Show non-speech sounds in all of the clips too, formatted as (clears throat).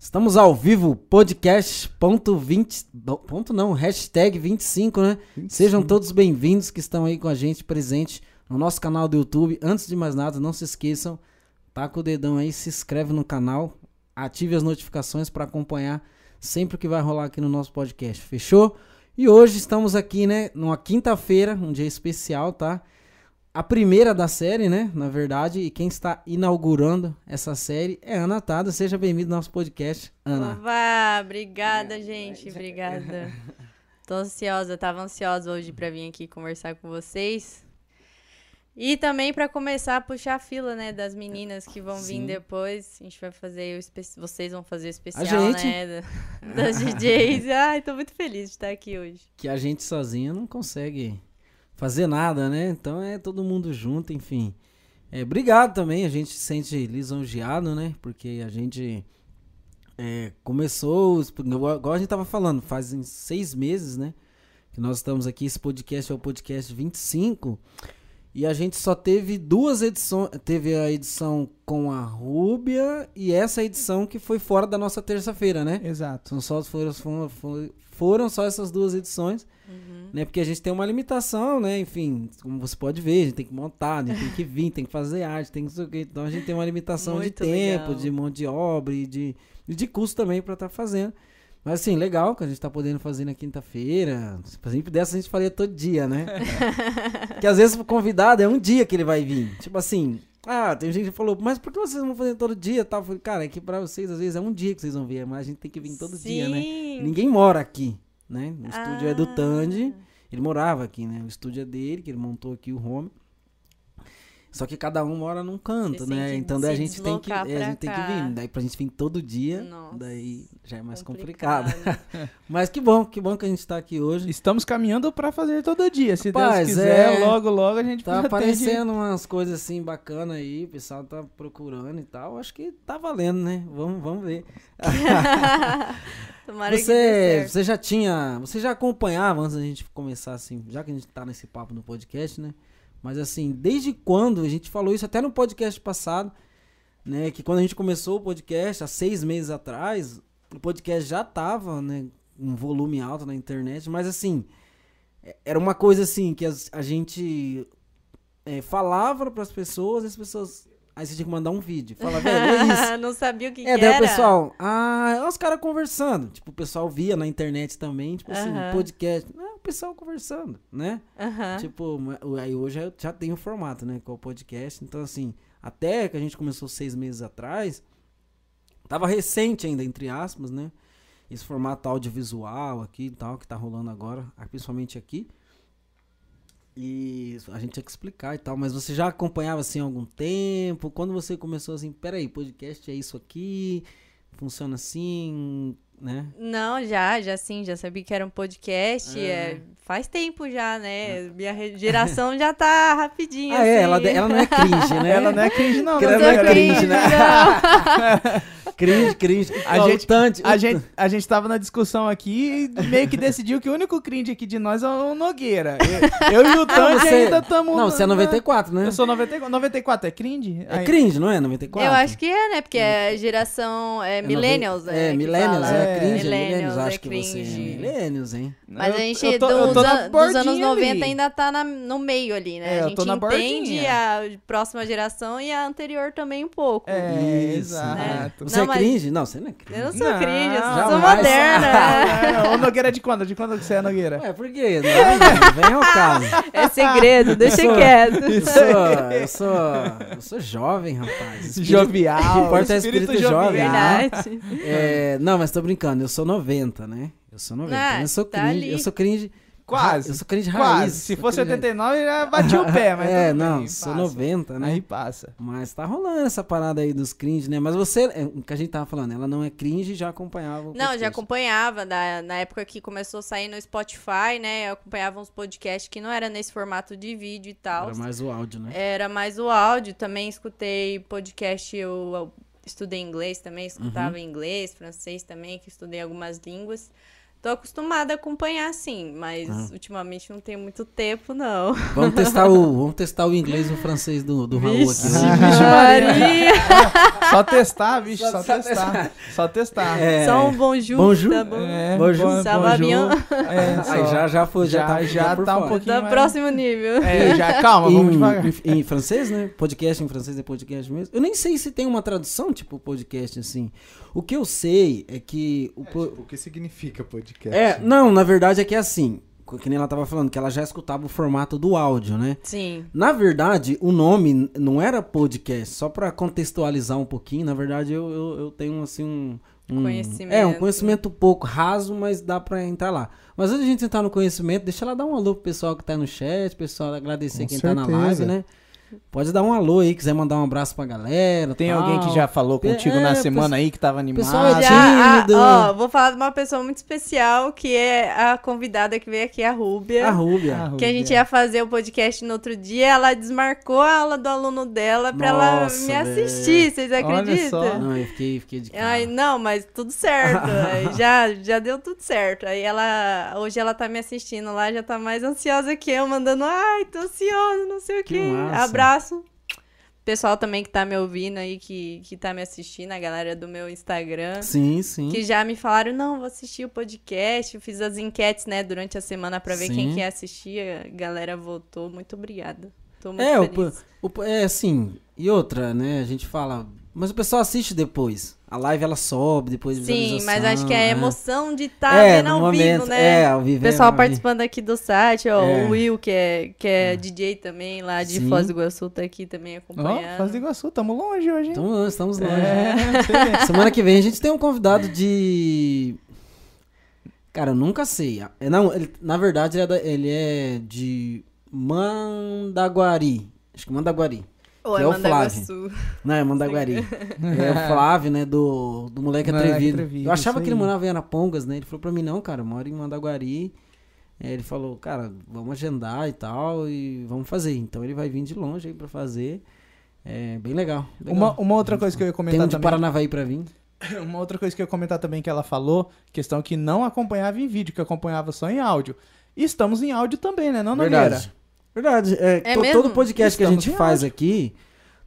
Estamos ao vivo, podcast ponto 20, ponto não, hashtag 25, né? 25. Sejam todos bem-vindos que estão aí com a gente presente no nosso canal do YouTube. Antes de mais nada, não se esqueçam, taca o dedão aí, se inscreve no canal, ative as notificações para acompanhar sempre o que vai rolar aqui no nosso podcast. Fechou? E hoje estamos aqui, né, numa quinta-feira, um dia especial, tá? A primeira da série, né? Na verdade, e quem está inaugurando essa série é Ana Tada. Seja bem-vindo ao nosso podcast, Ana. Oba, obrigada, gente. Obrigada. (laughs) Tô ansiosa, tava ansiosa hoje para vir aqui conversar com vocês. E também para começar a puxar a fila, né, das meninas que vão Sim. vir depois. A gente vai fazer o espe... vocês vão fazer o especial, né, das (laughs) DJs. Ai, tô muito feliz de estar aqui hoje. Que a gente sozinha não consegue fazer nada, né? Então é todo mundo junto, enfim. É, obrigado também, a gente se sente lisonjeado, né? Porque a gente é, começou, igual a gente tava falando, fazem seis meses, né? Que nós estamos aqui, esse podcast é o podcast 25. E a gente só teve duas edições. Teve a edição com a Rúbia e essa edição que foi fora da nossa terça-feira, né? Exato. São só, foram, foram, foram só essas duas edições. Uhum. Né? Porque a gente tem uma limitação, né? Enfim, como você pode ver, a gente tem que montar, tem que vir, tem que fazer arte, tem que sei o quê. Então a gente tem uma limitação Muito de tempo, legal. de mão de obra e de, e de custo também para estar tá fazendo. Mas assim, legal que a gente tá podendo fazer na quinta-feira. Se sempre dessa a gente faria todo dia, né? (laughs) que às vezes o convidado é um dia que ele vai vir. Tipo assim, ah, tem gente que falou, mas por que vocês vão fazer todo dia? Tal? Eu falei, cara, é que pra vocês às vezes é um dia que vocês vão vir, mas a gente tem que vir todo Sim. dia, né? Ninguém mora aqui né? O estúdio ah. é do Tandy. Ele morava aqui, né? O estúdio é dele, que ele montou aqui o home. Só que cada um mora num canto, Você né? Então daí a gente tem que, é, a gente tem que vir. Daí pra gente vir todo dia, Nossa, daí já é mais complicado. complicado. (laughs) Mas que bom, que bom que a gente tá aqui hoje. Estamos caminhando para fazer todo dia. Se Rapaz, Deus quiser, é, logo, logo a gente Tá aparecendo umas coisas assim bacanas aí, o pessoal tá procurando e tal. Acho que tá valendo, né? Vamos, vamos ver. (laughs) Tomara você, você já tinha, você já acompanhava antes da gente começar assim, já que a gente tá nesse papo no podcast, né? Mas assim, desde quando a gente falou isso até no podcast passado, né? Que quando a gente começou o podcast há seis meses atrás, o podcast já tava, né? Um volume alto na internet, mas assim, é, era uma coisa assim que a, gente é, falava para as pessoas, as pessoas Aí você tinha que mandar um vídeo. (laughs) Fala, velho, é isso. não sabia o que, é, que daí era. o pessoal, ah, é os caras conversando. Tipo, o pessoal via na internet também, tipo assim, podcast. Não, o pessoal conversando, né? Tipo, aí hoje já tem o formato, né? Com o podcast. Então, assim, até que a gente começou seis meses atrás, tava recente ainda, entre aspas, né? Esse formato audiovisual aqui e tal, que tá rolando agora, principalmente aqui. E a gente tinha que explicar e tal, mas você já acompanhava assim há algum tempo? Quando você começou assim, peraí, podcast é isso aqui, funciona assim, né? Não, já, já sim, já sabia que era um podcast, é. é faz tempo já, né? É. Minha geração já tá rapidinho. Ah, é, assim. é, ela, ela não é cringe, né? ela não é cringe, não. Ela não é cringe, né? (laughs) cringe, cringe. A gente, a, gente, a gente tava na discussão aqui e meio que decidiu que o único cringe aqui de nós é o Nogueira. Eu, eu e o Tandy você, ainda estamos. Não, você é 94, né? Eu sou 94. 94 é cringe? É cringe, não é? 94? Eu acho que é, né? Porque é geração é, millennials, é. É, millennials, é, cringe. Millennials, acho que você é millennials, hein? Mas a gente, eu tô, eu tô dos, dos anos 90 ali. ainda tá na, no meio ali, né? É, a gente entende a próxima geração e a anterior também um pouco. É, Isso, exato. Né? Você não, é cringe? Não, você não é cringe. Eu não sou não, cringe, eu jamais. sou moderna. (laughs) o Nogueira é de quando? De quando você é Nogueira? É, por quê? Não, vem ao caso. (laughs) É segredo, deixa eu sou, quieto. Eu sou, eu sou, eu sou jovem, rapaz. Espírito, jovial. O que importa é espírito, espírito jovem. Verdade. É, não, mas tô brincando, eu sou 90, né? Eu sou 90. Ah, eu sou tá cringe. Ali. Eu sou cringe. Quase. Eu sou cringe raiz. Quase. Se fosse 89, já batia o pé, (laughs) mas. é, não, bem, sou passa. 90, né? Aí passa. Mas tá rolando essa parada aí dos cringe, né? Mas você, é, o que a gente tava falando, ela não é cringe já acompanhava. não, já acompanhava. Da, na época que começou a sair no Spotify, né? Eu acompanhava uns podcasts que não era nesse formato de vídeo e tal. Era mais o áudio, né? Era mais o áudio. Também escutei podcast, eu, eu estudei inglês também, escutava uhum. inglês, francês também, que estudei algumas línguas. Tô acostumada a acompanhar, sim, mas Ah. ultimamente não tenho muito tempo, não. Vamos testar o, (laughs) vamos testar o inglês e o francês do, do Raul aqui. Vixe, né? Vixe, Maria. (laughs) Só testar, (laughs) bicho, Só- só, só testar. Só testar. É. Só um bonjour, Bonjour. tá bom? É, Bonjour. bom- Ça va bien? É, só. Aí já, já foi, já, Já- tá, já tá um pouquinho- Tá mais- próximo nível. É, já, calma, vamos devagar. Em, em, em francês, né? Podcast em francês é podcast mesmo. Eu nem sei se tem uma tradução, tipo, podcast assim. O que eu sei é que o, po- O que significa podcast? É, não, na verdade é que é assim, que nem ela tava falando, que ela já escutava o formato do áudio, né? Sim. Na verdade, o nome não era podcast, só pra contextualizar um pouquinho, na verdade eu, eu, eu tenho assim um, um- Conhecimento. É, um conhecimento pouco raso, mas dá pra entrar lá. Mas antes de a gente entrar no conhecimento, deixa ela dar um alô pro pessoal que tá no chat, pessoal agradecer Com quem tá na live, né? Pode dar um alô aí, quiser mandar um abraço pra galera. Tem tal. alguém que já falou contigo É, na pessoa- semana aí que tava animado? pessoal é Já, a- tímido. ó, vou falar de uma pessoa muito especial, que é a convidada que veio aqui, a Rúbia. A Rúbia. Ah, Que a gente ia fazer o podcast no outro dia, ela desmarcou a aula do aluno dela pra ela Nossa, me assistir, vocês Olha acreditam? só. Não, eu fiquei, fiquei de cara. Ai, não, mas tudo certo. (laughs) Aí já, já deu tudo certo. Aí ela. Hoje ela tá me assistindo lá, já tá mais ansiosa que eu, mandando, ai, tô ansiosa, não sei o Que quê. massa. Abraço. Pessoal também que tá me ouvindo aí, que, que tá me assistindo, a galera do meu Instagram. Sim, sim. Que já me falaram, não, vou assistir o podcast. Eu fiz as enquetes, né, durante a semana pra ver Sim. quem que ia assistir. A galera votou. Muito obrigada. Tô muito É, o, feliz. o- é assim, e outra, né? A gente fala, mas o pessoal assiste depois. A live ela sobe depois de Sim, mas acho que é a né? emoção de estar é, vendo ao momento, vivo, né? É, ao vivo. O pessoal é, vivo. participando aqui do site, ó, É. o Will, que é, que é DJ também, lá de Sim. Foz do Iguaçu, tá aqui também acompanhando. Faz do Iguaçu, tamo longe hoje, hein? Então, nós estamos longe. É, vê. Semana que vem a gente tem um convidado de. Cara, eu nunca sei. É, Não, ele- na verdade ele é, da- ele é de Mandaguari. Acho que Mandaguari. Ou que é é o Mandaguaçu. Não, é Mandaguari. É o Flávio, né? Do, do moleque Moleque atrevido. Atrevido, Eu achava que ele morava em Arapongas, né? Ele falou pra mim, não, cara, eu moro em Mandaguari. É, ele falou, cara, vamos agendar e tal, e vamos fazer. Então ele vai vir de longe aí pra fazer. É bem legal. legal. Uma, uma outra coisa que eu ia Tem comentar um de também. Paranavaí pra vir. (laughs) Uma outra coisa que eu ia comentar também que ela falou, questão que não acompanhava em vídeo, que acompanhava só em áudio. E estamos em áudio também, né, não, Nogueira? Verdade. Verdade. É, É to- mesmo? todo podcast que a Estamos gente faz aqui,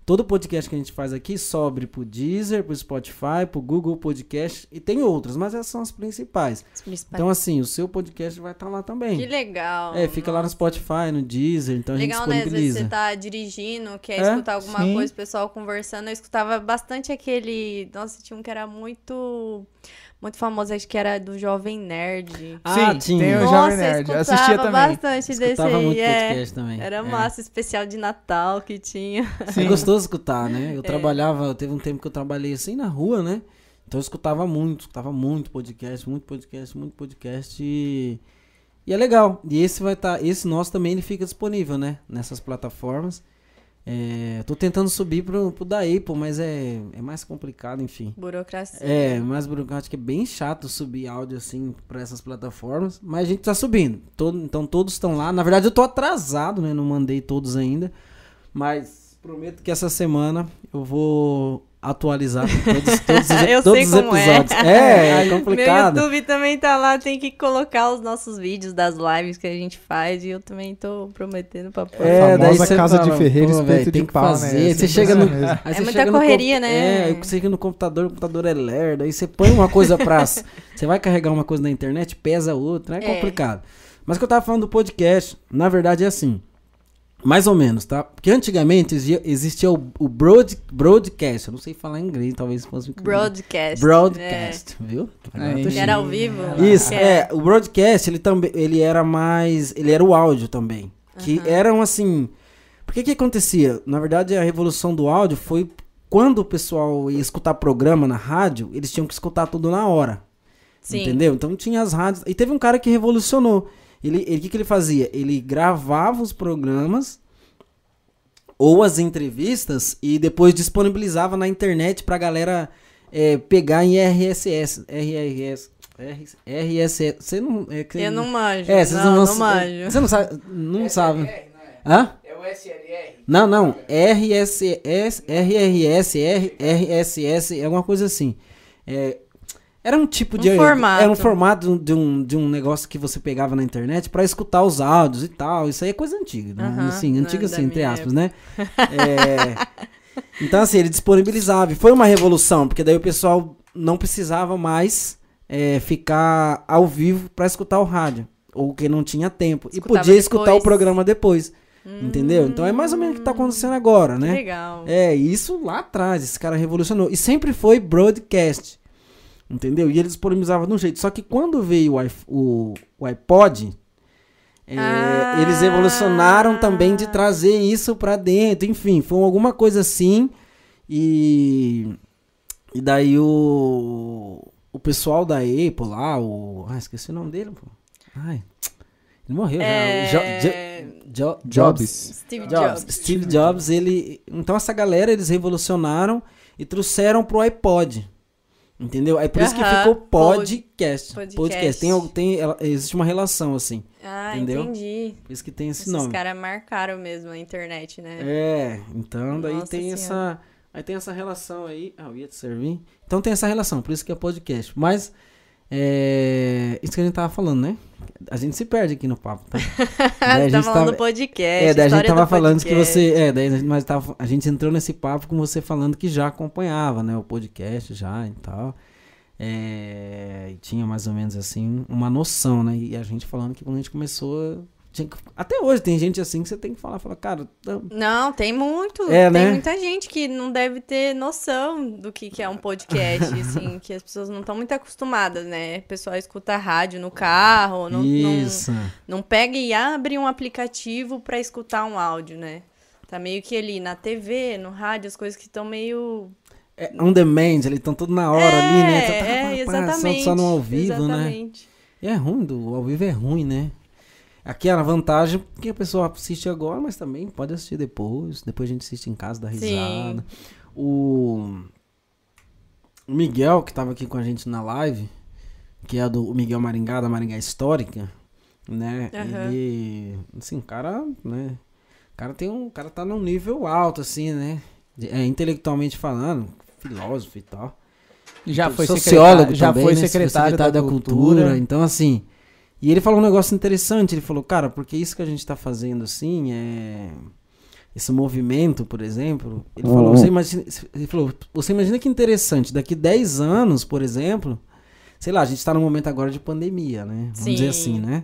todo podcast que a gente faz aqui sobe pro Deezer, pro Spotify, pro Google Podcast e tem outros, mas essas são as principais. Os principais. Então assim, o seu podcast vai estar lá também. que legal. É, fica lá no nossa. Spotify, no Deezer, então Legal, a né? gente Às vezes você tá dirigindo, quer É, escutar alguma sim. coisa, o pessoal conversando. Eu escutava bastante aquele. Nossa, tinha um que era muito. Muito famoso, acho que era do Jovem Nerd. Ah, Sim, tinha. tem o Nossa, Jovem eu Nerd. escutava Assistia também. bastante desse Escutava aí. muito é. podcast também. Era é. massa, especial de Natal que tinha. Sim. É gostoso escutar, né? É. Eu trabalhava, teve um tempo que eu trabalhei assim na rua, né? Então eu escutava muito, escutava muito podcast, muito podcast, muito podcast e, e é legal. E esse vai estar, esse nosso também ele fica disponível, né? Nessas plataformas. É, tô tentando subir pro, pro da Apple, mas é, é mais complicado, enfim. Burocracia. É, mais burocrático, é bem chato subir áudio assim pra essas plataformas, mas a gente tá subindo. Todo, então todos estão lá. Na verdade eu tô atrasado, né? Não mandei todos ainda, mas prometo que essa semana eu vou atualizar todos, todos, (laughs) Eu todos sei os como é. episódios. É, é (laughs) complicado. Meu YouTube também tá lá, tem que colocar os nossos vídeos das lives que a gente faz e eu também tô prometendo pra pôr. É, daí famosa você casa de fala, de tem que pau, né? fazer. Aí você chega no, É você muita chega no correria, comp- né? É, aí você chega no computador, o computador é lerdo, aí você põe uma coisa pra... (laughs) você vai carregar uma coisa na internet, pesa outra, é É. complicado. Mas o que eu tava falando do podcast, na verdade é assim, mais ou menos, tá? Porque antigamente existia, o, o broad, broadcast, eu não sei falar inglês, talvez fosse... um Broadcast. Broadcast, viu? É. chique. Era ao vivo. Isso, É. é. O broadcast, ele também, ele era mais, ele era o áudio também. Que eram assim, porque que acontecia? Na verdade, a revolução do áudio foi quando o pessoal ia escutar programa na rádio, eles tinham que escutar tudo na hora. Sim. Entendeu? Então tinha as rádios. E teve um cara que revolucionou. Ele, ele, o que, que ele fazia? Ele gravava os programas ou as entrevistas e depois disponibilizava na internet pra galera é, pegar em RSS. RRS. RS, RSS. Você não. É, que- Eu não manjo. É, vocês não, não, não manjo. Você não sabe. Não sabe. Hã? É o SLR? Não, não. RSS, RRS, RSS, é alguma coisa assim. É, Era um tipo Um de. formato. Era um formato de um, de um negócio que você pegava na internet pra escutar os áudios e tal. Isso aí é coisa antiga. né? Aham, assim, antiga da assim, entre aspas, né? É, (laughs) Então, assim, ele disponibilizava. E foi uma revolução, porque daí o pessoal não precisava mais é, ficar ao vivo pra escutar o rádio. Ou que não tinha tempo. Escutava e podia escutar depois. o programa depois. Entendeu? Então é mais ou menos o que tá acontecendo agora, Hum, Que né? legal. É, isso lá atrás, esse cara revolucionou. E sempre foi broadcast. Entendeu? E ele disponibilizava de um jeito. Só que quando veio o, iP- o- o iPod, é, Ah. eles evolucionaram também de trazer isso pra dentro. Enfim, foi alguma coisa assim. E. E daí o. O pessoal da Apple lá, o. Ah, esqueci o nome dele, pô. Ai. Ele morreu É, já. Jo- Jo- Jo- Jobs. Steve Jobs. Jobs. Steve Jobs, ele. Então essa galera eles revolucionaram e trouxeram pro iPod. Entendeu? Aí por isso que Aham. ficou Pod- podcast. podcast. Podcast. Tem, tem, ela- existe uma relação assim. Ah, Entendeu? entendi. Por isso que tem esse Esses nome. caras marcaram mesmo a internet, né? É, então daí Nossa tem Senhora. essa. Aí tem essa relação aí. Ah, eu ia te servir. Então tem essa relação, por isso que é podcast. Mas. É. Isso que a gente tava falando, né? A gente se perde aqui no papo, tá? (laughs) Daí a tá gente falando tava- do podcast. É, daí a gente tava do falando que você. É, daí a gente, mas tava, a gente entrou nesse papo com você falando que já acompanhava, né? O podcast já e tal. É, e tinha mais ou menos assim uma noção, né? E a gente falando que quando a gente começou. Até hoje tem gente assim que você tem que falar, falar, cara, tá- Não, tem muito. É, tem né? muita gente que não deve ter noção do que, que é um podcast, (laughs) assim, que as pessoas não estão muito acostumadas, né? O pessoal escuta rádio no carro, não, não, isso. não pega e abre um aplicativo pra escutar um áudio, né? Tá meio que ali na TV, no rádio, as coisas que estão meio. É on demand, eles estão tudo na hora ali, né? Tá, tá, É, pá, pá, exatamente. Só, só no ao vivo, né? exatamente. E é ruim, do ao vivo é ruim, né? Aqui é a vantagem porque a pessoa assiste agora, mas também pode assistir depois. Depois a gente assiste em casa, dá Sim. risada. O o Miguel, que tava aqui com a gente na live, que é do Miguel Maringá, da Maringá Histórica, né? Aham. Ele, assim, o cara, né? O cara tem um, o cara tá num nível alto, assim, né? De- É, intelectualmente falando, filósofo e tal Já foi sociólogo secretário, já também, foi né? secretário, da, cultura. Então, assim. E ele falou um negócio interessante. Ele falou, cara, porque isso que a gente tá fazendo assim é. Esse movimento, por exemplo. Ele falou, você imagina. Ele falou, você imagina que interessante. Daqui 10 anos, por exemplo. Sei lá, a gente tá num momento agora de pandemia, né? Vamos Sim. dizer assim, né?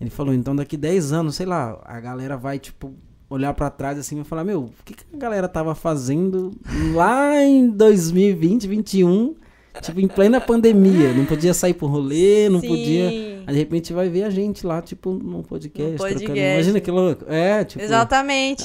Ele falou, então daqui 10 anos, sei lá, a galera vai, tipo, olhar pra trás assim e falar, meu, o que, que a galera tava fazendo lá em 2020, 2021, tipo, em plena pandemia? Não podia sair pro rolê, não Sim. podia. Aí de repente vai ver a gente lá, tipo, num podcast. Trocando- podcast. Imagina que louco. É, tipo. Exatamente.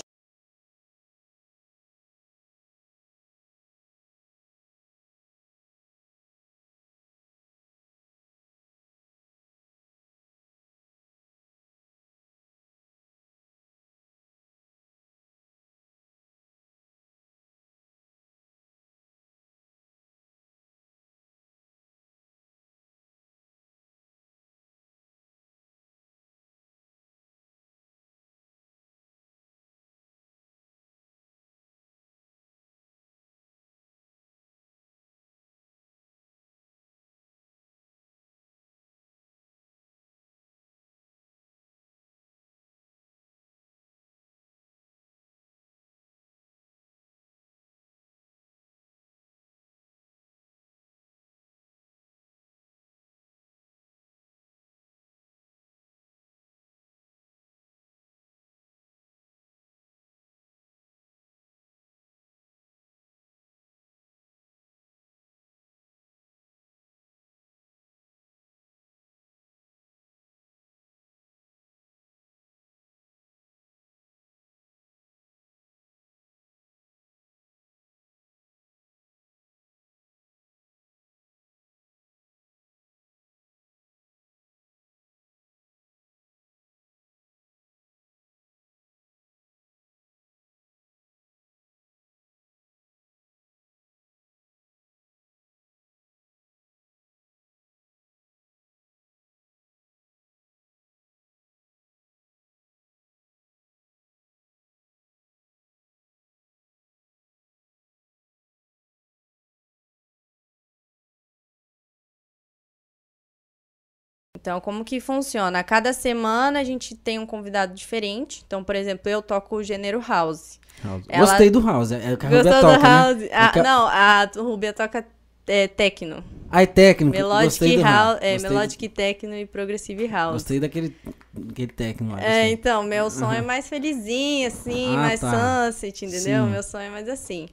Então, como que funciona? A cada semana a gente tem um convidado diferente. Então, por exemplo, eu toco o gênero house. House. Ela- Gostei do House. É o que a Rubia do toca, né? house? É Ah, que Não, a Rubia toca é, techno. Ah, é técnico. Melodic do house, é, Gostei- melodic techno e progressive house. Gostei daquele, daquele lá. É, então, meu som é mais felizinho, assim, Ah, mais tá. sunset, entendeu? Sim. Meu som é mais assim.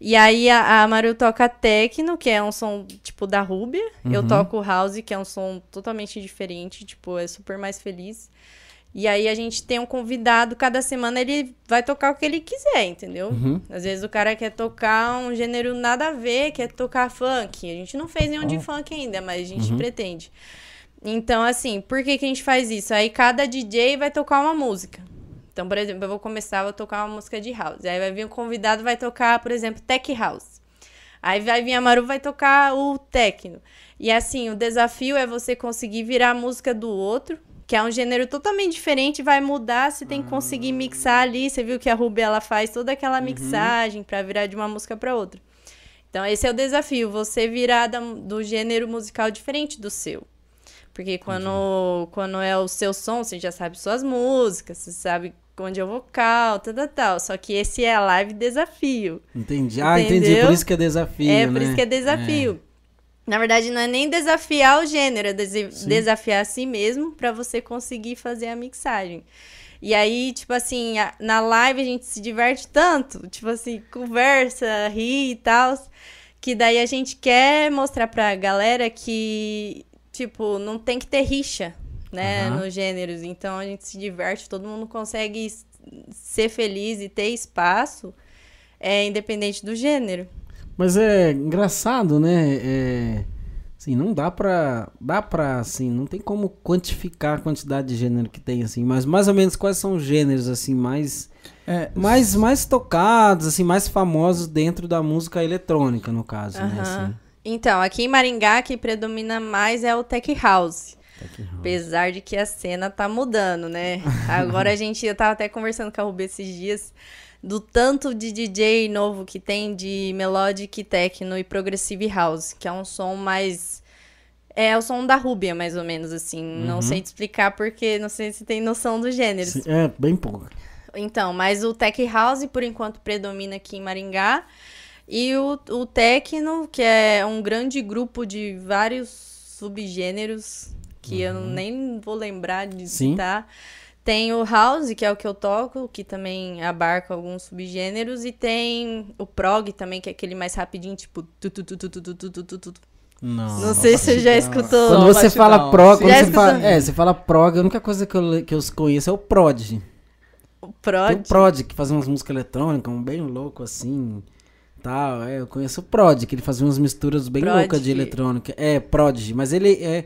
E aí a, a Maru toca techno, que é um som tipo da. Eu Uhum. toco house, que é um som totalmente diferente, tipo, é super mais feliz. E aí a gente tem um convidado, cada semana ele vai tocar o que ele quiser, entendeu? Uhum. Às vezes o cara quer tocar um gênero nada a ver, quer tocar funk. A gente não fez nenhum de funk ainda, mas a gente Uhum. pretende. Então, assim, por que, que a gente faz isso? Aí cada DJ vai tocar uma música. Então, por exemplo, eu vou começar, vou tocar uma música de house. Aí vai vir um convidado, vai tocar, por exemplo, tech house. Aí vai vir a Maru, vai tocar o techno. E assim, o desafio é você conseguir virar a música do outro, que é um gênero totalmente diferente, vai mudar, você tem que conseguir mixar ali. Você viu que a Ruby ela faz toda aquela mixagem pra virar de uma música pra outra. Então, esse é o desafio, você virar da- do gênero musical diferente do seu. Porque quando, quando é o seu som, você já sabe suas músicas, você sabe onde é o vocal, tal, tal, tal. Só que esse é a live desafio. Entendi. Ah, entendi. Entendeu? Por isso que é desafio, é, por né? isso que é desafio. Na verdade, não é nem desafiar o gênero, é desi- Sim. desafiar a si mesmo pra você conseguir fazer a mixagem. E aí, tipo assim, a- na live a gente se diverte tanto, tipo assim, conversa, ri e tal, que daí a gente quer mostrar pra galera que, tipo, não tem que ter rixa, né, Aham. nos gêneros. Então a gente se diverte, todo mundo consegue ser feliz e ter espaço, é, independente do gênero. Mas é engraçado, né? É, assim, não dá pra. Dá pra, assim, não tem como quantificar a quantidade de gênero que tem, assim. Mas mais ou menos quais são os gêneros, assim, mais. É, Mais, mais tocados, assim, mais famosos dentro da música eletrônica, no caso, né? Aham. Assim. Então, aqui em Maringá, que predomina mais é o Tech House. House. Apesar de que a cena tá mudando, né? (laughs) Agora a gente, eu tava até conversando com a Rubi esses dias, do tanto de DJ novo que tem de melodic techno e progressive house, que é um som mais... É o som da Rubia, mais ou menos, assim. Não Uhum. sei te explicar porque não sei se tem noção do gênero. É, bem pouco. Então, mas o Tech House, por enquanto, predomina aqui em Maringá. E o, o Tecno, que é um grande grupo de vários subgêneros, que eu nem vou lembrar de Uhum. Sim. citar. Tem o House, que é o que eu toco, que também abarca alguns subgêneros. E tem o Prog também, que é aquele mais rapidinho, tipo... Tu, tu, tu, tu, tu, tu, tu, tu, tu. Não. Não sei se você já escutou. Quando você fala prog, quando você escutou? fala, é, você fala prog, a única coisa que eu, que eu conheço é o prod. O Tem Prod. o prod que fazia umas músicas eletrônicas, um bem louco assim. Tal, é, eu conheço o prod, que ele fazia umas misturas bem Prodigy. loucas de eletrônica. É, prod, mas ele é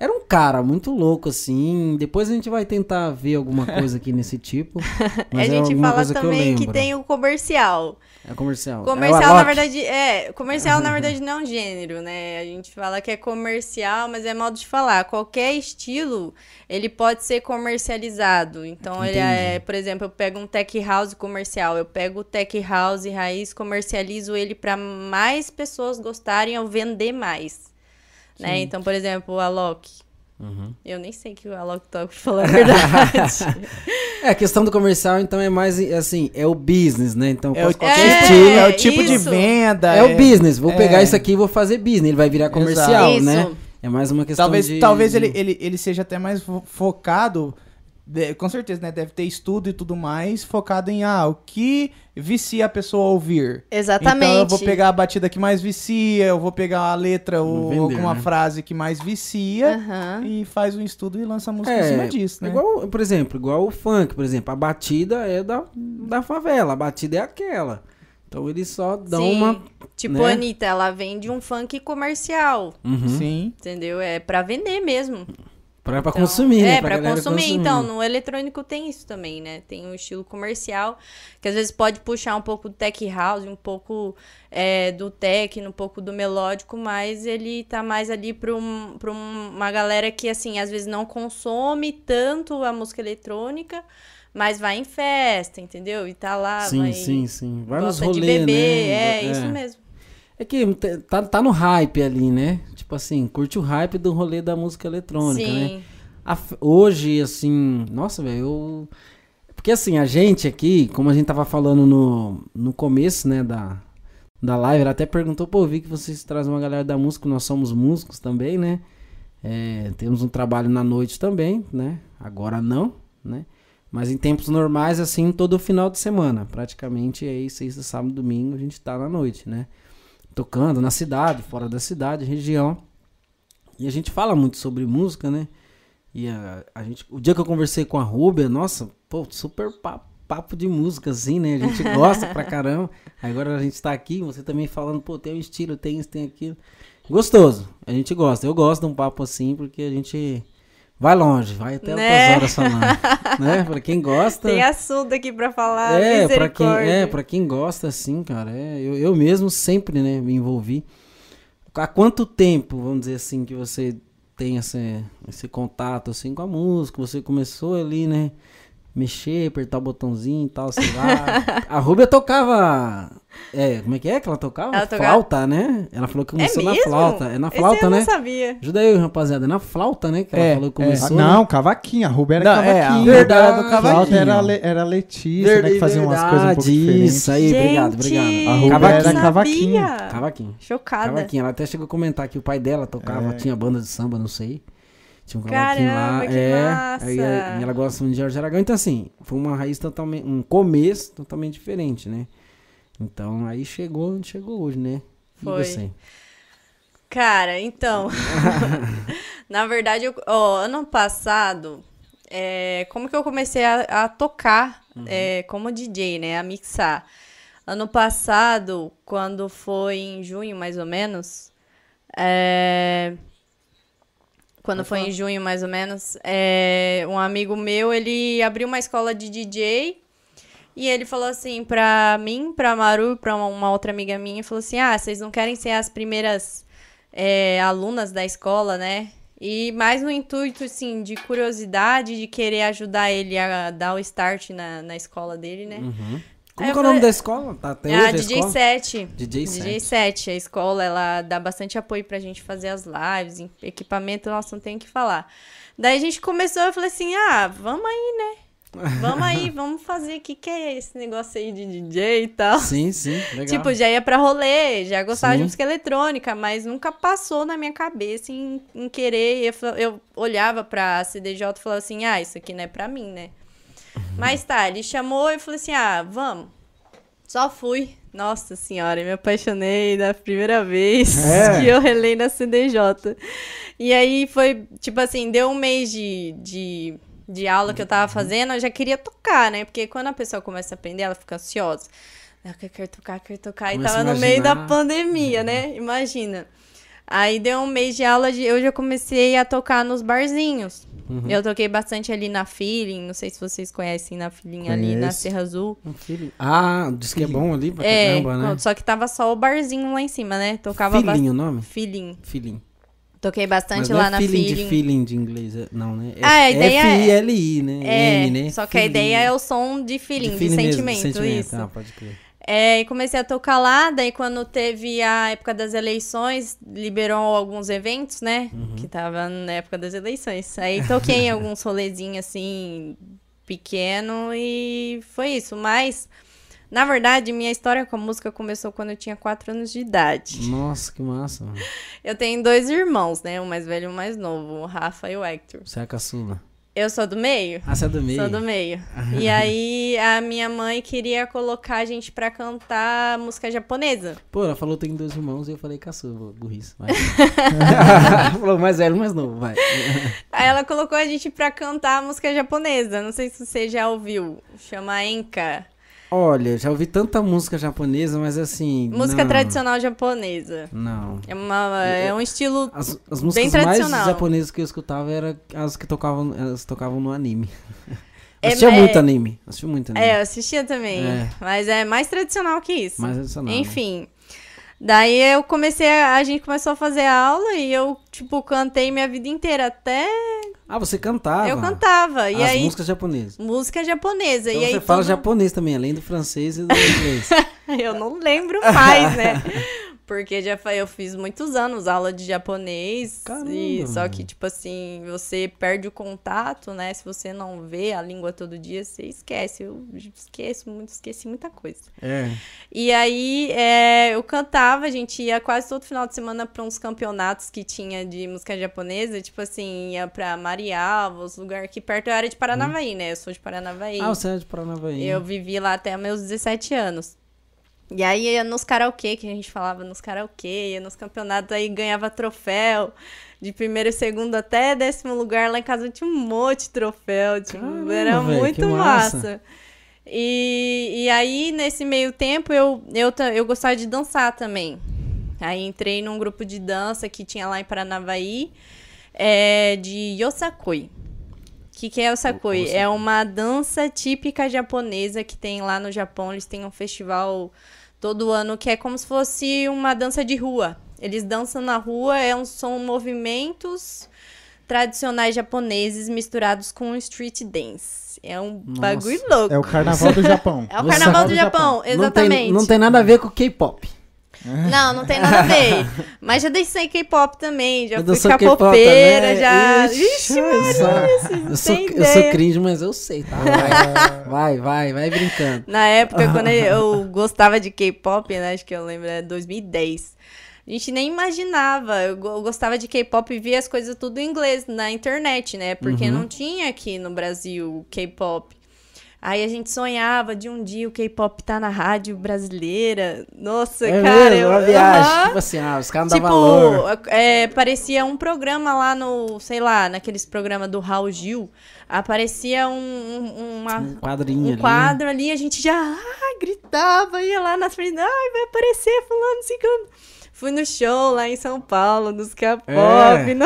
era um cara muito louco assim. Depois a gente vai tentar ver alguma coisa aqui nesse tipo. (laughs) a é gente fala que também que, lembro. tem o comercial. É comercial. Comercial, é na verdade, é. Comercial, na (laughs) verdade, não é um gênero, né? A gente fala que é comercial, mas é modo de falar. Qualquer estilo, ele pode ser comercializado. Então, ele é, por exemplo, eu pego um tech house comercial, eu pego o tech house raiz, comercializo ele para mais pessoas gostarem ou vender mais. Né? Então, por exemplo, o Alok. Uhum. Eu nem sei que o Alok toca, pra falar a verdade. (laughs) É, a questão do comercial, então, é mais assim, é o business, né? Então, É o, qualquer É, estilo. é o tipo de isso. venda. É, o business. Vou é. pegar isso aqui e vou fazer business. Ele vai virar comercial, Isso. né? É mais uma questão Talvez, de... talvez de- ele, ele, ele seja até mais fo- focado, de- com certeza, né? Deve ter estudo e tudo mais, focado em, ah, o que vicia a pessoa a ouvir. Exatamente. Então eu vou pegar a batida que mais vicia, eu vou pegar a letra ou Vender, alguma né? frase que mais vicia Aham. e faz um estudo e lança a música É, em cima disso, né? Igual, por exemplo, igual o funk, por exemplo, a batida é da, da favela, a batida é aquela. Então eles só dão Sim. uma. Tipo, né? a Anitta, ela vende um funk comercial. Uhum. Sim. Entendeu? É pra vender mesmo. Pra, pra Então, consumir, né? É, pra, galera consumir. Então, no eletrônico tem isso também, né? Tem um estilo comercial, que às vezes pode puxar um pouco do tech house, um pouco é, do techno, um pouco do melódico, mas ele tá mais ali pra, um, pra um- uma galera que, assim, às vezes não consome tanto a música eletrônica, mas vai em festa, entendeu? E tá lá, Sim, vai... sim, sim. Vai nos Gosta de beber, né? é, isso mesmo. É que tá, tá no hype ali, né? Tipo, assim, curte o hype do rolê da música eletrônica, né? Sim. né? A, hoje, assim, nossa, velho, eu. Porque assim, a gente aqui, como a gente tava falando no, no começo, né, da, da live, ela até perguntou, pô, vi que vocês trazem uma galera da música, nós somos músicos também, né? É, temos um trabalho na noite também, né? Agora não, né? Mas em tempos normais, assim, todo final de semana. Praticamente aí, sexta, sábado, domingo, a gente tá na noite, né? Tocando na cidade, fora da cidade, região. E a gente fala muito sobre música, né? E a, a gente, o dia que eu conversei com a Rubia, nossa, pô, super papo, papo de música, assim, né? A gente (laughs) gosta pra caramba. Agora a gente tá aqui, você também falando, pô, tem um estilo, tem isso, tem aquilo. Gostoso, a gente gosta. Eu gosto de um papo assim, porque a gente vai longe, vai até né? outras horas falando. né? (laughs) Pra quem gosta. Tem assunto aqui pra falar. É, pra quem, é, pra quem gosta, assim, cara. É, eu, eu mesmo sempre, né, me envolvi. Há quanto tempo, vamos dizer assim, que você tem esse, esse contato assim com a música? Você começou ali, né? Mexer, apertar o botãozinho e tal, sei lá. a Rubia tocava. É, como é que é que ela tocava? Ela tocava... Flauta, né? Ela falou que começou é na flauta. É na flauta, Esse né? Eu não sabia. Ajuda aí, rapaziada. É na flauta, né? Que ela é, falou que é. começou. É. Não, cavaquinho. A Rubia era não, é, cavaquinho. É, verdade, do cavaquinho. Flauta era, Le, era Letícia, verdade, né? Que fazia umas coisas um pouco diferentes. Isso aí, Gente, obrigado, obrigado. A Rubia cavaquinho. era cavaquinho. Cavaquinho. Chocada. Cavaquinho. Ela até chegou a comentar que o pai dela tocava, é. tinha banda de samba, não sei. Tinha um cavaquinho lá. Que é, massa. Aí, e ela gosta muito de Jorge Aragão. Então, assim, foi uma raiz totalmente. Um começo totalmente diferente, né? Então, aí chegou onde chegou hoje, né? Foi. E você? Cara, então. (laughs) na verdade, eu, ó, ano passado, é, como que eu comecei a, a tocar uhum. é, como DJ, né? A mixar. Ano passado, quando foi em junho, mais ou menos, é, quando foi em junho, mais ou menos, é, um amigo meu, ele abriu uma escola de DJ e ele falou assim pra mim, pra Maru, pra uma, uma outra amiga minha, falou assim, ah, vocês não querem ser as primeiras é, alunas da escola, né? E mais no intuito, assim, de curiosidade, de querer ajudar ele a dar o start na, na escola dele, né? Uhum. Como é o nome da escola? Tá até é a DJ 7. DJ 7. DJ 7. A escola, ela dá bastante apoio pra gente fazer as lives, equipamento, nossa, não tem o que falar. Daí a gente começou, eu falei assim, ah, vamos aí, né? Vamos aí, (laughs) vamos fazer o que, que é esse negócio aí de DJ e tal. Sim, sim, legal. Tipo, já ia pra rolê, já gostava sim. de música eletrônica, mas nunca passou na minha cabeça em, em querer. Eu, eu olhava pra CDJ e falava assim, ah, isso aqui não é pra mim, né? Mas tá, ele chamou e falou assim: ah, vamos. Só fui. Nossa senhora, me apaixonei da primeira vez é. (laughs) que eu relei na CDJ. E aí foi, tipo assim, deu um mês de, de, de aula que eu tava fazendo, eu já queria tocar, né? Porque quando a pessoa começa a aprender, ela fica ansiosa. Eu quero tocar, quero tocar. Começa e tava no meio da pandemia, né? Imagina. Aí deu um mês de aula, de, eu já comecei a tocar nos barzinhos. Uhum. Eu toquei bastante ali na Feeling, não sei se vocês conhecem na Feeling Conheço. ali na Serra Azul. Ah, diz que é bom ali pra é, caramba, né? Só que tava só o barzinho lá em cima, né? Tocava Feeling ba... o nome? Feeling. Feeling. Toquei bastante lá é na feeling. feeling. de feeling de inglês, é, não, né? É ah, a ideia F-I-L-I, né? É, N, né? Só que feeling. a ideia é o som de feeling, de, feeling de sentimento, mesmo, de sentimento, isso. Ah, pode crer. É, e comecei a tocar lá, daí quando teve a época das eleições, liberou alguns eventos, né? Uhum. Que tava na época das eleições. Aí toquei em (laughs) alguns rolezinhos assim, pequeno, e foi isso. Mas, na verdade, minha história com a música começou quando eu tinha 4 anos de idade. Nossa, que massa. Eu tenho dois irmãos, né? Um mais velho e um mais novo, o Rafa e o Hector. Você é a caçula. Eu sou do meio. Ah, você é do meio? Sou do meio. e aí, a minha mãe queria colocar a gente pra cantar música japonesa. Pô, ela falou que tem dois irmãos e eu falei, caçou, burrice, vai. (laughs) ela falou mais velho, mais novo, vai. (laughs) aí ela colocou a gente pra cantar música japonesa. Não sei se você já ouviu. Chama Enka. Olha, já ouvi tanta música japonesa, mas assim. Música não. tradicional japonesa. Não. É, uma, é um estilo as, as músicas bem tradicional. mais japonesas que eu escutava eram as que tocavam, elas tocavam no anime. Eu assistia é, muito anime. Assistia muito anime. É, eu assistia também. É. Mas é mais tradicional que isso. Mais tradicional. Enfim. Né? Daí eu comecei, a, a gente começou a fazer aula e eu, tipo, cantei minha vida inteira até. Ah, você cantava? Eu cantava. E As aí, músicas japonesas. Música japonesa. Então e você aí, fala japonês também, além do francês e do inglês. (laughs) eu não lembro mais, né? (laughs) Porque já foi, eu fiz muitos anos aula de japonês. Caramba, e só que, tipo assim, você perde o contato, né? Se você não vê a língua todo dia, você esquece. Eu esqueço muito, esqueci muita coisa. É. E aí é, eu cantava, a gente ia quase todo final de semana para uns campeonatos que tinha de música japonesa, tipo assim, ia pra Marialva, os lugares aqui perto. Eu era de Paranavaí, né? Eu sou de Paranavaí. Ah, você é de Paranavaí. Eu vivi lá até meus 17 anos. E aí ia nos karaokê, que a gente falava nos karaokê, ia nos campeonatos, aí ganhava troféu. De primeiro e segundo até décimo lugar, lá em casa tinha um monte de troféu. Tipo, Caramba, era véi, muito massa. massa. E, e aí, nesse meio tempo, eu, eu, eu gostava de dançar também. Aí entrei num grupo de dança que tinha lá em Paranavaí, é, de Yosakoi. O que, que é Yosakoi? É uma dança típica japonesa que tem lá no Japão. Eles têm um festival todo ano que é como se fosse uma dança de rua. Eles dançam na rua, é um, são movimentos tradicionais japoneses misturados com street dance. É um Nossa. bagulho louco. É o carnaval do Japão. É o carnaval do do Japão, Não tem, exatamente. não tem nada a ver com K-pop. (laughs) Não, não tem nada a ver. Mas já dancei K-pop também, já Eu fui também. já. Ixi, Ixi, eu sou- Maria, Eu sou, eu sou cringe, mas eu sei, tá? Vai, vai, vai, vai brincando. Na época, quando eu gostava de K-pop, né? Acho que eu lembro, é 2010. A gente nem imaginava. Eu gostava de K-pop e via as coisas tudo em inglês na internet, né? Porque Uhum. não tinha aqui no Brasil K-pop. Aí a gente sonhava de um dia o K-pop tá na rádio brasileira. Nossa, É cara. mesmo, eu, uma viagem. Aham. Tipo assim, ah, os caras não Tipo, valor. é, parecia um programa lá no, sei lá, naqueles programas do Raul Gil. Aparecia um, um- uma, Um quadrinho um ali. quadro ali, a gente já ah, gritava, ia lá na frente, ai, vai aparecer fulano, ciclano. Fui no show lá em São Paulo, dos K-pop. É. no-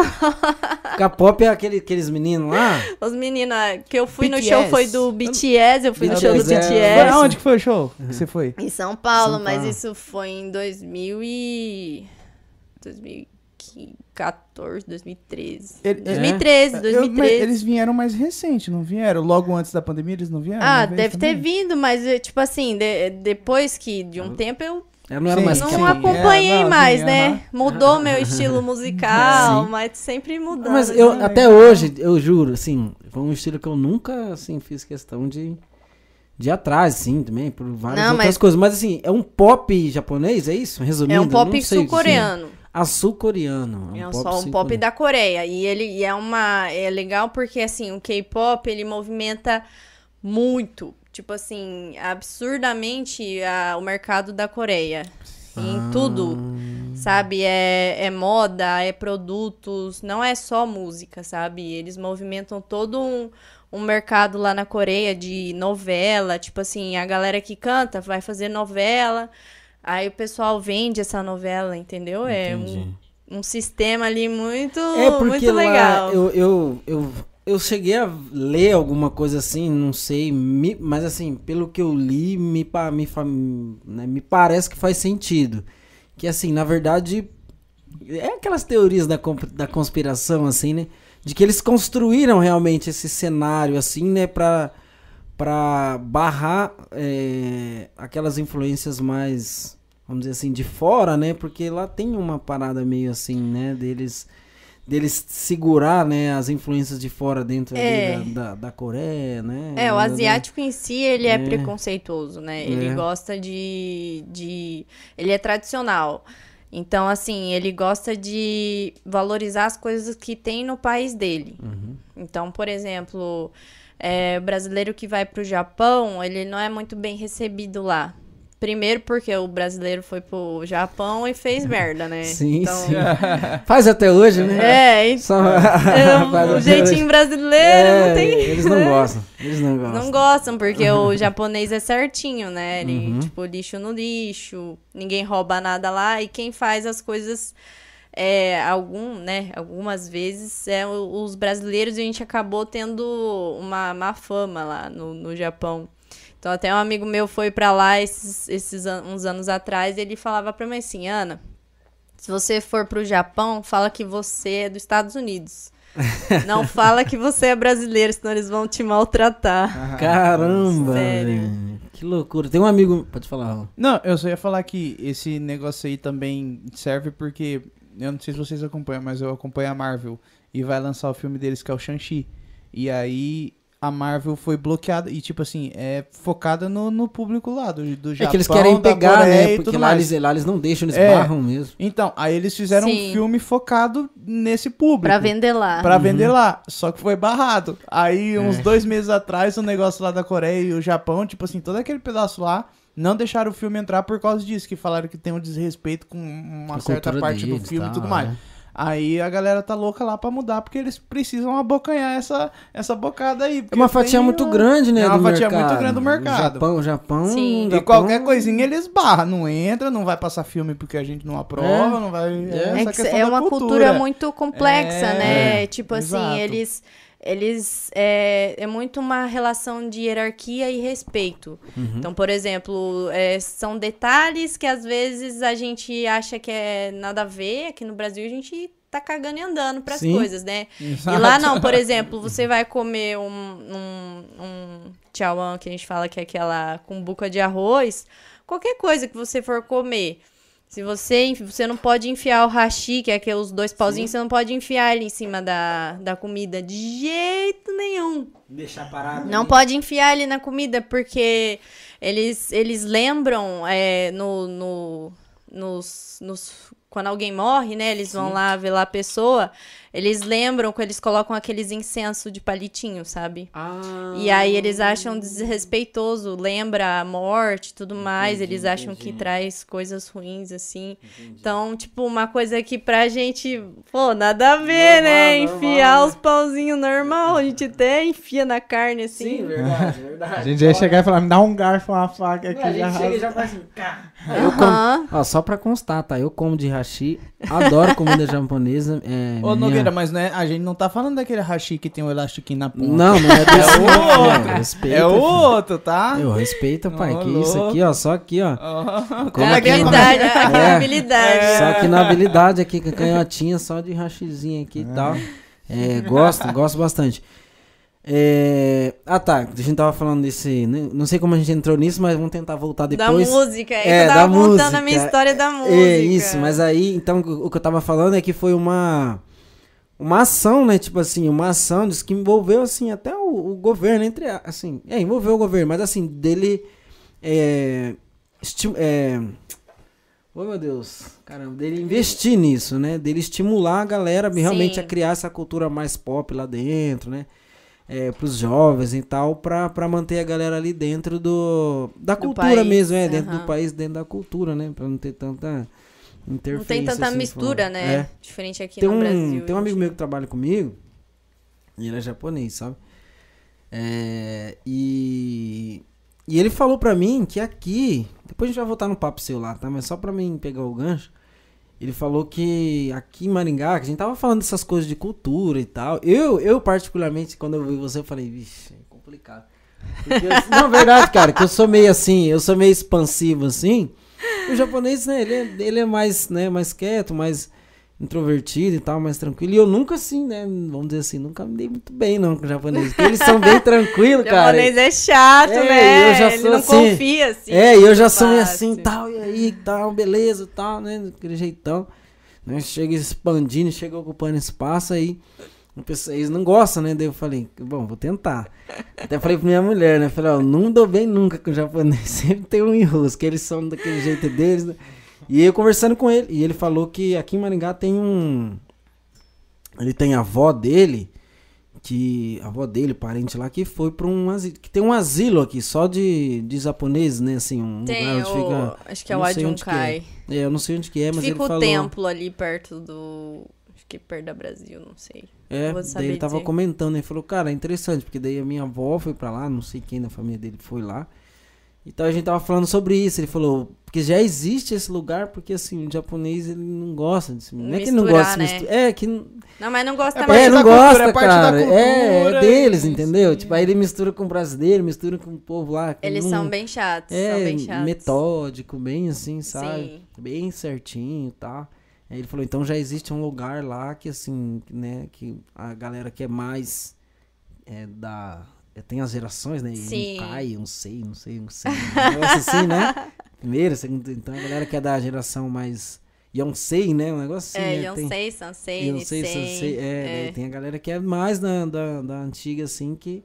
K-pop é aquele, aqueles meninos lá. Os meninos, que eu fui no BTS. show foi do BTS, eu fui no show do é. BTS. Foi aonde que foi o show que você foi? Em São Paulo, São mas Paulo. isso foi em 2000 e... 2014, 2013. Ele- 2013, Eu- 2013. mas eles vieram mais recente, não vieram? Logo antes da pandemia eles não vieram? Ah, vez deve ter também? vindo, mas, eh, tipo assim, de- depois que, de um tempo, eu Eu não era Sim, mais não sim. Acompanhei É, não, mais, sim, né? aham. Mudou meu estilo (laughs) musical, Sim. mas sempre mudando. Mas eu, né? até hoje, eu juro, assim, foi um estilo que eu nunca, assim, fiz questão de, de ir atrás, sim, também, por várias Não, outras mas- coisas. Mas, assim, é um pop japonês, é isso? Resumindo, É um pop sul-coreano. sim. Ah, sul-coreano. É um só um pop da Coreia. E ele e é uma. É legal porque, assim, o K-pop ele movimenta muito. Tipo assim, absurdamente a- o mercado da Coreia. Em Ah. tudo. Sabe? É, é moda, é produtos, não é só música, sabe? Eles movimentam todo um, um mercado lá na Coreia de novela. Tipo assim, a galera que canta vai fazer novela. Aí o pessoal vende essa novela, entendeu? É um, Entendi. um sistema ali muito, É porque muito lá legal. eu, eu, eu, eu cheguei a ler alguma coisa assim, não sei, me- mas assim, pelo que eu li, me, me, né, me parece que faz sentido. Que assim, na verdade, é aquelas teorias da, da conspiração, assim, né? De que eles construíram realmente esse cenário, assim, né, pra, pra barrar é, aquelas influências mais, vamos dizer assim, de fora, né? Porque lá tem uma parada meio assim, né? Deles, deles segurar, né, as influências de fora dentro É. da, da, da Coreia, né? É, o Da- asiático em si, ele é, É. preconceituoso, né? Ele É. gosta de, de... Ele é tradicional. Então, assim, ele gosta de valorizar as coisas que tem no país dele. Uhum. Então, por exemplo, é, o brasileiro que vai pro Japão, ele não é muito bem recebido lá. Primeiro porque o brasileiro foi pro Japão e fez (laughs) merda, né? Sim, Então, sim. (laughs) Faz até hoje, né? É, então, Só... (laughs) é, o jeitinho brasileiro É, não tem... Eles não gostam. Eles não gostam. Não gostam, porque o japonês é certinho, né? Ele, Uhum. tipo, lixo no lixo, ninguém rouba nada lá, e quem faz as coisas, é, algum, né? Algumas vezes, é os brasileiros, e a gente acabou tendo uma má fama lá no, no Japão. Então, até um amigo meu foi pra lá esses, esses an- uns anos atrás, e ele falava pra mim assim, Ana, se você for pro Japão, fala que você é dos Estados Unidos. (laughs) Não fala que você é brasileiro, senão eles vão te maltratar. Caramba, Sério. Que loucura. Tem um amigo. Pode falar. Não, eu só ia falar que esse negócio aí também serve porque. Eu não sei se vocês acompanham, mas eu acompanho a Marvel. E vai lançar o filme deles que é o Shang-Chi. E aí a Marvel foi bloqueada. E tipo assim, é focada no, no público lá, do, do Japão. É que eles querem pegar, Coreia né? e Porque lá mais. eles, lá eles não deixam, eles É. barram mesmo. Então, aí eles fizeram Sim. um filme focado nesse público. Pra vender lá. Pra Uhum. vender lá. Só que foi barrado. Aí, uns É. dois meses atrás, o negócio lá da Coreia e o Japão, tipo assim, todo aquele pedaço lá, não deixaram o filme entrar por causa disso, que falaram que tem um desrespeito com uma A certa parte do deles, filme e tal, tudo mais. é. Aí a galera tá louca lá pra mudar, porque eles precisam abocanhar essa, essa bocada aí. É uma fatia muito grande, né? É uma do fatia mercado. muito grande do O mercado. Japão, o Japão. Sim. o E Japão- qualquer coisinha eles barram, não entra, não vai passar filme porque a gente não aprova, É. não vai. É. É, É, é uma cultura. muito complexa, É, né? é, tipo assim, exato. eles. Eles. É, é muito uma relação de hierarquia e respeito. Uhum. Então, por exemplo, é, são detalhes que às vezes a gente acha que é nada a ver. Aqui no Brasil a gente tá cagando e andando pras Sim. coisas, né? Exato. E lá não, por exemplo, (laughs) você vai comer um, um, um tchauan, que a gente fala que é aquela cumbuca de arroz, qualquer coisa que você for comer. Se você, você não pode enfiar o hashi, que é aqueles dois pauzinhos, você não pode enfiar ele em cima da, da comida de jeito nenhum. Deixar parado. Não pode enfiar ele na comida, porque eles, eles lembram é, no, no, nos, nos- Quando alguém morre, né? Eles vão lá ver lá a pessoa. Eles lembram quando eles colocam aqueles incensos de palitinho, sabe? Ah, E aí eles acham desrespeitoso, lembra a morte e tudo mais. Entendi, eles acham que entendi. traz coisas ruins, assim. Então, tipo, uma coisa que pra gente, pô, nada a ver, Normal, né? normal, Enfiar né? os pauzinhos normal. A gente até enfia na carne, assim. Sim, verdade, verdade. (laughs) A gente ia chegar e falar, me dá um garfo, uma faca aqui. A gente já chega e já faz assim, cá. Eu como, Aham. ó, só pra constar, tá? Eu como de hashi, adoro comida japonesa. É, Ô, minha- Nogueira, mas né, a gente não tá falando daquele hashi que tem o elastiquinho na ponta. Não, não é desse É o não, outro. é, respeita, É o outro, tá? Eu respeito, pai. Que isso aqui, ó, só aqui, ó. Ó, Como É é que é? habilidade, aqui é É. habilidade. Só que na habilidade aqui, com a canhotinha só de rachizinho aqui e tal. É, gosto, gosto bastante. É, Ah, tá. A gente tava falando desse. Não sei como a gente entrou nisso, mas vamos tentar voltar Da depois. música. É, É, eu tava da contando música. a minha história da música. É isso, mas aí, então, o que eu tava falando é que foi uma. Uma ação, né? Tipo assim, uma ação diz que envolveu, assim, até o, o governo, entre. Assim, é, envolveu o governo, mas assim, dele. É. esti- é Oh, meu Deus. Caramba, dele investir nisso, né? Dele estimular a galera realmente Sim. a criar essa cultura mais pop lá dentro, né? É, pros jovens e tal, pra manter a galera ali dentro do, da Do cultura país, mesmo, é, dentro do país, dentro da cultura, né? Pra não ter tanta interferência. Não tem tanta assim, mistura, fora. né? É. Diferente aqui Tem no um, Brasil. tem um amigo meu que trabalha comigo, e ele é japonês, sabe? É, e, e ele falou pra mim que aqui, depois a gente vai voltar no papo seu lá, tá? Mas só pra mim pegar o gancho, ele falou que aqui em Maringá, que a gente tava falando dessas coisas de cultura e tal. Eu, eu particularmente, quando eu vi você, eu falei, vixe, é complicado. Porque, eu- não, verdade, cara, que eu sou meio assim, eu sou meio expansivo assim. (laughs) O japonês, né, ele é, ele é mais, né, mais quieto, mais introvertido e tal, mais tranquilo. E eu nunca assim, né, vamos dizer assim, nunca me dei muito bem não com o japonês. Porque eles são bem (laughs) tranquilos, O cara. japonês é chato, É, né? eu já Ele sou não assim. confia, assim. É, e eu já sou meio fácil. assim, tal, e aí, tal, beleza, tal, né, daquele jeitão. Né, chega expandindo, chega ocupando espaço aí. O Eles não gostam, né? Daí eu falei, bom, vou tentar. Até falei pra minha mulher, né? Falei, ó, não dou bem nunca com o japonês. (laughs) Sempre tem um enrosco, que eles são daquele jeito deles, né? E eu conversando com ele, e ele falou que aqui em Maringá tem um. Ele tem a avó dele, que. A avó dele, parente lá, que foi pra um asilo. Que tem um asilo aqui, só de, de japoneses, né? Assim, um Tem lugar onde o... fica. Acho que é eu o não sei onde que é. É, eu não sei onde que é, mas Fica ele o falou. templo ali perto do... Acho que perto da Brasil, não sei. É, Vou daí ele tava dizer. comentando, ele falou, cara, é interessante, porque daí a minha avó foi pra lá, não sei quem da família dele foi lá. Então a gente tava falando sobre isso, ele falou, porque já existe esse lugar, porque assim, o japonês ele não gosta disso. Não é que ele não gosta de né? misturar. É, que não- Não, mas não gosta É mais. é, não da cultura, gosta, é parte da cara. é, cultura, é deles, isso entendeu? Tipo, aí ele mistura com o brasileiro, mistura com o povo lá. Eles não- são bem chatos, é, são bem chatos. metódico, bem assim, sabe? Sim. Bem certinho e tal. Ele falou, então já existe um lugar lá que assim, né, que a galera que é mais é, da tem as gerações, né? Sim. Um Kai, um Sei, não sei, um Sei. Um negócio assim, né? (laughs) Primeiro, segundo. Então a galera que é da geração mais. Yonsei, né? Um negócio assim. É, né? Yonsei, Sansei, Yonsei. Sansei, é, é. tem a galera que é mais da, da, da antiga, assim, que.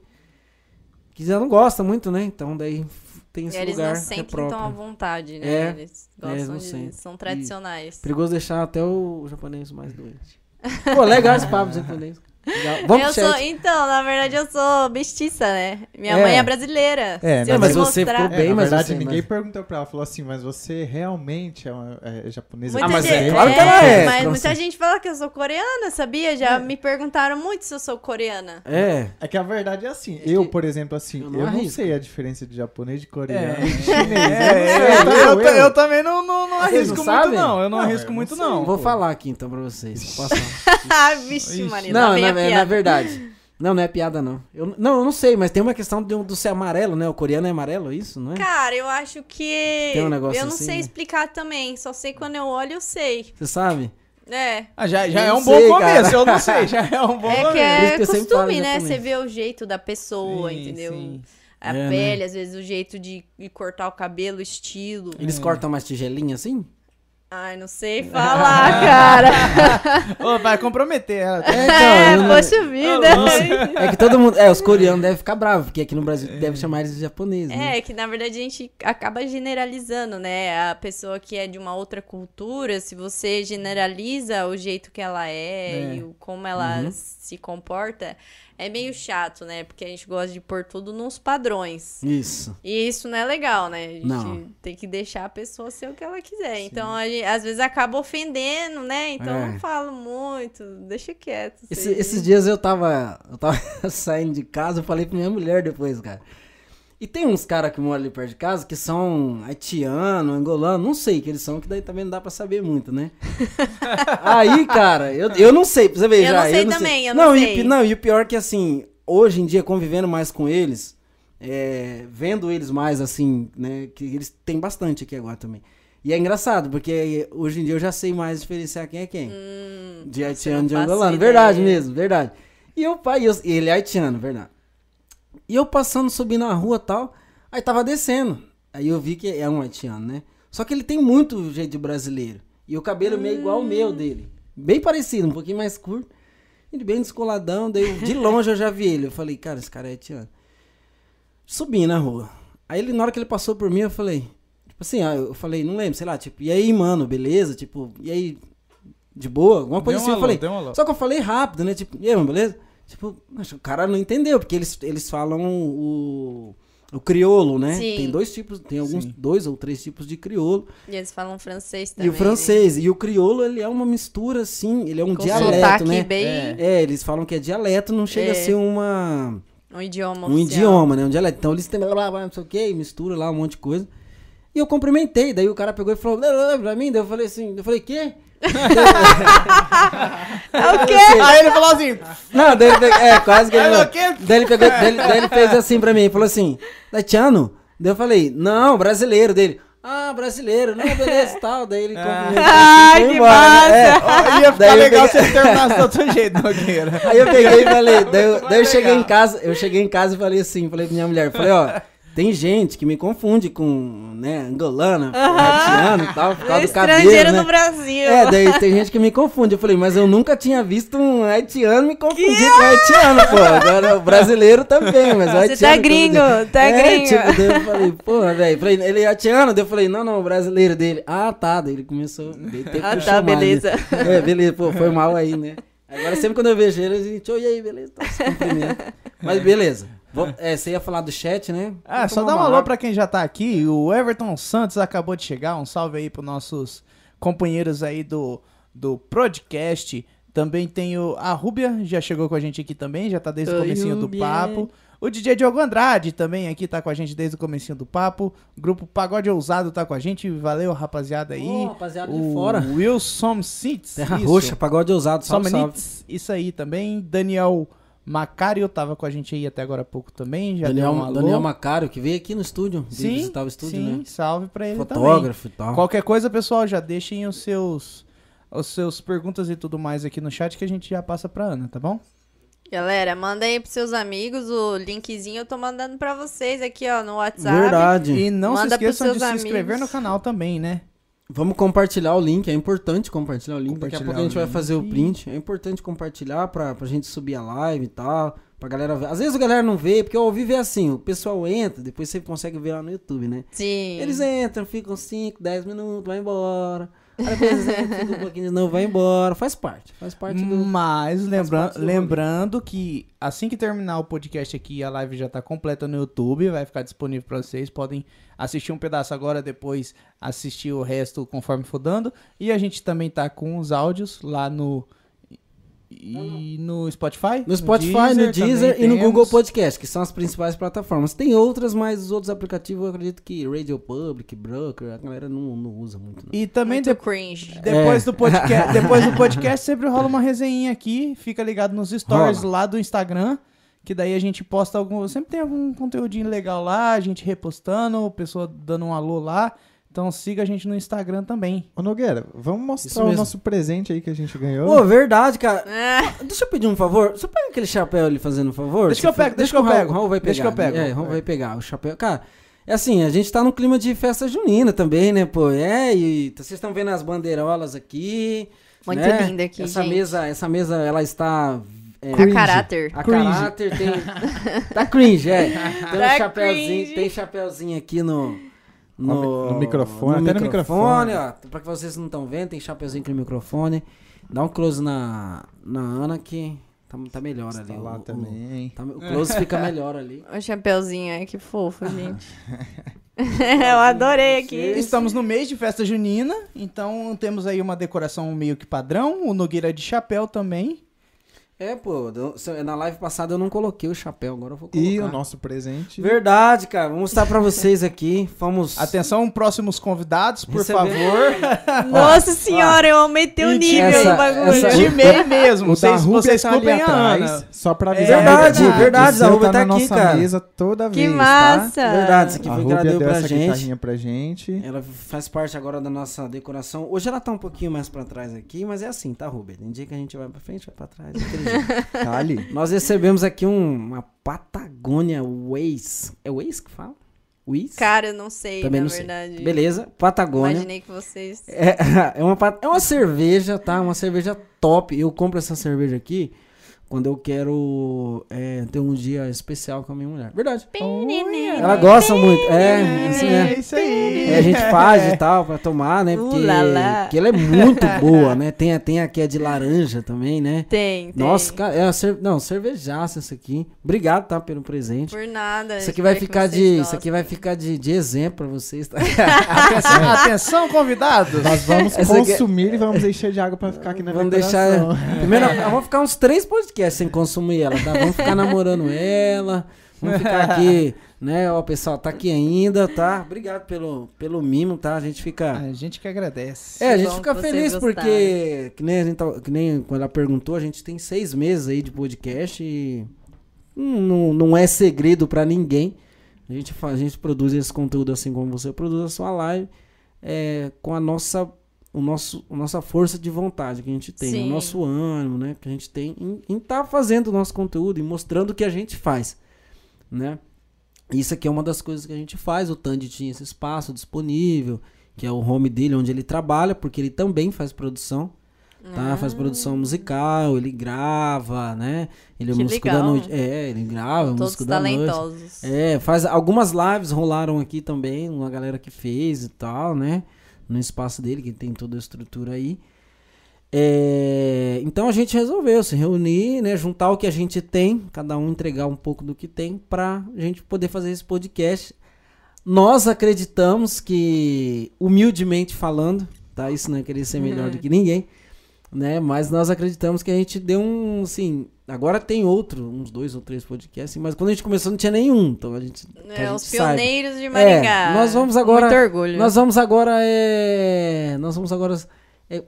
Que já não gosta muito, né? Então daí tem E esse eles lugar não que é sentem tão à vontade, né? É, eles é, eles gostam não de. São tradicionais. Perigoso deixar até o japonês mais doente. Pô, legal esse papo japonês. Eu sou, então, na verdade, eu sou mestiça, né? Minha É. mãe é brasileira. É, Se né, eu mas te você mostrar- ficou bem, É, na mas verdade, você- ninguém mas- perguntou pra ela, falou assim, mas você realmente é, uma, é japonesa? Muita Ah, mas gente, é claro que ela é, Mas muita gente fala que eu sou coreana, sabia? Já me perguntaram muito se eu sou coreana. É. É que a verdade é assim, eu, por exemplo, assim, Eu eu não não, arrisco. sei a diferença de japonês, de coreano, É. de chinês. É, eu, é, não eu, eu também não, não, não arrisco não muito, não. Eu não Não, arrisco eu não muito, sei. não. Vou falar aqui então pra vocês. (laughs) Vixe, Maria, lá Não, na, a é na piada. verdade. Não, não é piada, não. Eu, não, eu não sei, mas tem uma questão do, do ser amarelo, né? O coreano é amarelo, isso, não é? Cara, eu acho que. Tem um negócio eu não assim, sei né? explicar também. Só sei quando eu olho, eu sei. Você sabe? É. Ah, já, já Eu é não um bom sei, começo, cara. eu não sei. (laughs) Já é um bom É que começo. Por isso é que eu sempre falo costume, né? japonês. Você vê o jeito da pessoa, Sim, entendeu? sim. A É, pele, às vezes o jeito de, de cortar o cabelo, o estilo. Eles cortam mais tigelinha assim? Ai, não sei (laughs) falar, (laughs) cara. Ô, vai comprometer ela. É, então, É, não- poxa vida. É que todo mundo. É, os coreanos devem ficar bravos, porque aqui no Brasil deve chamar eles de japonês, né? É, que na verdade a gente acaba generalizando, né? A pessoa que é de uma outra cultura, se você generaliza o jeito que ela é, É. e o- como ela Uhum. se comporta, é meio chato, né? Porque a gente gosta de pôr tudo nos padrões. Isso. E isso não é legal, né? A gente Não. tem que deixar a pessoa ser o que ela quiser. Então, a gente, às vezes acaba ofendendo, né? Então, É. eu não falo muito, deixa quieto. Esse- esses dias eu tava, eu tava (laughs) saindo de casa, eu falei pra minha mulher depois, cara. E tem uns caras que moram ali perto de casa que são haitiano, angolano, não sei que eles são, que daí também não dá pra saber muito, né? (laughs) Aí, cara, eu, eu não sei, pra você ver Eu já. não sei também, eu não não, E, sei. o pi- não, e o pior é que assim, hoje em dia, convivendo mais com eles, é, vendo eles mais assim, né, que eles têm bastante aqui agora também. E é engraçado, porque hoje em dia eu já sei mais diferenciar quem é quem. Hum, De haitiano não de angolano. ideia. Verdade mesmo, verdade. E eu, pai, eu- ele é haitiano, verdade. E eu passando, subindo na rua e tal, aí tava descendo. Aí eu vi que é um haitiano, né? Só que ele tem muito jeito de brasileiro. E o cabelo meio igual ao Hum. meu dele. Bem parecido, um pouquinho mais curto. Ele bem descoladão, daí eu- de longe eu já vi ele. Eu falei, cara, esse cara é haitiano. Subi na rua. Aí ele, na hora que ele passou por mim, eu falei, tipo assim, ah, eu falei, não lembro, sei lá, tipo, e aí, mano, beleza? Tipo, e aí, de boa? Alguma coisa Deu assim, um eu alô, falei. alô. Só que eu falei rápido, né? Tipo, e aí, mano, beleza? Tipo, que o cara não entendeu, porque eles, eles falam o, o crioulo, né? Sim. Tem dois tipos, tem alguns, Sim. dois ou três tipos de crioulo. E eles falam francês também. e o francês. E o crioulo, ele é uma mistura, assim, ele é um Com dialeto, né? bem. É. É, eles falam que é dialeto, não chega É. a ser uma Um idioma um oficial. idioma, né? Um dialeto. Então eles têm blá, não sei o que, mistura lá um monte de coisa. E eu cumprimentei, daí o cara pegou e falou, pra mim, daí eu falei assim, eu falei, quê? É o quê? Aí ele falou assim, Não, daí ele pegou, é, quase que ele falou, daí ele pegou, daí, daí ele fez assim pra mim, falou assim, Datiano? Daí eu falei, não, brasileiro dele. Ah, brasileiro, não, beleza e (laughs) tal. Daí ele Ah, assim, que embora, né? É. ó, ia ficar Daí legal se peguei- ele terminasse de outro jeito, Nogueira. Aí eu peguei e falei, daí eu, daí eu cheguei em casa, eu cheguei em casa e falei assim, falei pra minha mulher, falei, ó, tem gente que me confunde com, né, angolana, (laughs) haitiano e tal, por causa do (laughs) cabelo, Estrangeiro né? no Brasil. É, daí tem gente que me confunde. Eu falei, mas eu nunca tinha visto um haitiano me confundir com um haitiano, pô. Agora o brasileiro também, mas o Você haitiano. tá todo gringo, tá é, gringo. Tipo, daí eu falei, porra, velho. Falei, ele é haitiano? Daí eu falei, não, não, o brasileiro dele. Ah, tá. Daí ele começou. Daí Ah, que tá, né? beleza. É, beleza, pô, foi mal aí, né? Agora sempre quando eu vejo ele, a gente, oi, e aí, beleza? Tá, se cumprimenta. Mas beleza. Vou- é, você ia falar do chat, né? Ah, só dá um uma alô pra quem já tá aqui. O Everton Santos acabou de chegar. Um salve aí pros nossos companheiros aí do, do podcast. Também tem o, a Rúbia, já chegou com a gente aqui também, já tá desde o Oi, comecinho do Rúbia. papo. O DJ Diogo Andrade também aqui tá com a gente desde o comecinho do papo. Grupo Pagode Ousado tá com a gente. Valeu, rapaziada aí. Ô, rapaziada de o fora. Wilson Sitz. (laughs) Terra isso. Roxa, pagode ousado, salve, salve. Isso aí também. Daniel Macário tava com a gente aí até agora há pouco também. Já Daniel, um. Daniel Macário, que veio aqui no estúdio, Sim, visitar o estúdio, sim, né? salve pra ele também. Fotógrafo e tal. Qualquer coisa, pessoal, já deixem os seus os seus perguntas e tudo mais aqui no chat que a gente já passa pra Ana, tá bom? Galera, manda aí pros seus amigos o linkzinho. Eu tô mandando pra vocês aqui, ó, no WhatsApp. Verdade. E não Manda se esqueçam de se seus inscrever amigos. no canal também, né? Vamos compartilhar o link, é importante compartilhar o link. Daqui a Compartilhar pouco a gente vai link. fazer o print. É importante compartilhar pra, pra gente subir a live e tal. Pra galera ver. Às vezes a galera não vê, porque ao vivo é assim: o pessoal entra, depois você consegue ver lá no YouTube, né? Sim. Eles entram, ficam 5, 10 minutos, vai embora. Aí depois um pouquinho de novo, vai embora. Faz parte, faz parte do. Mas lembra parte do lembrando que assim que terminar o podcast aqui, a live já tá completa no YouTube, vai ficar disponível pra vocês. Podem assistir um pedaço agora, depois assistir o resto conforme for dando. E a gente também tá com os áudios lá no. E no Spotify? No Spotify, no Deezer também e no temos. Google Podcast, que são as principais plataformas. Tem outras, mas os outros aplicativos eu acredito que Radio Public, Broker, a galera não, não usa muito. Não. E também Muito de- cringe. depois, do podcast, (laughs) depois do podcast sempre rola uma resenha aqui. Fica ligado nos stories Rola. lá do Instagram. Que daí a gente posta algum. Sempre tem algum conteúdinho legal lá, a gente repostando, pessoa dando um alô lá. Então siga a gente no Instagram também. Ô Nogueira, vamos mostrar o nosso presente aí que a gente ganhou? Pô, verdade, cara. Ah, Deixa eu pedir um favor. Você pega aquele chapéu ali fazendo um favor? Deixa que eu fa- pego, deixa que eu o Raul- pego. Raul vai pegar. Deixa que eu pego. É, Raul vai pegar o chapéu. Cara, é assim, a gente tá no clima de festa junina também, né, pô? É, e vocês estão vendo as bandeirolas aqui. Muito né? linda aqui, essa gente. Mesa, essa mesa, ela está... é, a caráter. A Cringe. caráter tem. tá cringe, é. (laughs) Tem Tá um chapéuzinho, cringe. tem chapéuzinho aqui no. No No, mi- no microfone, até no microfone. ó. Pra que vocês não estão vendo, tem chapéuzinho aqui no microfone. Dá um close na, na Ana que tá, tá melhor ali. Tá o- lá o- também. tá- o close fica melhor ali. (laughs) O chapeuzinho, ai que fofo, (laughs) gente. (laughs) eu adorei aqui. Estamos no mês de festa junina, então temos aí uma decoração meio que padrão. O Nogueira de chapéu também. É, pô, na live passada eu não coloquei o chapéu, agora eu vou colocar. E o nosso presente. Verdade, cara. Vou mostrar pra vocês aqui. Fomos. Atenção, próximos convidados, por Recebemos- favor. (laughs) (laughs) Nossa senhora, eu aumentei o E nível essa- do bagulho. essa- Intimei mesmo. O Vocês, vocês tá culpem a atrás, só pra avisar. Verdade, o verdade, o seu a Rúbia tá tá na aqui, nossa cara. mesa toda Que vez, massa. tá? Verdade, isso aqui A foi que ela deu deu pra essa gente. guitarrinha pra gente. Ela faz parte agora da nossa decoração. Hoje ela tá um pouquinho mais pra trás aqui, mas é assim, tá, Rubem? Tem dia que a gente vai pra frente, vai pra trás. Jeito. Tá. Nós recebemos aqui um- uma Patagônia Waze. É Waze que fala? Waze? Cara, eu não sei, Também na não sei. verdade. Beleza, Patagônia. Imaginei que vocês. É, (laughs) é, uma, é uma cerveja, tá? Uma cerveja top. Eu compro essa cerveja aqui quando eu quero é, ter um dia especial com a minha mulher. Verdade. Ela gosta muito. É, assim, é. isso aí. É, a gente faz e tal pra tomar, né? Porque, Uh, lá. porque ela é muito (laughs) boa, né? Tem, a- tem aqui a de laranja também, né? Tem, tem. Nossa, cara, é uma cer... não, cervejaça isso aqui. Obrigado, tá, pelo presente. Por nada. Isso aqui vai que ficar de, isso gostem. aqui vai ficar de, de exemplo pra vocês, tá? (laughs) Atenção, atenção, convidados. Nós vamos Essa aqui é- consumir e vamos encher de água pra ficar aqui na Vamos decoração. deixar. Primeiro, (laughs) vamos ficar uns três podcasts sem consumir ela, tá? Vamos ficar namorando ela. Vamos ficar aqui, (laughs) né? Ó, pessoal, tá aqui ainda, tá? Obrigado pelo, pelo mimo, tá? A gente fica. A gente que agradece. É, a gente bom fica feliz porque, que nem, a gente tá- que nem quando ela perguntou, a gente tem seis meses aí de podcast e não, não é segredo pra ninguém. A gente, faz, a gente produz esse conteúdo assim como você produz a sua live, é, com a nossa, o nosso, a nossa força de vontade que a gente tem, Sim. o nosso ânimo, né, que a gente tem em estar fazendo o nosso conteúdo e mostrando o que a gente faz, né? Isso aqui é uma das coisas que a gente faz. O Tandy tinha esse espaço disponível, que é o home dele, onde ele trabalha, porque ele também faz produção, tá? Faz produção musical, ele grava, né? Ele é Ah. Que músico legal. da noite. É, ele grava, é Todos músico da noite. talentosos. É, faz algumas lives rolaram aqui também, uma galera que fez e tal, né? No espaço dele, que tem toda a estrutura aí. É, então a gente resolveu se reunir, né? Juntar o que a gente tem, cada um entregar um pouco do que tem, pra gente poder fazer esse podcast. Nós acreditamos que, humildemente falando, tá? Isso não é querer ser melhor do que ninguém, né? Mas nós acreditamos que a gente deu um, assim, agora tem outro, uns dois ou três podcasts, mas quando a gente começou não tinha nenhum, então a gente, que a É, gente os saiba. pioneiros de Maringá. nós vamos Com agora- Muito orgulho. Nós vamos agora é, nós vamos agora é,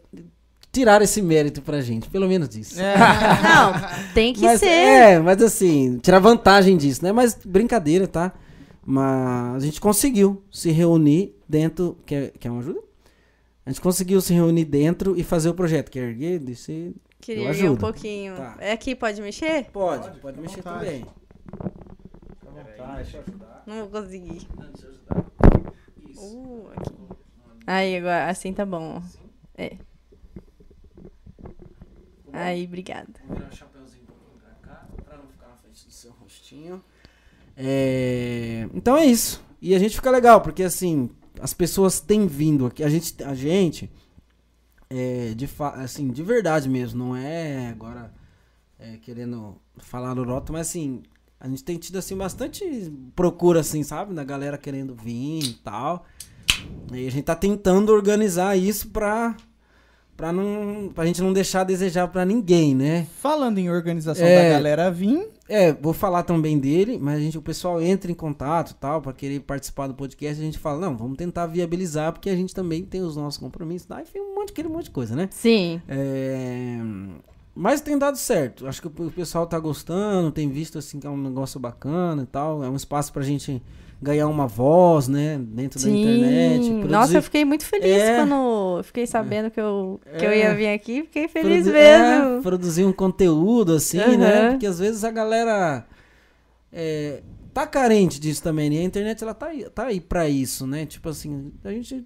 tirar esse mérito pra gente, pelo menos isso. (laughs) Não, tem que mas, ser. É, mas assim, tirar vantagem disso, né? Mas brincadeira, tá? Mas a gente conseguiu se reunir dentro. Quer, quer uma ajuda? A gente conseguiu se reunir dentro e fazer o projeto. Quer erguer, descer. Queria Eu ver um pouquinho. Tá. É aqui, pode mexer? Pode, pode mexer vontade. também. Não vou conseguir. Uh, aqui. Aí, agora, assim tá bom. É. Aí, obrigada. Vou virar o chapéuzinho um pouquinho pra cá, pra não ficar na frente do seu rostinho. É, Então é isso. E a gente fica legal, porque assim, as pessoas têm vindo aqui. A gente, a gente é, de, assim, de verdade mesmo, não é agora é, querendo falar lorota, mas assim, a gente tem tido assim bastante procura, assim, sabe? Da galera querendo vir e tal. E a gente tá tentando organizar isso pra, pra, não, pra gente não deixar a desejar pra ninguém, né? Falando em organização É. da galera vir, É, vou falar também dele, mas a gente, o pessoal entra em contato e tal, pra querer participar do podcast, a gente fala, não, vamos tentar viabilizar, porque a gente também tem os nossos compromissos, tá? Enfim, um monte, aquele monte de coisa, né? Sim. É, Mas tem dado certo. Acho que o pessoal tá gostando, tem visto assim que é um negócio bacana e tal. É um espaço pra gente ganhar uma voz, né? Dentro da internet. Sim. Nossa, produzir- eu fiquei muito feliz É. quando fiquei sabendo que, eu, que eu É. ia vir aqui. Fiquei feliz Produ- mesmo. é, produzir um conteúdo assim, né? Aham. Porque às vezes a galera é, tá carente disso também, né? A internet ela tá aí, tá aí pra isso, né? Tipo assim, a gente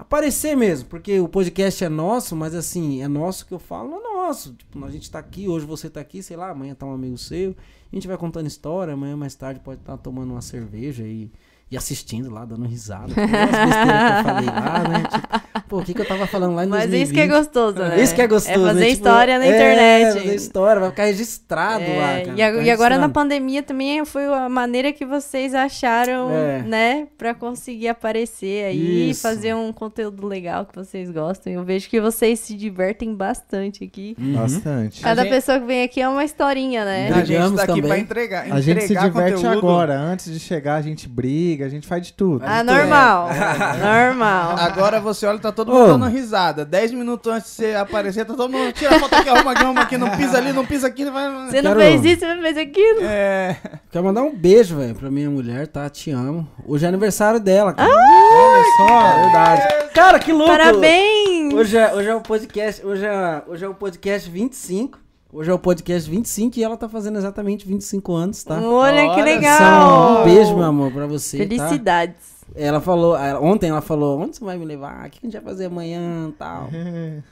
aparecer mesmo, porque o podcast é nosso, mas assim, é nosso que eu falo, é nosso. Tipo, a gente tá aqui, hoje você tá aqui, sei lá, amanhã tá um amigo seu, a gente vai contando história, amanhã mais tarde pode estar tomando uma cerveja e, e assistindo lá, dando risada. Porque As besteiras que eu falei lá, né? (laughs) Tipo, pô, o que, que eu tava falando lá em Mas 2020? isso que é gostoso, né? Isso que é gostoso. É fazer né? Tipo, história na é, internet. fazer história, vai ficar registrado É, lá, cara. e, ficar e agora na pandemia também foi a maneira que vocês acharam, É. né, Pra conseguir aparecer aí, Isso. fazer um conteúdo legal que vocês gostam. Eu vejo que vocês se divertem bastante aqui. Uhum. Bastante. Cada gente- pessoa que vem aqui é uma historinha, né? a gente tá aqui também. pra entregar, A gente se entregar diverte conteúdo. agora. Antes de chegar, a gente briga, a gente faz de tudo. Ah, normal. (laughs) normal. Agora você olha, tá todo Ô. mundo dando risada. Dez minutos antes de você aparecer, tá todo mundo. Tira a foto aqui, arruma aqui, arruma aqui, não pisa ali, não pisa aqui. Vai... Você não Quero- fez isso, você não fez aquilo. É. Quero mandar um beijo, velho, pra minha mulher, tá? Te amo. Hoje é aniversário dela, cara. Olha só. Verdade. Cara, que louco! Parabéns! Hoje é, hoje é o podcast, hoje é, hoje é o podcast 25. Hoje é o podcast 25 e ela tá fazendo exatamente 25 anos, tá? Olha que Olha legal. Um beijo, meu amor, pra você, tá? Felicidades. Ela falou, ela- ontem ela falou, onde você vai me levar? O que a gente vai fazer amanhã tal?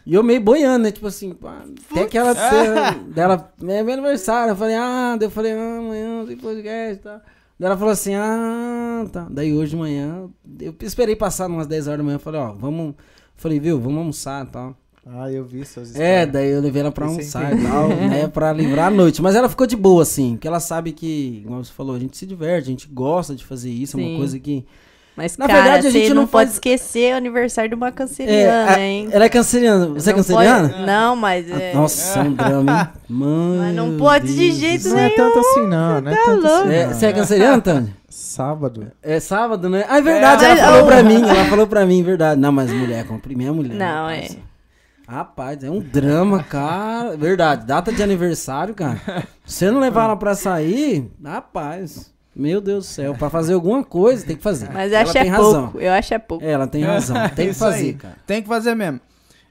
E eu meio boiando, né? Tipo assim, pá, até que ela dela, é meu aniversário. Eu falei, ah, daí eu falei, ah, amanhã tem podcast e tal. Daí ela falou assim, ah, tá. Daí hoje de manhã, eu esperei passar umas 10 horas da manhã, eu falei, ó, vamos. Falei, viu, vamos almoçar e tal. Ah, eu vi suas É, daí eu levei ela pra é almoçar e tal, né? Pra livrar a noite. Mas ela ficou de boa, assim, porque ela sabe que, como você falou, a gente se diverte, a gente gosta de fazer isso, é uma coisa que. Mas, Na cara, verdade, a você gente não, não pode faz- esquecer o aniversário de uma É, canceriana, a- hein? ela é canceriana. Você é canceriana? pode- Não, mas é... Nossa, é um drama, hein? Mano. (laughs) Mas não pode de jeito Não é tanto assim, não. Não é tá tanto louco. assim, É, não. você é canceriano, Tânia? (laughs) Sábado. É sábado, né? Ah, é verdade, É, ela mas- falou pra mim, ela falou pra mim, verdade. Não, mas mulher, compre minha mulher. Não, rapaz. é. Rapaz, é um drama, cara. Verdade, data de aniversário, cara. Se você não levar ela pra sair, rapaz, meu Deus do céu, pra fazer alguma coisa tem que fazer. Mas eu ela acho é razão. pouco. Eu acho é pouco. É, ela tem razão, (laughs) tem que Isso aí. fazer, cara. Tem que fazer mesmo.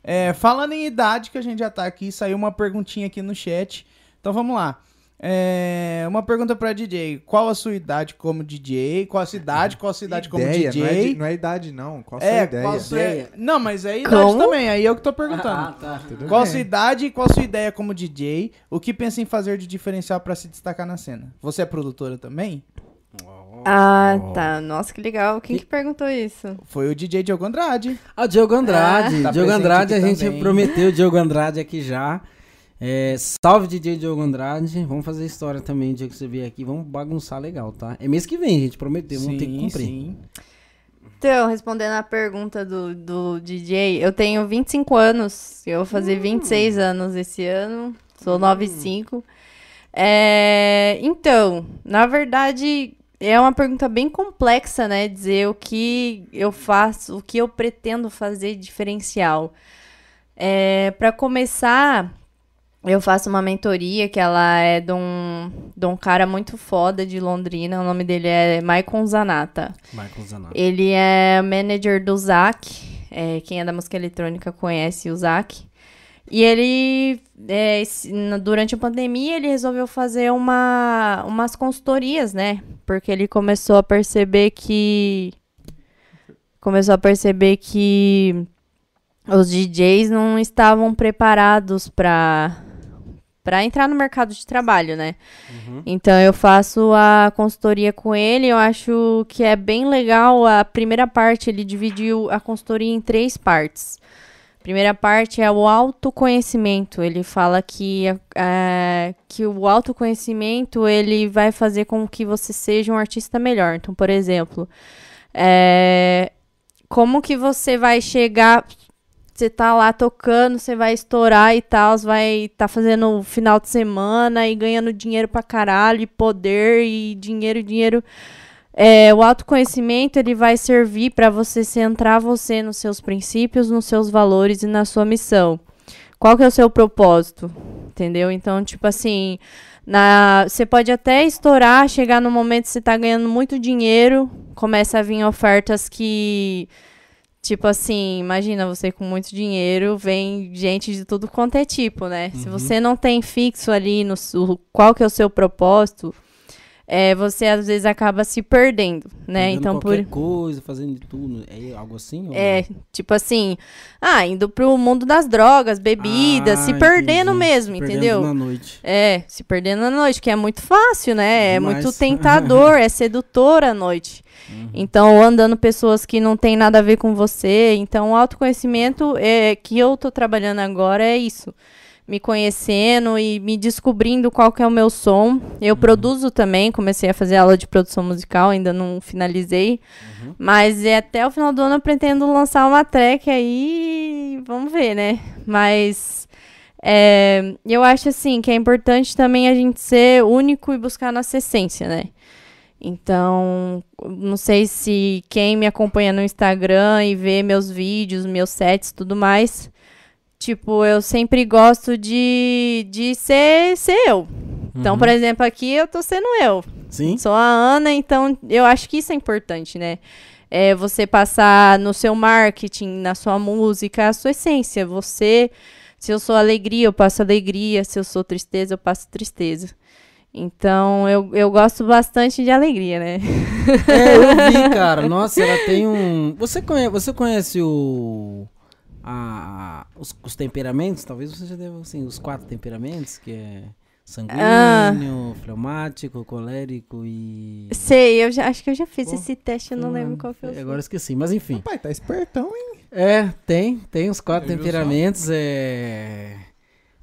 É, falando em idade, que a gente já tá aqui, saiu uma perguntinha aqui no chat. Então vamos lá. É, uma pergunta pra DJ. Qual a sua idade como DJ? Qual a sua idade? Qual a sua idade como DJ? Não é, não é idade, não. Qual a sua É, ideia? qual a sua... Ideia. Não, mas é idade Como? também. Aí eu que tô perguntando. Ah, tá. Tudo Qual a bem. sua idade e qual a sua ideia como DJ? O que pensa em fazer de diferencial pra se destacar na cena? Você é produtora também? Ah, tá. Nossa, que legal. Quem que perguntou isso? Foi o DJ Diogo Andrade. Ah, Diogo Andrade. Tá Diogo Andrade, a gente também. prometeu o Diogo Andrade aqui já. É, salve DJ Diogo Andrade. Vamos fazer história também, o dia que você vier aqui. Vamos bagunçar legal, tá? É mês que vem, gente. Prometeu, vamos ter que cumprir. sim. Então, respondendo a pergunta do, do DJ, eu tenho 25 anos. Eu vou fazer 26 anos esse ano. Sou 95. É, então, na verdade, é uma pergunta bem complexa, né? Dizer o que eu faço, o que eu pretendo fazer diferencial. É, para começar, eu faço uma mentoria que ela é de um, de um cara muito foda de Londrina. O nome dele é Maicon Zanata. Michael Zanato. Ele é manager do Zac. É, quem é da música eletrônica conhece o Zac. E ele, é, durante a pandemia, ele resolveu fazer uma, umas consultorias, né? Porque ele começou a perceber que. Começou a perceber que os DJs não estavam preparados para para entrar no mercado de trabalho, né? Então eu faço a consultoria com ele, eu acho que é bem legal. A primeira parte ele dividiu a consultoria em três partes. Primeira parte é o autoconhecimento. Ele fala que, é, que o autoconhecimento ele vai fazer com que você seja um artista melhor. Então, por exemplo, é, como que você vai chegar você tá lá tocando, você vai estourar e tal, vai tá fazendo final de semana e ganhando dinheiro pra caralho, e poder e dinheiro, dinheiro. É, o autoconhecimento ele vai servir para você centrar você nos seus princípios, nos seus valores e na sua missão. Qual que é o seu propósito? Entendeu? Então, tipo assim, na, você pode até estourar, chegar no momento que você tá ganhando muito dinheiro, começa a vir ofertas que Tipo assim, imagina você com muito dinheiro, vem gente de tudo quanto é tipo, né? Se você não tem fixo ali no qual que é o seu propósito, é, você às vezes acaba se perdendo, né? Fazendo Então por coisa, fazendo de tudo. É algo assim? é, tipo assim, ah, indo pro mundo das drogas, bebidas, Ah, se perdendo entendi. mesmo, Se perdendo entendeu? na noite. É, se perdendo à noite, que é muito fácil, né? É muito (laughs) tentador, é sedutor à noite. Uhum. Então, andando pessoas que não tem nada a ver com você. Então, o autoconhecimento é, que eu tô trabalhando agora é isso. Me conhecendo e me descobrindo qual que é o meu som. Eu Uhum. produzo também, comecei a fazer aula de produção musical, ainda não finalizei. Uhum. Mas é, até o final do ano eu pretendo lançar uma track aí, vamos ver, né? Mas é, eu acho assim que é importante também a gente ser único e buscar nossa essência, né? Então, não sei se quem me acompanha no Instagram e vê meus vídeos, meus sets, tudo mais. Tipo, eu sempre gosto de, de ser, ser eu. Então, Uhum. por exemplo, aqui eu tô sendo eu. Sim? Sou a Ana, então eu acho que isso é importante, né? É você passar no seu marketing, na sua música, a sua essência. Você, se eu sou alegria, eu passo alegria. Se eu sou tristeza, eu passo tristeza. Então, eu, eu gosto bastante de alegria, né? É, eu vi, (laughs) cara. Nossa, ela tem um. Você conhece, você conhece o. A, os, os temperamentos? Talvez você já deva, assim, os quatro temperamentos, que é sanguíneo, fleumático, colérico e. Sei, eu já, acho que eu já fiz Pô, esse teste, eu não lembro qual que eu Agora eu esqueci, mas enfim. Pai, tá espertão, hein? É, tem, tem os quatro só? temperamentos, é...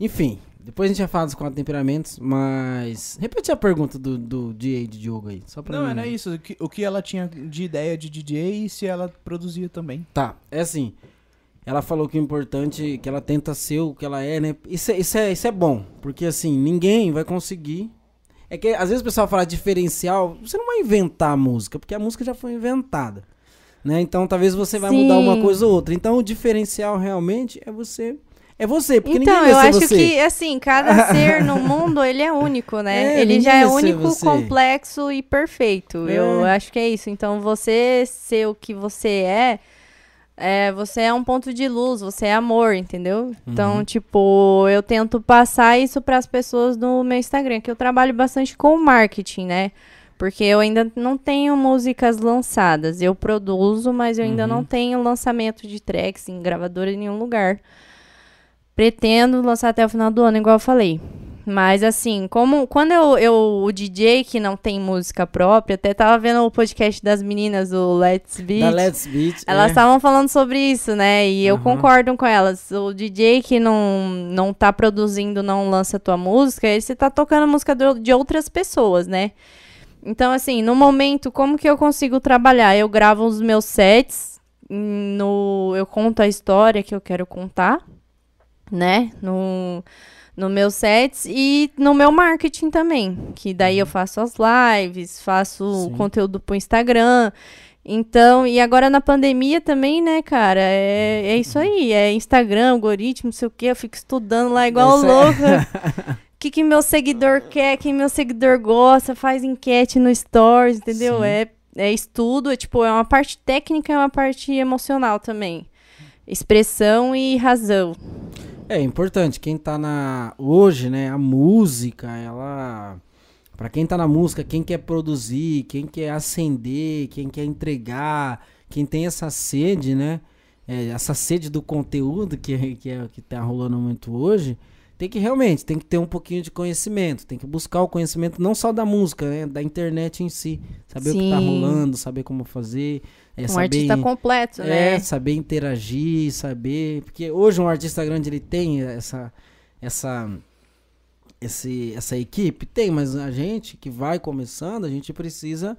Enfim, depois a gente vai falar dos quatro temperamentos, mas... Repete a pergunta do, do DA de Diogo aí, só pra Não, mim. era isso. O que, o que ela tinha de ideia de DJ e se ela produzia também. Tá, é assim, ela falou que o importante, que ela tenta ser o que ela é, né? Isso é, isso é, isso é bom, porque assim, ninguém vai conseguir... É que às vezes o pessoal fala diferencial, você não vai inventar a música, porque a música já foi inventada. Né? Então talvez você vai mudar uma Sim. coisa ou outra. Então o diferencial realmente é você. É você, porque Então, ninguém eu vai ser acho você. que, assim, cada (laughs) ser no mundo, ele é único, né? É, ele já é único, complexo e perfeito. É. Eu acho que é isso. Então, você ser o que você é, é, você é um ponto de luz, você é amor, entendeu? Então, Uhum. tipo, eu tento passar isso para as pessoas no meu Instagram, que eu trabalho bastante com marketing, né? Porque eu ainda não tenho músicas lançadas. Eu produzo, mas eu ainda Uhum. não tenho lançamento de tracks em gravadora em nenhum lugar. Pretendo lançar até o final do ano, igual eu falei. Mas assim, como quando eu, eu o DJ que não tem música própria, até tava vendo o podcast das meninas, o Let's Beat. Da Let's Beat. Elas é. estavam falando sobre isso, né? E eu concordo com elas. O DJ que não, não tá produzindo, não lança tua música, ele você tá tocando música do- de outras pessoas, né? Então, assim, no momento, como que eu consigo trabalhar? Eu gravo os meus sets, no, eu conto a história que eu quero contar, né? No, no meus sets e no meu marketing também. Que daí eu faço as lives, faço Sim. conteúdo pro Instagram. Então, e agora na pandemia também, né, cara? É, é isso aí, é Instagram, algoritmo, não sei o quê. Eu fico estudando lá igual Isso é- louca. (laughs) O que, que meu seguidor quer, quem meu seguidor gosta, faz enquete no Stories, entendeu? Sim. É, é estudo, é tipo, é uma parte técnica e uma parte emocional também. Expressão e razão. É importante, quem tá na. Hoje, né, a música, ela. Pra quem tá na música, quem quer produzir, quem quer acender, quem quer entregar, quem tem essa sede, né? é, essa sede do conteúdo que, que, é, que tá rolando muito hoje, tem que realmente, tem que ter um pouquinho de conhecimento, tem que buscar o conhecimento não só da música, né, da internet em si, saber Sim. o que tá rolando, saber como fazer, é, um saber, artista completo, né? É, saber interagir, saber, porque hoje um artista grande ele tem essa essa esse, essa equipe tem, mas a gente que vai começando, a gente precisa,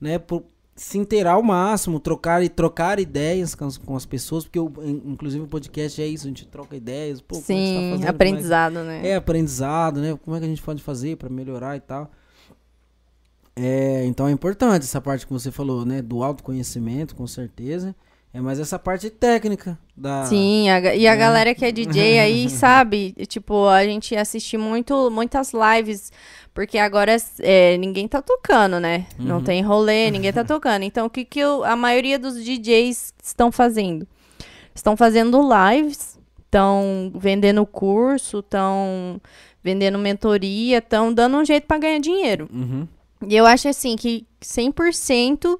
né, por, se inteirar ao máximo, trocar e trocar ideias com as, com as pessoas, porque eu, inclusive o podcast é isso, a gente troca ideias. Pô, é Sim, tá aprendizado, é, né? É, aprendizado, né? Como é que a gente pode fazer para melhorar e tal. É, então é importante essa parte que você falou, né? Do autoconhecimento, com certeza. É mais essa parte técnica da. Sim, a, e a né? galera que é DJ aí (laughs) sabe, tipo, a gente assiste muito, muitas lives, porque agora é, ninguém tá tocando, né? Uhum. Não tem rolê, ninguém tá tocando. Então, o que, que eu, a maioria dos DJs estão fazendo? Estão fazendo lives, estão vendendo curso, estão vendendo mentoria, estão dando um jeito para ganhar dinheiro. Uhum. E eu acho assim que 100%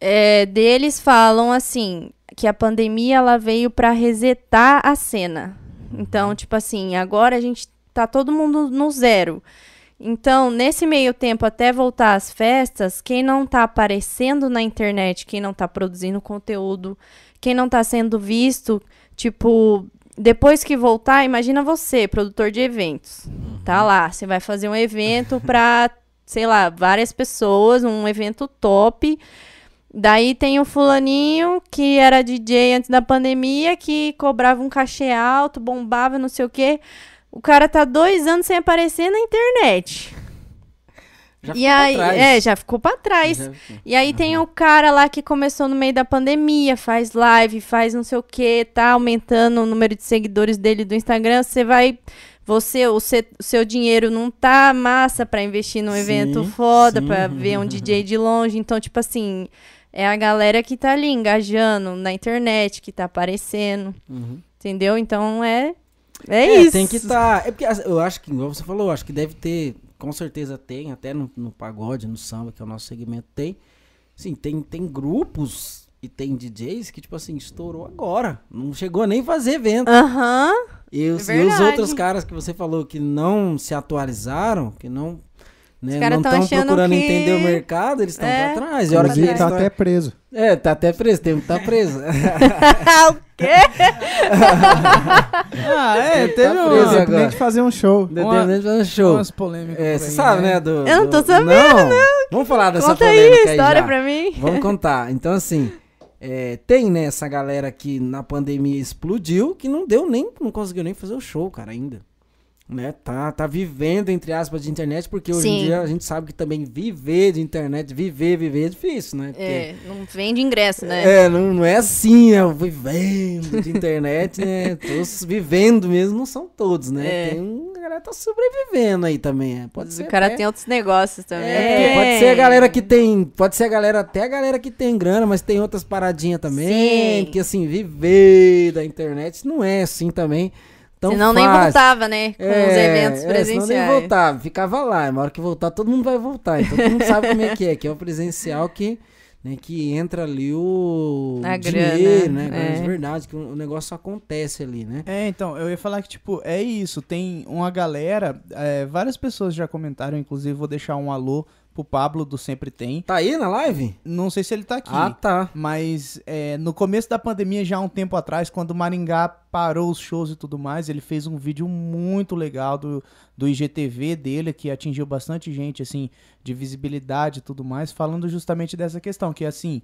é, deles falam assim que a pandemia ela veio para resetar a cena. Então, tipo assim, agora a gente tá todo mundo no zero. Então, nesse meio tempo, até voltar às festas, quem não tá aparecendo na internet, quem não tá produzindo conteúdo, quem não tá sendo visto, tipo, depois que voltar, imagina você, produtor de eventos. Tá lá, você vai fazer um evento pra, (laughs) sei lá, várias pessoas, um evento top. Daí tem o fulaninho que era DJ antes da pandemia, que cobrava um cachê alto, bombava, não sei o quê. O cara tá dois anos sem aparecer na internet. Já e aí, é, já ficou pra trás. Já... E aí uhum. tem o cara lá que começou no meio da pandemia, faz live, faz não sei o que, tá aumentando o número de seguidores dele do Instagram. Você vai. Você, o, seu, o seu dinheiro não tá massa para investir num sim, evento foda, para ver um DJ (laughs) de longe. Então, tipo assim, é a galera que tá ali engajando na internet, que tá aparecendo. Uhum. Entendeu? Então é. É, é isso. Tem que estar. Tá, é porque eu acho que, igual você falou, acho que deve ter. Com certeza tem, até no, no pagode, no samba, que é o nosso segmento, tem. Sim, tem, tem grupos e tem DJs que, tipo assim, estourou agora. Não chegou a nem fazer evento. Aham. Uhum. E, os, é e os outros caras que você falou que não se atualizaram, que não né? Não estão procurando que... entender o mercado, eles estão é, pra trás. E hora que tá até preso. É, tá até preso, tem que tá preso. (laughs) (laughs) o quê? (laughs) ah, é, teve tá preso um... Agora. de fazer um show. Dependendo de fazer um show. Umas polêmicas. É, você sabe, né? Do, eu não tô do... sabendo, não. não. Vamos falar dessa Conta polêmica aí, história aí pra mim. Vamos contar. Então, assim, é, tem, né, essa galera que na pandemia explodiu, que não deu nem, não conseguiu nem fazer o show, cara, ainda né, tá, tá vivendo, entre aspas, de internet, porque hoje Sim. em dia a gente sabe que também viver de internet, viver, viver é difícil, né? Porque, é, não vende ingresso, né? É, não, não é assim, né? Vivendo de internet, né? Todos vivendo mesmo, não são todos, né? É. Tem um galera tá sobrevivendo aí também. É. Pode ser o cara até... tem outros negócios também. É, pode ser a galera que tem. Pode ser a galera, até a galera que tem grana, mas tem outras paradinhas também. Sim. Que assim, viver da internet não é assim também. Tão senão fácil. nem voltava, né? Com é, os eventos presenciais. É, senão nem voltava, ficava lá. Na hora que voltar, todo mundo vai voltar. Então todo mundo sabe como é que é, que é o presencial que, né, que entra ali o A dinheiro, grana, né? É. De verdade, que o negócio acontece ali, né? É, então, eu ia falar que, tipo, é isso. Tem uma galera, é, várias pessoas já comentaram, inclusive vou deixar um alô pro Pablo do Sempre Tem. Tá aí na live? Não sei se ele tá aqui. Ah, tá. Mas é, no começo da pandemia, já há um tempo atrás, quando o Maringá parou os shows e tudo mais, ele fez um vídeo muito legal do, do IGTV dele, que atingiu bastante gente, assim, de visibilidade e tudo mais, falando justamente dessa questão, que é assim,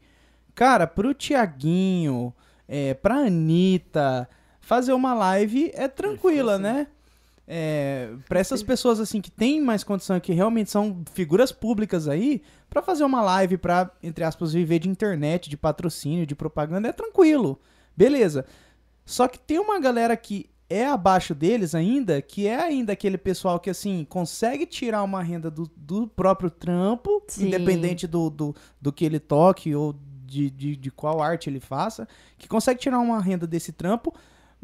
cara, pro Tiaguinho, é, pra Anitta, fazer uma live é tranquila, né? É, para essas pessoas assim que têm mais condição, que realmente são figuras públicas aí, para fazer uma live para entre aspas viver de internet, de patrocínio, de propaganda é tranquilo. Beleza. Só que tem uma galera que é abaixo deles ainda, que é ainda aquele pessoal que, assim, consegue tirar uma renda do, do próprio trampo, Sim. independente do, do, do que ele toque ou de, de, de qual arte ele faça, que consegue tirar uma renda desse trampo,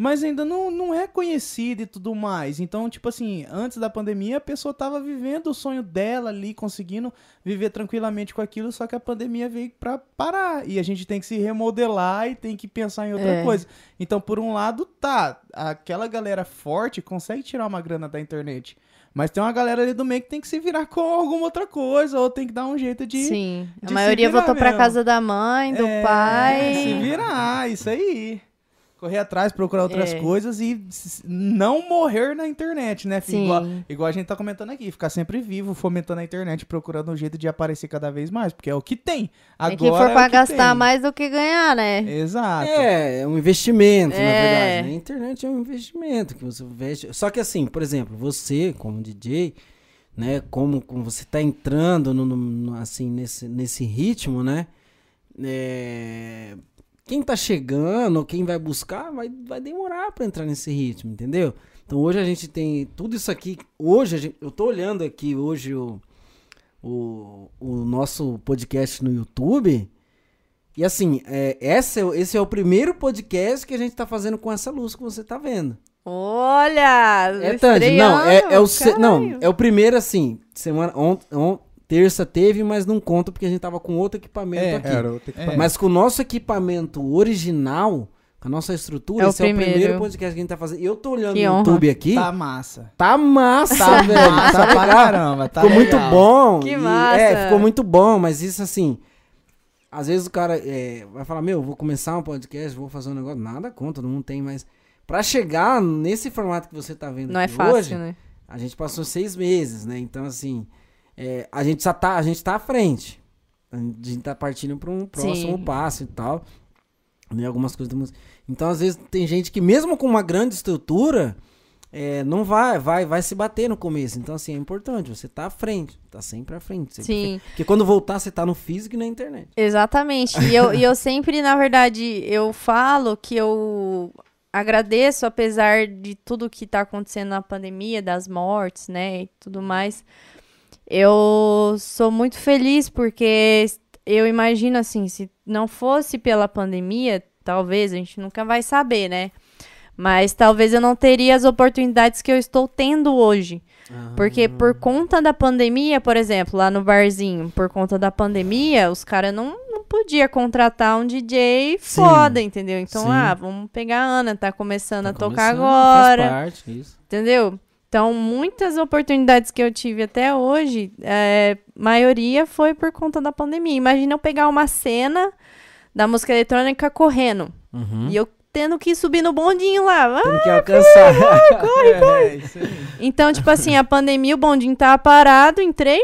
mas ainda não, não é conhecida e tudo mais. Então, tipo assim, antes da pandemia, a pessoa tava vivendo o sonho dela ali, conseguindo viver tranquilamente com aquilo, só que a pandemia veio pra parar. E a gente tem que se remodelar e tem que pensar em outra É. coisa. Então, por um lado, tá, aquela galera forte consegue tirar uma grana da internet. Mas tem uma galera ali do meio que tem que se virar com alguma outra coisa, ou tem que dar um jeito de. Sim. A de se maioria voltou pra mesmo. casa da mãe, do É, pai. Se virar, isso aí. Correr atrás, procurar outras É. coisas e não morrer na internet, né? Sim. Igual, igual a gente tá comentando aqui, ficar sempre vivo, fomentando a internet, procurando um jeito de aparecer cada vez mais, porque é o que tem. Agora Tem que for é o pra que gastar tem. mais do que ganhar, né? Exato. É, é um investimento, na É. verdade. né? A internet é um investimento que você investe. Só que assim, por exemplo, você, como DJ, né, como, como você tá entrando no, no- no- assim, nesse, nesse ritmo, né? é, quem tá chegando, quem vai buscar, vai, vai demorar pra entrar nesse ritmo, entendeu? Então hoje a gente tem tudo isso aqui. Hoje, gente- eu tô olhando aqui hoje o, o, o nosso podcast no YouTube. E assim, é, essa é esse é o primeiro podcast que a gente tá fazendo com essa luz que você tá vendo. Olha! É Tandy, não, é, é o se- não, é o primeiro assim, semana on, on- terça teve, mas não conta porque a gente tava com outro equipamento É, aqui. Era outro equipamento. Mas com o nosso equipamento original, com a nossa estrutura, É o esse é o primeiro. podcast que a gente tá fazendo. Eu tô olhando Que no honra. YouTube aqui, Tá tá, massa. massa, Tá velho. massa Tá pra legal. caramba. Tá ficou muito legal. bom. Que e- massa. É, ficou muito bom, mas isso assim. Às vezes o cara é, vai falar, meu, vou começar um podcast, vou fazer um negócio. Nada contra, não tem, mas. Pra chegar nesse formato que você tá vendo Não é fácil, hoje, né? a gente passou seis meses, né? Então, assim, é, a gente já tá, a gente tá à frente. A gente tá partindo para um próximo Sim. passo e tal. Né? Algumas coisas da música. Então, às vezes, tem gente que, mesmo com uma grande estrutura, é, não vai, vai, vai se bater no começo. Então, assim, é importante. Você tá à frente. Tá sempre à frente. sempre à Sim. frente. Porque quando voltar, você tá no físico e na internet. Exatamente. E eu, e eu sempre, na verdade, eu falo que eu agradeço, apesar de tudo que tá acontecendo na pandemia, das mortes, né, e tudo mais. Eu sou muito feliz porque eu imagino assim, se não fosse pela pandemia, talvez a gente nunca vai saber, né? Mas talvez eu não teria as oportunidades que eu estou tendo hoje. Porque por conta da pandemia, por exemplo, lá no barzinho, por conta da pandemia, os caras não, não podiam contratar um DJ Sim. foda, entendeu? Então, Sim. ah, vamos pegar a Ana, tá começando Tá a tocar começando, agora, Faz parte, isso. entendeu? Então, muitas oportunidades que eu tive até hoje, é, maioria foi por conta da pandemia. Imagina eu pegar uma cena da música eletrônica correndo Uhum. e eu tendo que subir no bondinho lá. Ah, Tendo que alcançar. (laughs) É, isso aí. Então, tipo assim, a pandemia, o bondinho tava parado, entrei,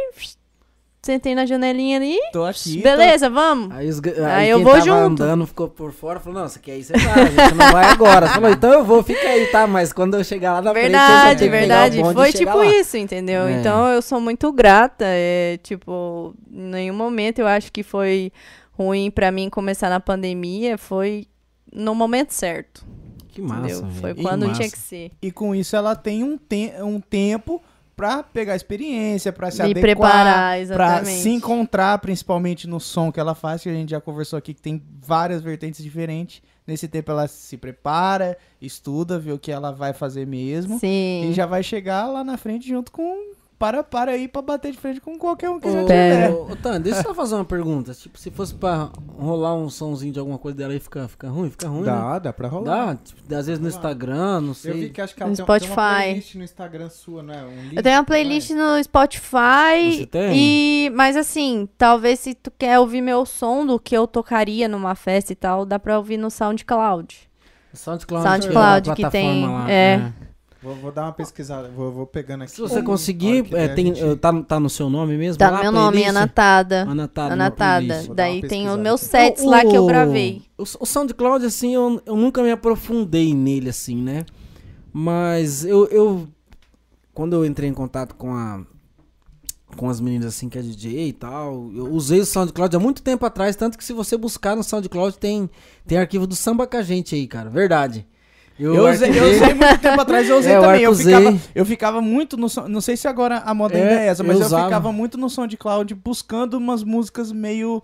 sentei na janelinha ali, Tô aqui. beleza, vamos. Aí, os, Aí aí eu vou tava junto. andando ficou por fora, falou, não, você quer ir, você vai, a gente não vai agora. Falou, então eu vou, fica aí, tá? Mas quando eu chegar lá na frente, Verdade, o verdade. bonde e Foi tipo lá. isso, entendeu? É. Então eu sou muito grata. É, tipo, em nenhum momento eu acho que foi ruim pra mim começar na pandemia. Foi no momento certo. Que massa. Foi quando massa. tinha que ser. E com isso ela tem um, te um tempo pra pegar experiência, pra se Me adequar, preparar, pra exatamente. se encontrar, principalmente no som que ela faz, que a gente já conversou aqui que tem várias vertentes diferentes. Nesse tempo ela se prepara, estuda, vê o que ela vai fazer mesmo Sim. e já vai chegar lá na frente junto com para para aí pra bater de frente com qualquer um que já tiver. ô, ô, Tan, deixa eu só fazer uma pergunta. Tipo, se fosse pra rolar um somzinho de alguma coisa dela aí, fica, fica ruim? Fica ruim, né? Dá, dá pra rolar. Dá? Tipo, às vezes no Instagram, não sei. Eu vi que acho que ela No tem, tem uma Spotify. playlist no Instagram sua, não é? Um link, Eu tenho uma é? playlist no Spotify Você tem? e mas assim, talvez se tu quer ouvir meu som do que eu tocaria numa festa e tal, dá pra ouvir no SoundCloud. SoundCloud, SoundCloud é uma que tem, lá, é. né? Vou, vou dar uma pesquisada, vou, vou pegando aqui. Se você Um- conseguir, é, tem, gente- eh, tá, tá no seu nome mesmo? Tá lá, no meu nome? Anatada. Anatada. Anatada. Daí tem os meus sets lá que eu gravei. O, o SoundCloud, assim, eu, eu nunca me aprofundei nele, assim, né? Mas eu, eu. Quando eu entrei em contato com a. Com as meninas, assim, que é DJ e tal. Eu usei o SoundCloud há muito tempo atrás. Tanto que se você buscar no SoundCloud, tem, tem arquivo do Samba com a gente aí, cara. Verdade. Eu usei, eu usei muito tempo atrás, eu usei (laughs) É, eu também. Eu ficava, eu ficava muito no som, Não sei se agora a moda É, ainda é essa, mas eu eu, ficava muito no SoundCloud buscando umas músicas meio.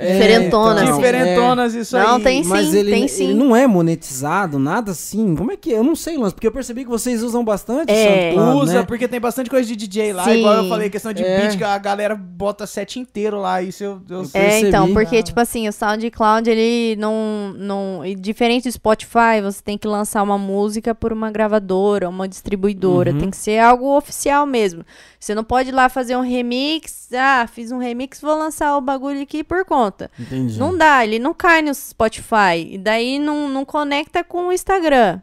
Diferentona, então, assim. Diferentonas, isso Não, aí. tem Mas sim, ele, tem ele sim. não é monetizado, nada assim. Como é que é? Eu não sei, Lance, porque eu percebi que vocês usam bastante É. SoundCloud, Usa, né? porque tem bastante coisa de DJ lá. Sim. Igual eu falei, questão de É. beat, a galera bota set inteiro lá. Isso eu, eu Eu É, percebi. então, porque, Ah. tipo assim, o SoundCloud, ele não, não... Diferente do Spotify, você tem que lançar uma música por uma gravadora, uma distribuidora. Uhum. Tem que ser algo oficial mesmo. Você não pode ir lá fazer um remix. Ah, fiz um remix, vou lançar o bagulho aqui por conta. Entendi. Não dá, ele não cai no Spotify. E daí não, não conecta com o Instagram.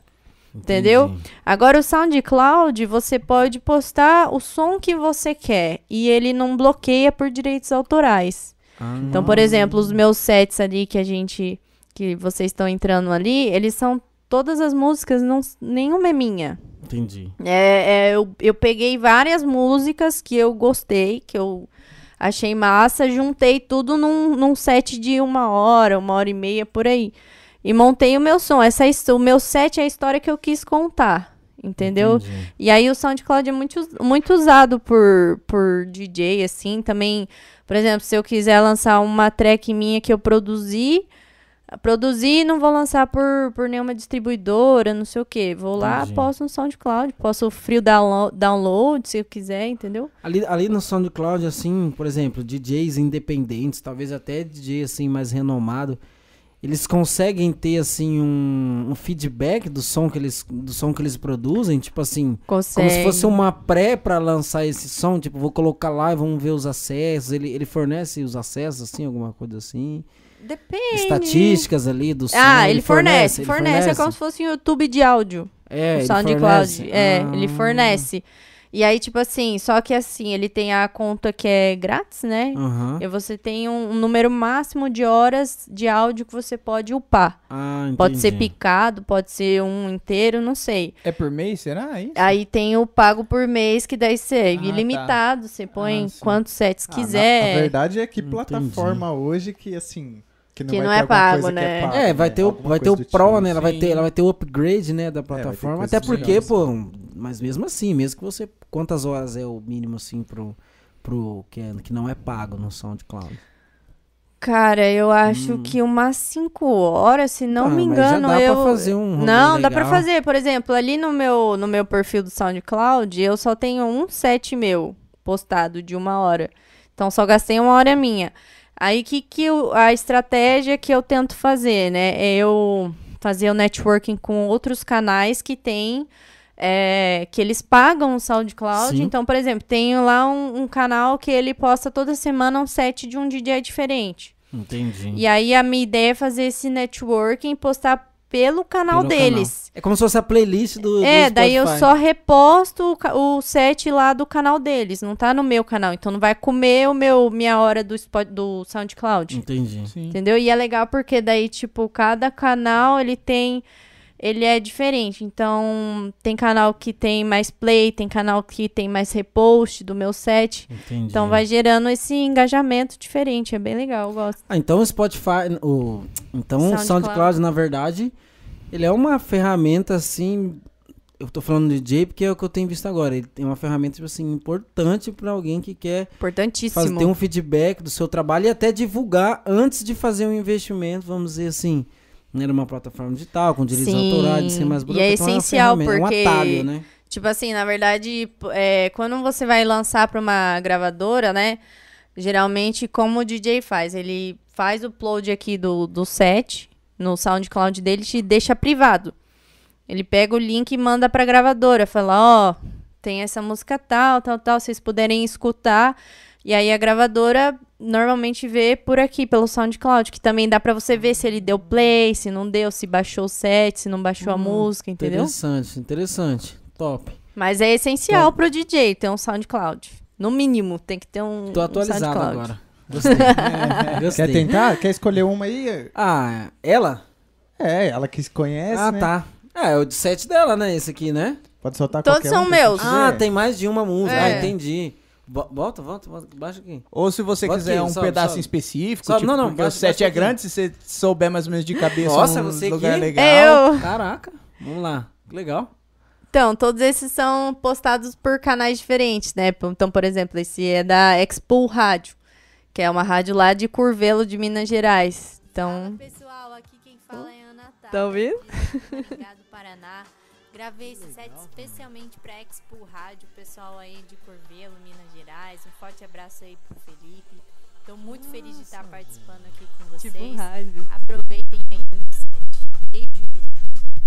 entendeu? Entendi. Agora, o SoundCloud, você pode postar o som que você quer. E ele não bloqueia por direitos autorais. Ah, Então, por exemplo, os meus sets ali que a gente. que vocês estão entrando ali, eles são. Todas as músicas, não, nenhuma é minha. Entendi. É, é, eu, eu peguei várias músicas que eu gostei, que eu achei massa, juntei tudo num, num set de uma hora, uma hora e meia, por aí. E montei o meu som. Essa, o meu set é a história que eu quis contar. Entendeu? Entendi. E aí o SoundCloud é muito, muito usado por, por DJ, assim, também, por exemplo, se eu quiser lançar uma track minha que eu produzi, produzi e não vou lançar por, por nenhuma distribuidora, não sei o quê. Vou lá, Entendi. posto no SoundCloud, posso free download, download se eu quiser, entendeu? Ali, ali no SoundCloud, assim, por exemplo, DJs independentes, talvez até DJ assim mais renomado, eles conseguem ter assim um, um feedback do som que eles do som que eles produzem, tipo assim, Consegue. como se fosse uma pré pra lançar esse som, tipo, vou colocar lá e vamos ver os acessos, ele, ele fornece os acessos assim, alguma coisa assim, Depende. estatísticas ali do som. Ah, ele, fornece, ele fornece, é como se fosse um YouTube de áudio. É, o ele SoundCloud. fornece. É, Ah. ele fornece. E aí, tipo assim, só que assim, ele tem a conta que é grátis, né? Aham. E você tem um, um número máximo de horas de áudio que você pode upar. Ah, Pode ser entendi. picado, pode ser um inteiro, não sei. É por mês, será? Isso? Aí tem o pago por mês, que daí você é Ah, tá. ilimitado. Você põe Ah, quantos sets Ah, na- quiser. a verdade é que Entendi. plataforma hoje que, assim... Que não, Que vai não ter é pago, coisa que né? pago, É, vai né? ter o, Alguma vai ter o do Pro, tipo. né? Ela vai, ter, ela vai ter o upgrade, né, da ter plataforma. coisa Até porque, tipo. pô, mas mesmo assim, mesmo que você. Quantas horas é o mínimo, assim, pro. pro que, é- que não é pago no SoundCloud? Cara, eu acho Hum. que umas 5 horas, se não Ah, me mas já engano, dá pra eu. fazer um não, dá pra legal. fazer. Por exemplo, ali no meu, no meu perfil do SoundCloud, eu só tenho um set meu postado de uma hora. Então só gastei uma hora minha. Aí que, que eu- a estratégia que eu tento fazer, né? É eu fazer o networking com outros canais que tem. é, que eles pagam o SoundCloud. Sim. Então, por exemplo, tenho lá um, um canal que ele posta toda semana um set de um DJ diferente. Entendi. E aí a minha ideia é fazer esse networking postar pelo canal Pelo deles. É como se fosse a playlist do. É, do daí eu só reposto o, o set lá do canal deles, não tá no meu canal. Então não vai comer o meu minha hora do, Spot- do SoundCloud. Entendi. Sim. Entendeu? E é legal porque daí, tipo, cada canal ele tem. Ele é diferente. Então, tem canal que tem mais play, tem canal que tem mais repost do meu set. Entendi. Então vai gerando esse engajamento diferente. É bem legal, eu gosto. Ah, então o Spotify. O, então o SoundCloud. SoundCloud, na verdade, ele é uma ferramenta assim. Eu tô falando de DJ porque é o que eu tenho visto agora. Ele tem uma ferramenta, tipo assim, importante pra alguém que quer Importantíssimo. fazer, ter um feedback do seu trabalho e até divulgar antes de fazer um investimento, vamos dizer assim, né, numa plataforma digital, com direitos Sim, autorais, ser mais e bruto. é então uma essencial, porque- É um atalho, né? Tipo assim, na verdade, é, quando você vai lançar pra uma gravadora, né? Geralmente, como o DJ faz? Ele faz o upload aqui do, do set no SoundCloud dele te deixa privado. Ele pega o link e manda pra gravadora. Fala, ó, tem essa música tal, tal, tal. Vocês puderem escutar. E aí a gravadora normalmente vê por aqui, pelo SoundCloud, que também dá pra você ver se ele deu play, se não deu, se baixou o set, se não baixou a Hum, música, entendeu? Interessante, interessante. Top. Mas é essencial pro DJ ter um SoundCloud. No mínimo, tem que ter um, Tô um atualizado SoundCloud. agora. Gostei. (laughs) Gostei. Quer tentar? Quer escolher uma aí? Ah, ela? É, ela que se conhece, ah, né? tá. É, é o de set dela, né? Esse aqui, né? Pode soltar Todos qualquer são um meus. Ah, tem mais de uma música. É. Ah, entendi. Bo- Volta, volta, volta, baixa aqui. Ou se você Bota quiser aqui, um sobe, pedaço sobe. específico, Sobe, tipo, não, não, porque baixa- o set é aqui. grande, se você souber mais ou menos de cabeça Nossa, um você lugar aqui? legal. É eu. Caraca, vamos lá. Legal. Então, todos esses são postados por canais diferentes, né? Então, por exemplo, esse é da Expo Rádio, que é uma rádio lá de Curvelo de Minas Gerais. Então, Fala, pessoal, aqui quem fala é Ana Tá. Estão vendo? Obrigado, Paraná. Gravei esse set especialmente para Expo Rádio, pessoal aí de Corvelo, Minas Gerais. Um forte abraço aí pro Felipe. Estou muito Nossa, feliz de estar participando aqui com vocês. Tipo um rádio. Aproveitem aí o set. Beijo.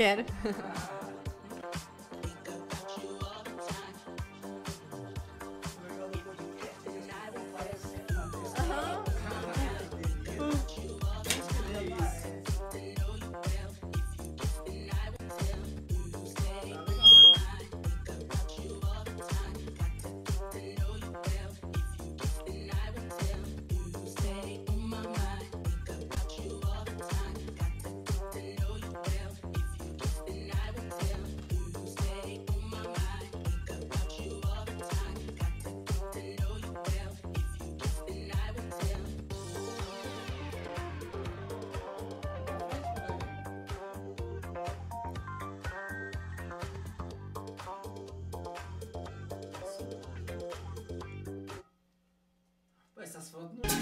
Quero. (laughs) ça se.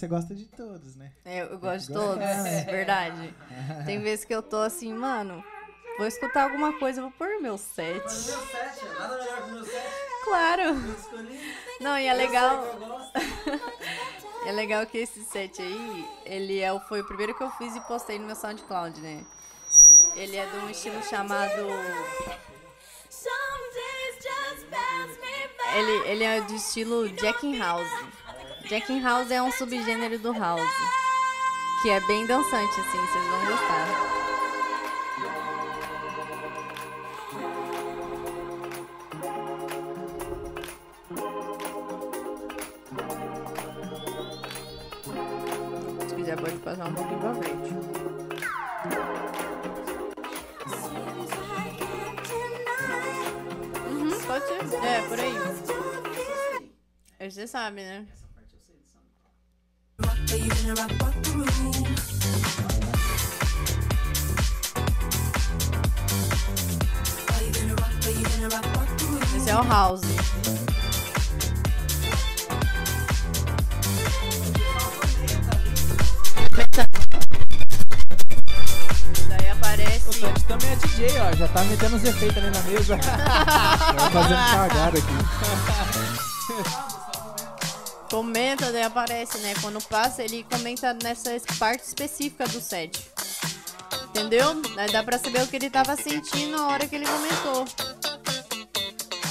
você gosta de todos, né? É, eu é gosto de todos, (laughs) é verdade. Tem vezes que eu tô assim, mano, vou escutar alguma coisa, vou pôr meu set. Mas meu set, nada melhor que meu set. Claro. Não, e é legal. (laughs) é legal que esse set aí, ele é, foi o primeiro que eu fiz e postei no meu SoundCloud, né? Ele é de um estilo chamado. Ele, ele é de estilo Jacking House. Jacking House é um subgênero do house. Que é bem dançante, assim, vocês vão gostar. Se quiser, pode passar um pouquinho pra frente. Uhum, pode ser. É, por aí. Você sabe, né? Esse é o House. Daí aparece. O Santi também é DJ, ó. Já tá metendo os efeitos ali na mesa. (laughs) Tá fazendo cagada aqui. (laughs) Comenta, daí aparece, né? Quando passa, ele comenta nessa parte específica do set. Entendeu? Dá pra saber o que ele tava sentindo na hora que ele comentou.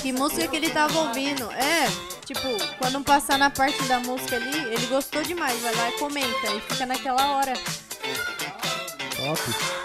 Que música que ele tava ouvindo. É, tipo, quando passar na parte da música ali, ele gostou demais. Vai lá e comenta. E fica naquela hora. Top.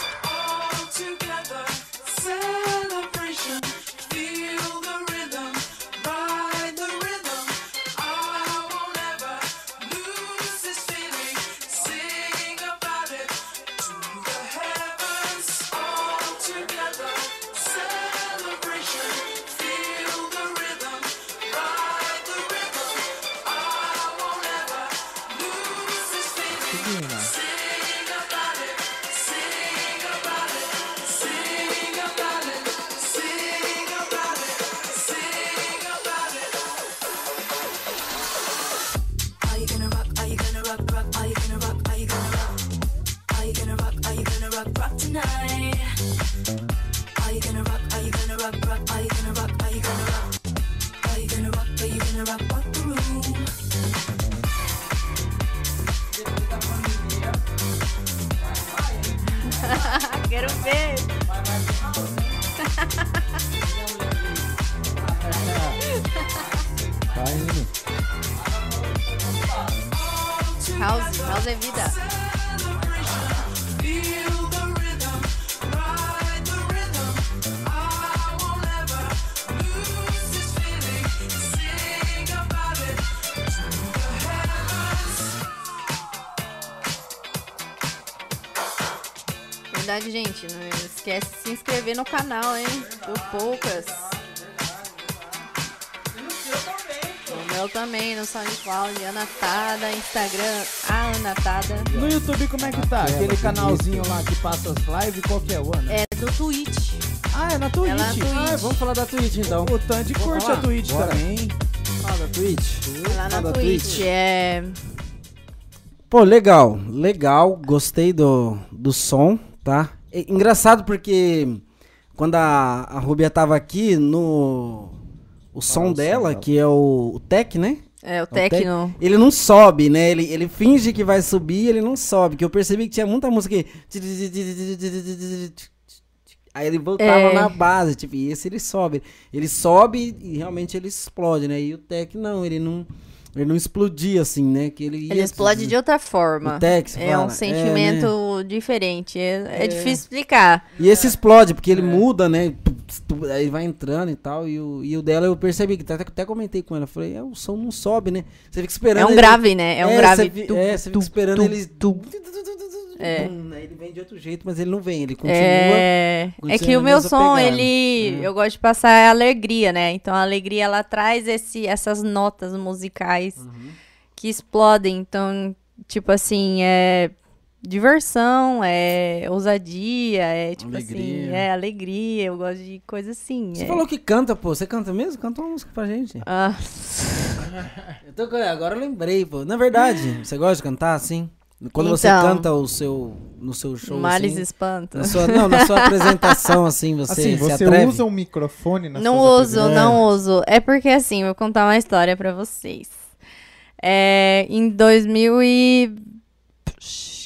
Gente. Não esquece de se inscrever no canal, hein? Do Poucas. O meu também, no SoundCloud, Anatada, Instagram, a Anatada. No YouTube, como é que tá? Aquele canalzinho lá que passa as lives, qual que é o ano? É do Twitch. Ah, é na Twitch. É na Twitch. Ah, vamos falar da Twitch então. O Tandy Vamos curte falar? a Twitch Bora. também. Fala da Twitch. É lá na Fala da Twitch. É. Pô, legal, legal, gostei do, do som, tá? É engraçado porque quando a, a Rubia tava aqui no. O som dela, que é o, o Tech, né? É, o o Tec- Tecno. Ele não sobe, né? Ele, ele finge que vai subir ele não sobe. Que eu percebi que tinha muita música que. Aí ele voltava É. na base, tipo, e esse ele sobe. Ele sobe e realmente ele explode, né? E o Tech não, ele não. Ele não explodia assim, né? Que ele, Ele explode de outra forma. O você É fala? um sentimento né? diferente. É, é difícil explicar. E esse explode, porque ele muda, né? Aí vai entrando e tal. E o, e o dela eu percebi, que até, até comentei com ela. Falei, é, o som não sobe, né? Você fica esperando. É um ele- grave, né? É um grave. Você, Tu- é, você fica tu- esperando tu- ele. tu. É. Aí ele vem de outro jeito, mas ele não vem. Ele continua. É, é continua que o meu som, pegada. ele. É. Eu gosto de passar alegria, né? Então a alegria ela traz esse, essas notas musicais Uhum. que explodem. Então, tipo assim, é diversão, é ousadia, é tipo assim, Alegria. é alegria. Eu gosto de coisa assim. Você é. falou que canta, pô. Você canta mesmo? Canta uma música pra gente. Ah, (laughs) Eu tô agora eu lembrei, pô. Na verdade, você gosta de cantar assim? Quando você Então. canta o seu, no seu show. males assim, espanta. na sua, não, na sua (laughs) apresentação, assim, você, Assim, se você atreve? usa um microfone na Não uso, não uso. É porque assim, vou contar uma história pra vocês. É, em 2000 e...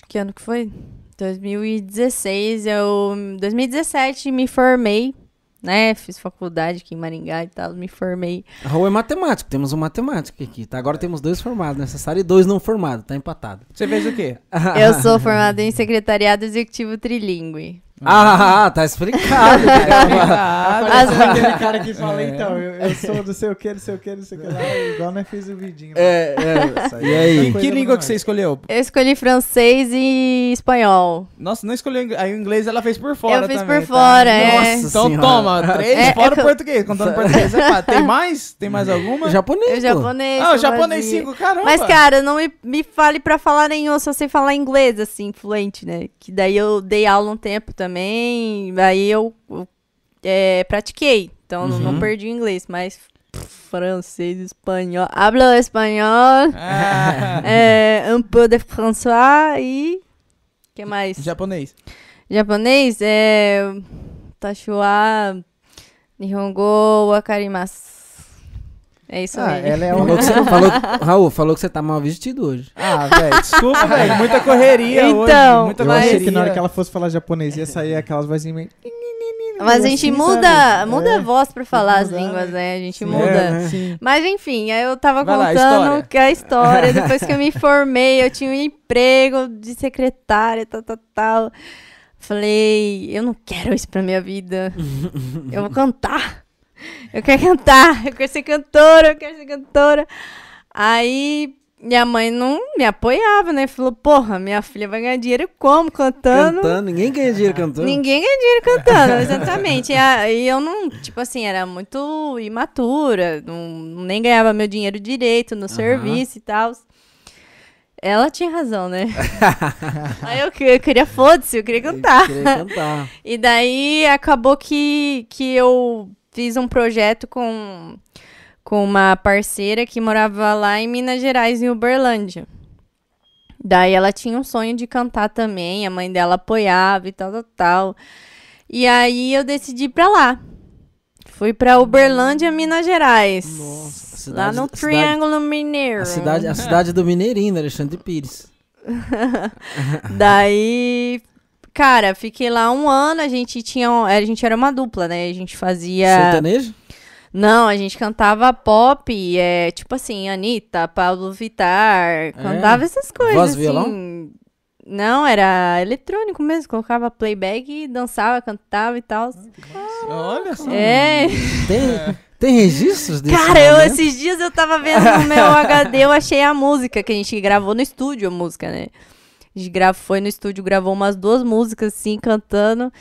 Que ano que foi? 2016, eu. 2017 me formei, né? Fiz faculdade aqui em Maringá e tal, me formei. Raul é matemático, temos um matemático aqui. Tá? Agora temos dois formados necessários e dois não formados, tá empatado. Você fez o quê? Eu sou (laughs) formada em secretariado executivo trilingue. Ah, tá explicado. (laughs) cara. As- Aquele cara que fala, então, eu, eu sou do sei o que, não sei o que, não sei o que lá, igual nós fez o vidinho. lá. é, é. Isso E aí? é coisa Que língua que você escolheu? Eu escolhi francês e espanhol. Nossa, não escolheu inglês. Aí o inglês ela fez por fora eu fiz também, por tá? fora, é. Nossa Então senhora. toma, três É, fora é que eu- português. Contando português é. Tem mais? Tem mais alguma? Japonês, Eu japonês. Ah, o japonês fazia. 5, caramba. Mas, cara, não me, me fale pra falar nenhum, só sei falar inglês, assim, fluente, né? Que daí eu dei aula um tempo também, aí eu, eu, é, pratiquei. Então não- não Uhum. perdi o inglês, mas francês, espanhol. Hablo espanhol, Ah, (laughs) é, un peu de français e... que mais? japonês. Japonês é... Tachua... Nihongo wakarimasu. É isso Ah, aí. ela é (laughs) Falou uma... que você, falou, Raul, falou que você tá mal vestido hoje. Ah, velho, desculpa, (laughs) velho. Muita correria Então, hoje. Muita Eu mas- achei correria. que na hora que ela fosse falar japonês ia sair aquelas vozinhas meio... Mas a gente assim, muda, muda É. a voz pra falar as línguas, né? A gente Sim. muda. É, né? Mas enfim, aí eu tava Vai lá, contando história. que a história, depois que eu me formei, eu tinha um emprego de secretária, tal, tal, tal. Falei, eu não quero isso pra minha vida. Eu vou cantar. Eu quero cantar, eu quero ser cantora, eu quero ser cantora. Aí minha mãe não me apoiava, né? Falou, porra, minha filha vai ganhar dinheiro como? Cantando. Cantando, ninguém ganha dinheiro (laughs) cantando. Ninguém ganha dinheiro cantando, exatamente. E, eu não, tipo assim, era muito imatura, não, nem ganhava meu dinheiro direito no serviço e tal. Ela tinha razão, né? (laughs) Aí eu, eu queria foda-se, eu queria cantar. Queria cantar. (laughs) E daí acabou que, que eu fiz um projeto com, com uma parceira que morava lá em Minas Gerais, em Uberlândia. Daí ela tinha um sonho de cantar também, a mãe dela apoiava e tal, tal, tal. E aí eu decidi ir pra lá. Fui pra Uberlândia, Minas Gerais. Nossa, a lá cidade- no cidade- Triângulo Mineiro. A cidade, a cidade do Mineirinho, Alexandre Pires. (laughs) (laughs) Daí, cara, fiquei lá um ano, a gente tinha, a gente era uma dupla, né? A gente fazia Sertanejo? Não, a gente cantava pop, é, tipo assim, Anitta, Pablo Vittar, cantava essas coisas. Voz, assim. violão? Não, era eletrônico mesmo, colocava playback e dançava, cantava e tal. Olha só. É. Tem, tem registros desse Cara, eu, esses dias eu tava vendo no meu HD, eu achei a música que a gente gravou no estúdio, a música, né? A gente foi no estúdio, gravou umas duas músicas, assim, cantando.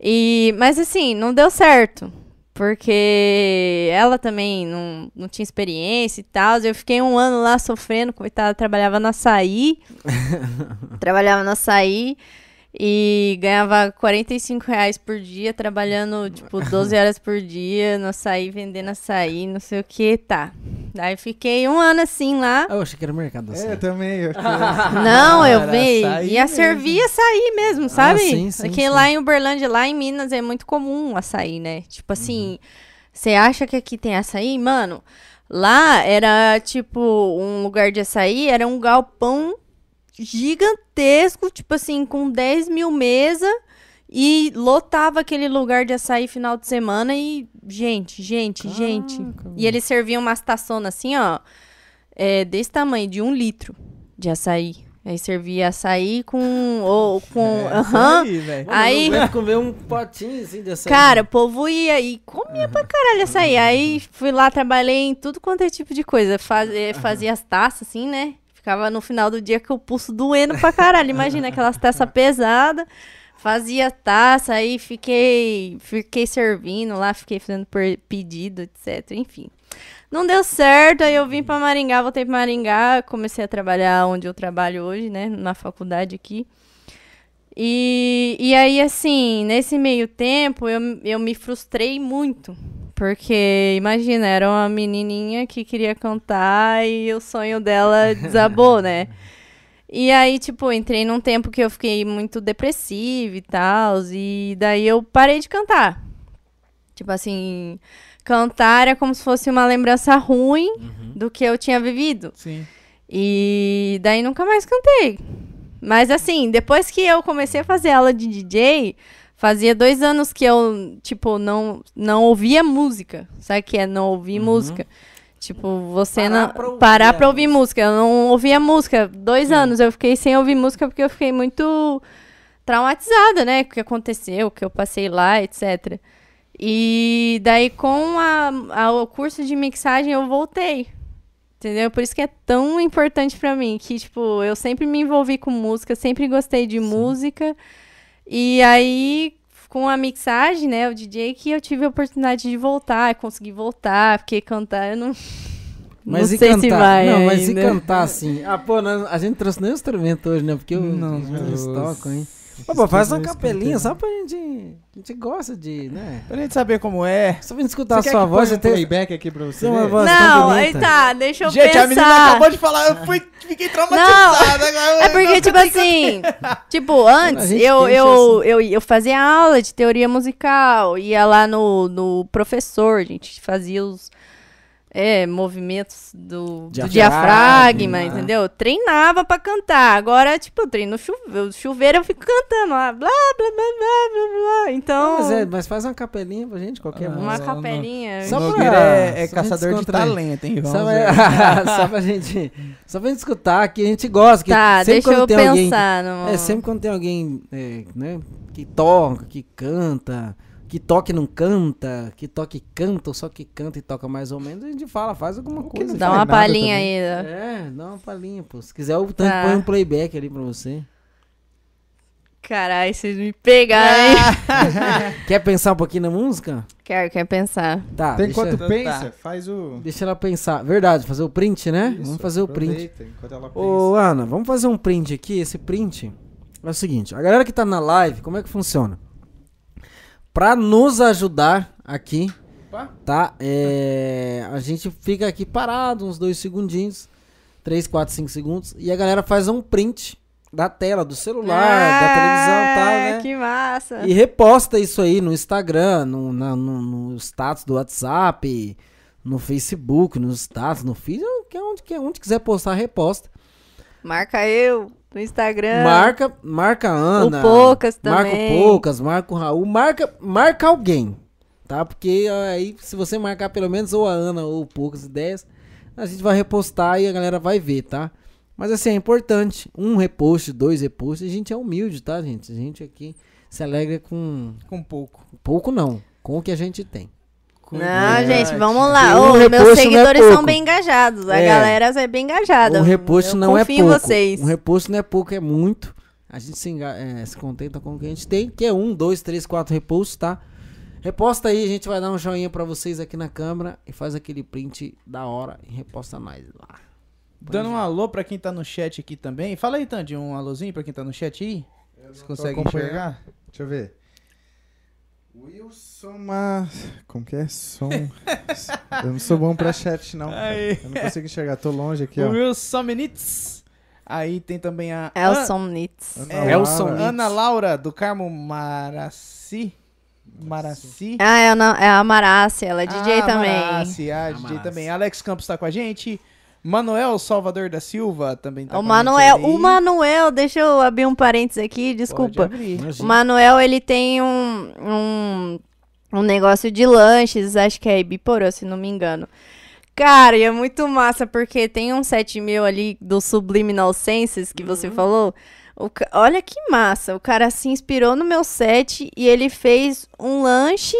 E, mas assim, não deu certo. Porque ela também não, não tinha experiência e tal. Eu fiquei um ano lá sofrendo, coitada, trabalhava no açaí. (laughs) trabalhava no açaí. E ganhava 45 reais por dia, trabalhando, tipo, 12 horas por dia no açaí, vendendo açaí, não sei o que, tá. Daí fiquei um ano assim lá. Ah, eu achei que era mercado assim. É, eu também. Eu... (laughs) Não, eu Era vi. açaí Ia mesmo. servir açaí mesmo, sabe? sim, sim, Porque sim. lá em Uberlândia, lá em Minas, é muito comum açaí, né? Tipo assim, você acha que aqui tem açaí? Mano, lá era tipo um lugar de açaí, era um galpão gigantesco, tipo assim, com 10 mil mesas. E lotava aquele lugar de açaí final de semana e, gente, gente, gente. E eles serviam umas taçonas assim, ó, é, desse tamanho, de um litro de açaí. Aí servia açaí com. Ou, com É, aham. aí, velho. Aí- aguento comer um potinho assim de açaí. Cara, o povo ia e comia pra caralho açaí. Aí fui lá, trabalhei em tudo quanto é tipo de coisa. Faz, eh, fazia as taças, assim, né? Ficava no final do dia com o pulso doendo pra caralho. Imagina aquelas taças (laughs) pesadas. Fazia taça, aí fiquei, fiquei servindo lá, fiquei fazendo pedido, etc. Enfim. Não deu certo, aí eu vim pra Maringá, voltei pra Maringá, comecei a trabalhar onde eu trabalho hoje, né? Na faculdade aqui. E, e aí, assim, nesse meio tempo, eu, eu me frustrei muito. Porque, imagina, era uma menininha que queria cantar e o sonho dela desabou, né? (laughs) E aí, tipo, entrei num tempo que eu fiquei muito depressiva e tal. E daí eu parei de cantar. Tipo assim, cantar era como se fosse uma lembrança ruim do que eu tinha vivido. Sim. E daí nunca mais cantei. Mas assim, depois que eu comecei a fazer aula de DJ, fazia dois anos que eu, tipo, não, não ouvia música. Sabe o que é não ouvir música? Tipo, você Parar não. pra ouvir parar pra ouvir música. Eu não ouvia música. Dois anos eu fiquei sem ouvir música porque eu fiquei muito traumatizada, né? O que aconteceu, o que eu passei lá, etc. E daí, com a, a- o curso de mixagem, eu voltei. Entendeu? Por isso que é tão importante pra mim. Que, tipo, eu sempre me envolvi com música, sempre gostei de música. E aí, com a mixagem, né, o DJ, que eu tive a oportunidade de voltar, consegui voltar, porque cantar eu não. (laughs) Mas não e sei cantar? se vai. não, mas e ainda. cantar assim? Ah, pô, nós- a gente trouxe nem o instrumento hoje, né? Porque o- Não, eles não. tocam, hein? Pô, pô, faz uma capelinha só pra gente. A gente gosta de, né? Pra gente saber como é. Só pra gente escutar Você a sua voz. Você um tem, playback aqui pra você uma voz Não, tão aí tá, deixa eu Gente, pensar. a menina acabou de falar, eu fui, fiquei traumatizada. agora- É porque, tipo assim, (laughs) tipo, antes gente eu, eu, eu, eu fazia aula de teoria musical, ia lá no, no professor, a gente fazia os é, movimentos do, do Diafragma, diafragma, né? entendeu? Treinava pra cantar. Agora, tipo, eu treino no chuveiro, chuveiro eu fico cantando lá, blá, blá, blá, blá, blá, blá. Então, Não, mas, é, mas faz uma capelinha pra gente, qualquer Ah, música. uma capelinha. Só o pra- é, é só pra caçador de talento, hein? Vamos Só (laughs) pra, só pra gente. Só pra gente escutar, que a gente gosta. Que Tá, deixa eu tem alguém. pensar. no... É, sempre quando tem alguém, é, né, que toca, que canta, que toca e não canta, que toca e canta, ou só que canta e toca mais ou menos, a gente fala, faz alguma coisa. Dá uma palhinha aí. ó. É, dá uma palhinha, pô. Se quiser, o tanto Tá. põe um playback ali pra você. Caralho, vocês me pegaram, hein? (laughs) Quer pensar um pouquinho na música? Quer, quer pensar. Tá, Tem deixa, enquanto Tá. pensa, faz o... deixa ela pensar. Verdade, fazer o print, né? Isso, vamos fazer o print. Enquanto ela pensa. Ô, Ana, vamos fazer um print aqui. Esse print é o seguinte: a galera que tá na live, como é que funciona? Pra nos ajudar aqui, Opa. tá? É, a gente fica aqui parado uns dois segundinhos, 3, 4, 5 segundos, e a galera faz um print da tela, do celular, da televisão e tal, né? Ah, Que massa. E reposta isso aí no Instagram, no, na- no, no status do WhatsApp, no Facebook, nos status, no feed, é onde, que é onde quiser postar, reposta. Marca eu no Instagram. Marca, marca a Ana. O Poucas Marca o também. Poucas, marca o Raul, marca, marca alguém, tá? Porque aí, se você marcar pelo menos ou a Ana ou o Poucas Ideias, a gente vai repostar e a galera vai ver, tá? Mas assim, é importante. Um repost, dois reposts. A gente é humilde, tá, gente? A gente aqui se alegra com Com pouco. pouco, não. Com o que a gente tem. Não, gente, vamos lá. um meus é seguidores são pouco. bem engajados. A É. galera é bem engajada. Um Eu não é confio pouco. em vocês. Um repost não é pouco, é muito. A gente se, é, se contenta com o que a gente tem, que é um, dois, três, quatro reposts, tá? Reposta aí, a gente vai dar um joinha pra vocês aqui na câmera e faz aquele print da hora e reposta nós lá. Dando um alô pra quem tá no chat aqui também. Fala aí, Tandy, um alôzinho pra quem tá no chat aí. Você consegue enxergar? Deixa eu ver. Wilson Ma... Como que é? Som... (laughs) eu não sou bom pra chat, não. Eu não consigo enxergar. Tô longe aqui, ó. Wilson Menitz. Aí tem também a É Som Nitz. Ana É, Elson Laura. Nitz. Ana Laura, do Carmo Maraci. Maraci. Ah, é, a Ana- é a Maraci, ela é DJ Ah, também. Maraci, ah, DJ Maraci. também. Alex Campos tá com a gente. Manuel Salvador da Silva também tá o Manuel, o Manuel, deixa eu abrir um parênteses aqui, desculpa. O. Manuel, ele tem um, um, um negócio de lanches, acho que é Ibiporã, se não me engano. Cara, e é muito massa, porque tem um set meu ali do Subliminal Senses que você falou. O olha que massa, o cara se inspirou no meu set e ele fez um lanche.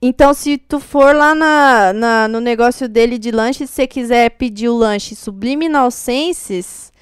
Então, se tu for lá na, na- no negócio dele de lanche, se você quiser pedir o lanche Subliminal Senses,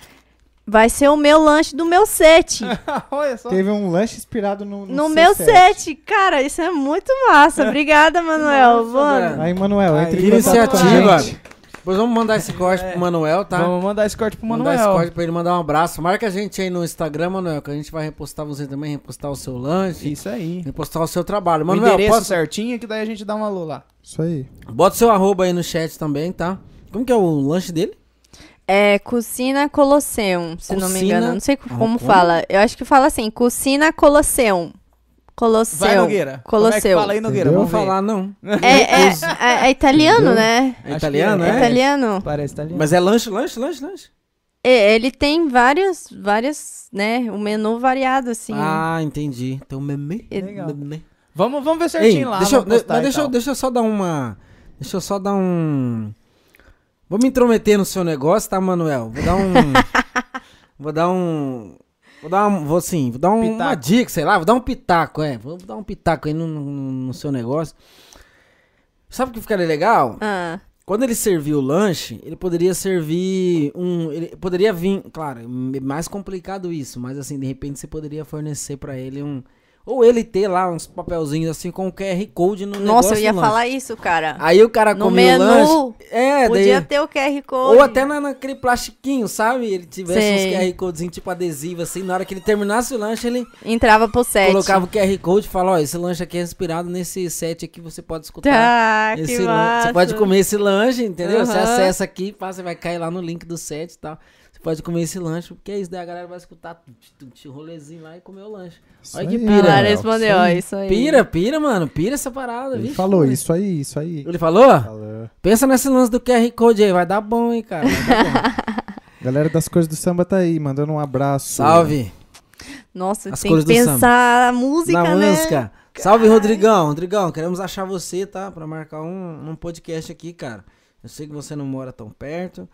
vai ser o meu lanche do meu set. (laughs) Olha só. Teve um lanche inspirado no, No seu meu set. Cara, isso é muito massa. (laughs) Obrigada, Manuel. Mano. Aí, Manuel, entre em contato com a Iniciativa. gente. Pois vamos mandar esse corte pro Manuel, tá? Vamos mandar esse corte pro Mandar esse Manuel. corte pra ele mandar um abraço. Marca a gente aí no Instagram, Manuel, que a gente vai repostar você também, repostar o seu lanche, Isso aí. repostar o seu trabalho. O Manuel, endereço posso... certinho que daí a gente dá um alô lá. Isso aí. bota seu arroba aí no chat também, tá? Como que é o lanche dele? É Cucina Colosseum, se não me Cucina- engano. Não sei Ah, como como? fala. Eu acho que fala assim, Cucina Colosseum. Colosseum. Vai, Nogueira. Como é que Colosseu. fala aí, Nogueira? Não vou falar, não. É, é, é- é italiano, Entendeu? né? É italiano, É é? italiano. Parece italiano. Mas é lanche, lanche, lanche, lanche. É, Ele tem várias, várias, né? O menu variado, assim. Ah, entendi. Então, meme. Legal. meme. Vamos, vamos ver Ei, certinho lá. deixa, eu, mas deixa, eu, tal. deixa eu só dar uma. Deixa eu só dar um. Vou me intrometer no seu negócio, tá, Manuel? Vou dar um. (laughs) vou dar um. Vou dar um. Vou sim, vou dar um, uma dica, sei lá, vou dar um pitaco, é. Vou dar um pitaco aí no, no, no seu negócio. Sabe o que ficaria legal? Ah, Quando ele serviu o lanche, ele poderia servir um. Ele poderia vir. Claro, é mais complicado isso, mas assim, de repente você poderia fornecer pra ele um. Ou ele ter lá uns papelzinhos assim com o QR Code no nossa, negócio eu ia falar isso, cara. Aí o cara no comia o menu, lanche. É, podia daí. ter o QR Code. Ou até na, naquele plastiquinho, sabe? Ele tivesse Sei. uns QR Codezinho tipo adesivo, assim. Na hora que ele terminasse o lanche, ele Entrava pro set. colocava o QR Code e falava: Ó, esse lanche aqui é inspirado nesse set aqui, você pode escutar. Tá, que Esse lan-. Você pode comer esse lanche, entendeu? Você Aham. acessa aqui, pá, você vai cair lá no link do set e tal. Pode comer esse lanche, porque é isso, daí a galera vai escutar o rolezinho lá e comer o lanche. Isso Olha que aí, pira. A Lara Léo, respondeu, isso isso aí. Pira, pira, mano, pira essa parada, Ele vixe, falou mano. isso aí, isso aí. Ele falou? Falou. Pensa nesse lance do QR Code aí, vai dar bom, hein, cara. Bom. (laughs) Galera das coisas do samba tá aí, mandando um abraço. Salve. Nossa, As tem que pensar a música, Na né? música. Salve, Rodrigão. Rodrigão, queremos achar você, tá? Pra marcar um, um podcast aqui, cara. Eu sei que você não mora tão perto,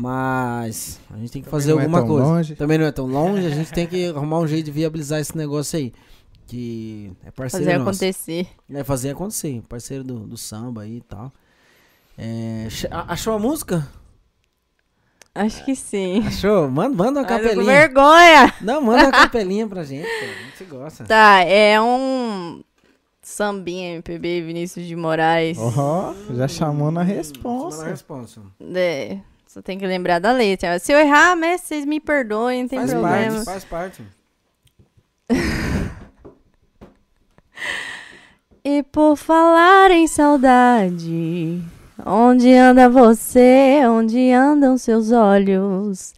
mas a gente tem que Também fazer não é alguma tão coisa. longe. Também não é tão longe, a gente (laughs) tem que arrumar um jeito de viabilizar esse negócio aí. Que é parceiro Fazer nosso. acontecer. É fazer acontecer. Parceiro do, do samba aí e tal. É, achou a música? Acho que sim. Achou? Manda, manda uma Ai, tô com capelinha. vergonha. Não, manda uma (laughs) capelinha pra gente, pô. A gente gosta. Tá, é um sambinha MPB Vinícius de Moraes. Ó, já chamou na responsa. na responsa. É, só tem que lembrar da letra. Se eu errar, né, vocês me perdoem, não tem Faz problema. parte, faz parte. (laughs) E por falar em saudade, onde anda você? Onde andam seus olhos?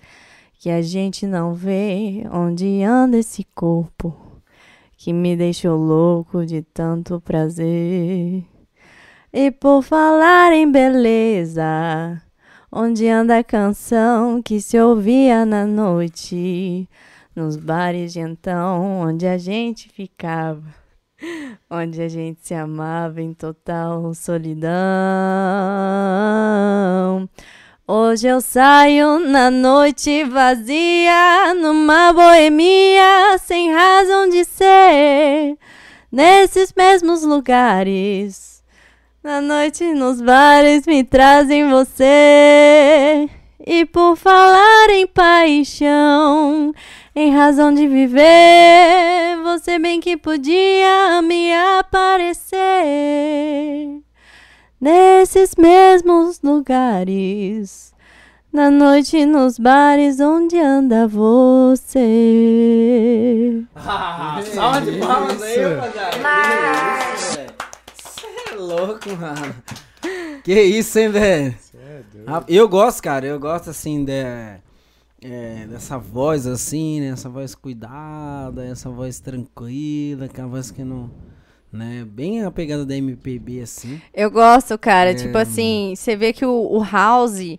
Que a gente não vê onde anda esse corpo que me deixou louco de tanto prazer. E por falar em beleza, onde anda a canção que se ouvia na noite, nos bares de então, onde a gente ficava onde a gente se amava em total solidão. Hoje eu saio na noite vazia, numa boemia sem razão de ser, nesses mesmos lugares. Na noite nos bares me trazem você. E por falar em paixão, em razão de viver, você bem que podia me aparecer nesses mesmos lugares, na noite nos bares onde anda você. Ah, (laughs) salva de palmas aí, rapaziada. Louco, mano. Que isso, hein, velho? Ah, Eu gosto, cara, eu gosto assim de, é, dessa voz assim, né? Essa voz cuidada, essa voz tranquila, que é uma voz que não. Né? Bem a pegada da MPB assim. Eu gosto, cara. É. Tipo assim, você vê que o, o house,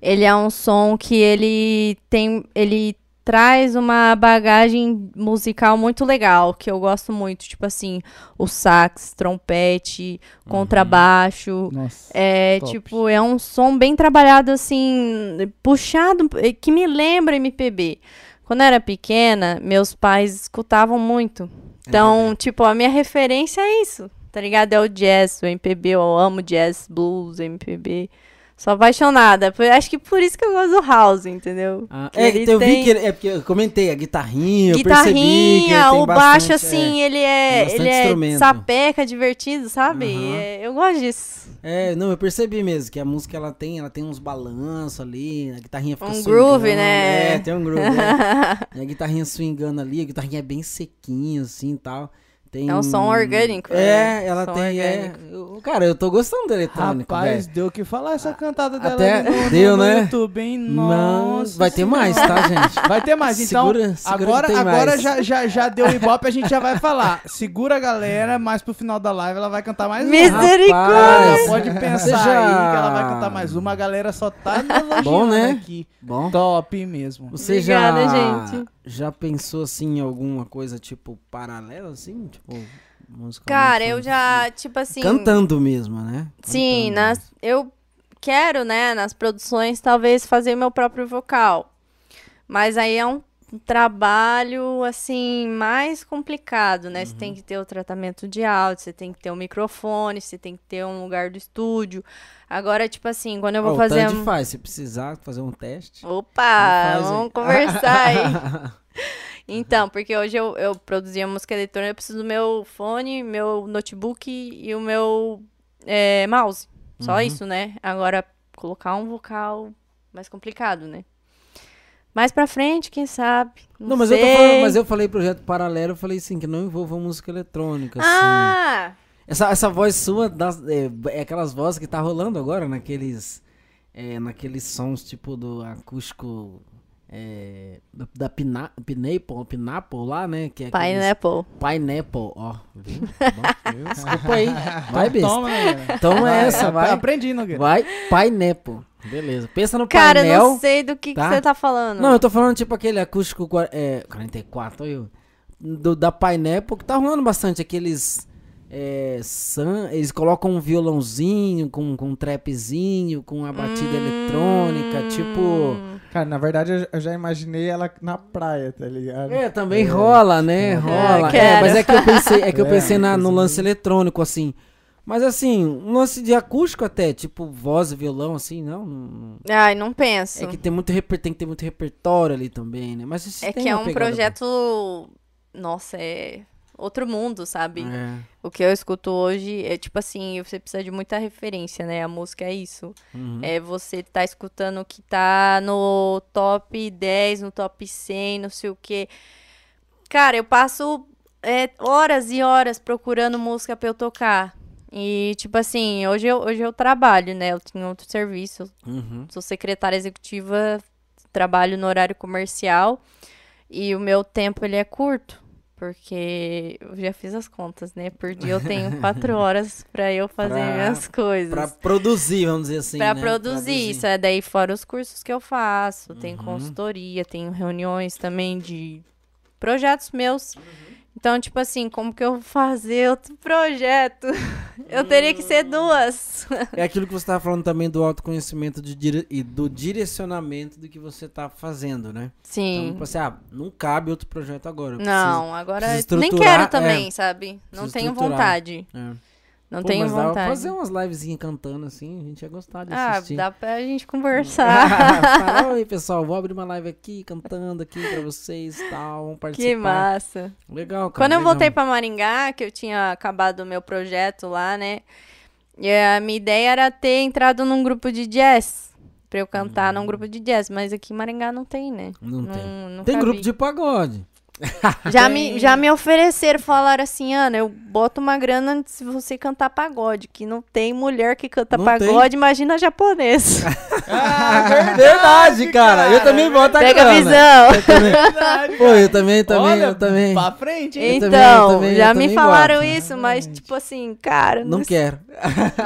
ele é um som que ele tem, ele traz uma bagagem musical muito legal, que eu gosto muito. Tipo assim, o sax, trompete, contrabaixo. Nossa. É, Top. tipo, é um som bem trabalhado, assim, puxado, que me lembra MPB. Quando eu era pequena, meus pais escutavam muito. Então, tipo, a minha referência é isso, tá ligado? É o jazz, o MPB, eu amo jazz, blues, MPB. Sou apaixonada. Por- Acho que por isso que eu gosto do house, entendeu? Ah, é, ele eu vi tem- que ele, é porque eu comentei a guitarrinha, eu percebi que Guitarrinha, ele tem o baixo, bastante, assim, ele tem é, ele é sapeca, divertido, sabe? Aham. É, eu gosto disso. É, não, eu percebi mesmo que a música ela tem, ela tem uns balanços ali, a guitarrinha fica Um swingando, groove, né? É, tem um groove. é. (laughs) A guitarrinha swingando ali, a guitarrinha é bem sequinha assim e tal. Tem... É um som orgânico, É, né? ela Som tem. É, eu- cara, eu tô gostando do eletrônico, Rapaz, velho. deu o que falar essa cantada dela Até no, deu, no né? YouTube, hein? Não, Nossa. vai ter mais, tá, gente? (laughs) Vai ter mais, então. Segura- segura agora tem agora mais. já, já, já deu ibope, a gente já vai falar. Segura a galera, mais pro final da live ela vai cantar mais uma. Misericórdia! Pode pensar já- aí que ela vai cantar mais uma. A galera só tá elogiando Bom, né? aqui. Bom. Top mesmo. Você Obrigada, já, gente. Já pensou assim em alguma coisa tipo paralela, assim? Tipo, Cara, eu já, tipo assim. Cantando mesmo, né? Sim, Cantando nas, eu quero, né, nas produções, talvez fazer meu próprio vocal. Mas aí é um trabalho, assim, mais complicado, né? Você Uhum. tem que ter o tratamento de áudio, você tem que ter um microfone, você tem que ter um lugar do estúdio. Agora, tipo assim, quando eu vou Ó, fazer. O um- faz, se precisar fazer um teste. Opa, vamos conversar aí. (laughs) Então, porque hoje eu, eu produzi a música eletrônica, eu preciso do meu fone, meu notebook e o meu é, mouse. Só Uhum. isso, né? Agora, colocar um vocal mais complicado, né? Mais pra frente, quem sabe? Não, Não, mas eu, sei. falando, mas eu falei projeto paralelo, eu falei assim, que não envolva música eletrônica, assim. Ah! Essa, essa voz sua das- é, é aquelas vozes que tá rolando agora naqueles. É, naqueles sons tipo do acústico. É, da, da Pina, Pineapple, Pineapple lá, né? Que é Pineapple. Pineapple, ó. Viu? Desculpa aí. (laughs) Vai, besta. Toma, né? Toma essa, Ap- vai. Aprendi, Nogueira. Vai, Pineapple. Beleza. Pensa no Cara, eu painel. não sei do que, que tá? você tá falando. Não, eu tô falando tipo aquele acústico é, 44, olha eu. Do, da Pineapple, que tá rolando bastante aqueles. É, sun- eles colocam um violãozinho com, com um trapzinho, com uma batida eletrônica, tipo. Cara, na verdade eu, já imaginei ela na praia, tá ligado? É, também rola, né? Rola. É, quero. mas é que eu pensei, é que eu (laughs) É, pensei na- no lance eletrônico, assim. Mas assim, um lance de acústico até, tipo voz e violão, assim, não. não- Ai, não penso. É que tem, muito reper, tem que ter muito repertório ali também, né? Mas isso É tem que é um projeto. Nossa, é outro mundo, sabe? É. O que eu escuto hoje é tipo assim, você precisa de muita referência, né? A música é isso. Uhum. É você tá escutando o que tá no top 10, no top 100, não sei o quê. Cara, eu passo é, horas e horas procurando música pra eu tocar. E, tipo assim, hoje eu, hoje eu trabalho, né? Eu tenho outro serviço, Uhum. sou secretária executiva, trabalho no horário comercial e o meu tempo ele é curto, porque eu já fiz as contas, né? Por dia eu tenho quatro (laughs) horas pra eu fazer Pra- minhas coisas. Pra produzir, vamos dizer assim. Pra né? produzir, isso é daí fora os cursos que eu faço, tem Uhum. consultoria, tenho reuniões também de projetos meus. Então, tipo assim, como que eu vou fazer outro projeto? (laughs) Eu teria que ser duas. (laughs) É aquilo que você estava falando também do autoconhecimento de dire- e do direcionamento do que você tá fazendo, né? Então, Sim. tipo assim, ah, não cabe outro projeto agora. eu Não, agora preciso nem quero também, é. sabe? Não Preciso tenho vontade. preciso- é. Não Pô, tenho mas dá pra vontade. fazer umas livezinhas cantando assim, a gente ia gostar de Ah, assistir. dá pra gente (laughs) conversar. Fala, Oi, pessoal, vou abrir uma live aqui, cantando aqui pra vocês e tal, vamos participar. que massa. Legal, cara. Quando eu legal. voltei pra Maringá, que eu tinha acabado o meu projeto lá, né? E a minha ideia era ter entrado num grupo de jazz. Pra eu cantar num grupo de jazz. Mas aqui em Maringá não tem, né? Não tem. nunca Tem grupo vi. de pagode. (laughs) Já me, já me ofereceram, falaram assim, Ana, eu boto uma grana se você cantar pagode. Que não tem mulher que canta Não pagode, imagina japonês. (laughs) Ah, (laughs) Verdade, cara. Eu também boto a Pega a grana. visão. Eu também. Verdade, Pô, eu também, também, Olha, eu também. Pra frente, hein? Eu também, Então, eu também, já me falaram boto. isso, mas tipo assim, cara, Não não, quero.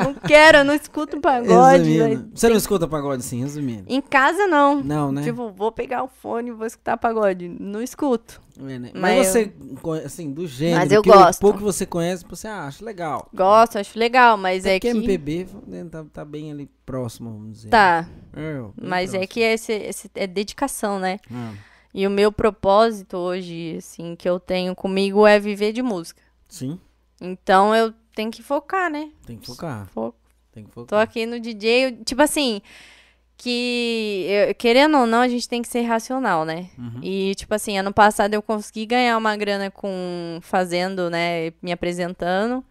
não quero, eu não escuto pagode. Resumindo. Você não escuta pagode sim, resumindo. Em casa, não. Não, né? Tipo, vou pegar o fone e vou escutar pagode. Não escuto. É, né? Mas, mas você, co- assim, do gênero, Mas eu que gosto. pouco que você conhece, você acha legal. Gosto, acho legal, mas Até é porque que. MPB né, tá, tá bem ali próximo, vamos dizer. Tá, É, mas é próximo. que esse, esse é dedicação, né? Ah, E o meu propósito hoje, assim, que eu tenho comigo é viver de música. sim, Então eu tenho que focar, né? tem que focar. Fo- Tem que Tô focar. aqui no DJ, eu- tipo assim, que querendo ou não, a gente tem que ser racional, né? Uhum. E, tipo assim, ano passado eu consegui ganhar uma grana com fazendo, né? Me apresentando.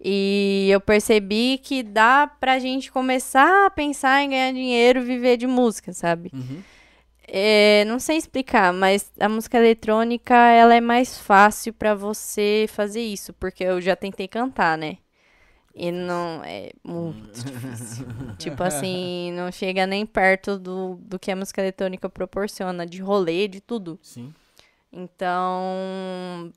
E eu percebi que dá pra gente começar a pensar em ganhar dinheiro e viver de música, sabe? Uhum. É, não sei explicar, mas a música eletrônica ela é mais fácil pra você fazer isso, porque eu já tentei cantar, né? E não é muito (laughs) difícil. tipo assim, não chega nem perto do, do que a música eletrônica proporciona, de rolê, de tudo. Sim. Então,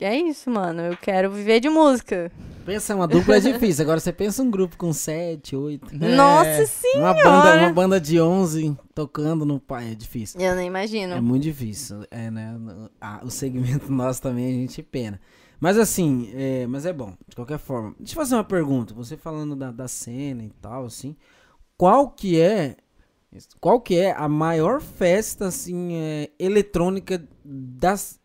é isso, mano. Eu quero viver de música. Pensa, uma dupla é difícil. Agora você pensa um grupo com sete, oito. (laughs) Nossa senhora! Uma banda, uma banda de 11 tocando no pai é difícil. Eu não imagino. É muito difícil. É, né? O segmento (laughs) nosso também a gente pena. Mas assim, é, mas é bom, de qualquer forma. Deixa eu fazer uma pergunta. Você falando da, da cena e tal, assim. Qual que é. Qual que é a maior festa, assim, é, eletrônica das.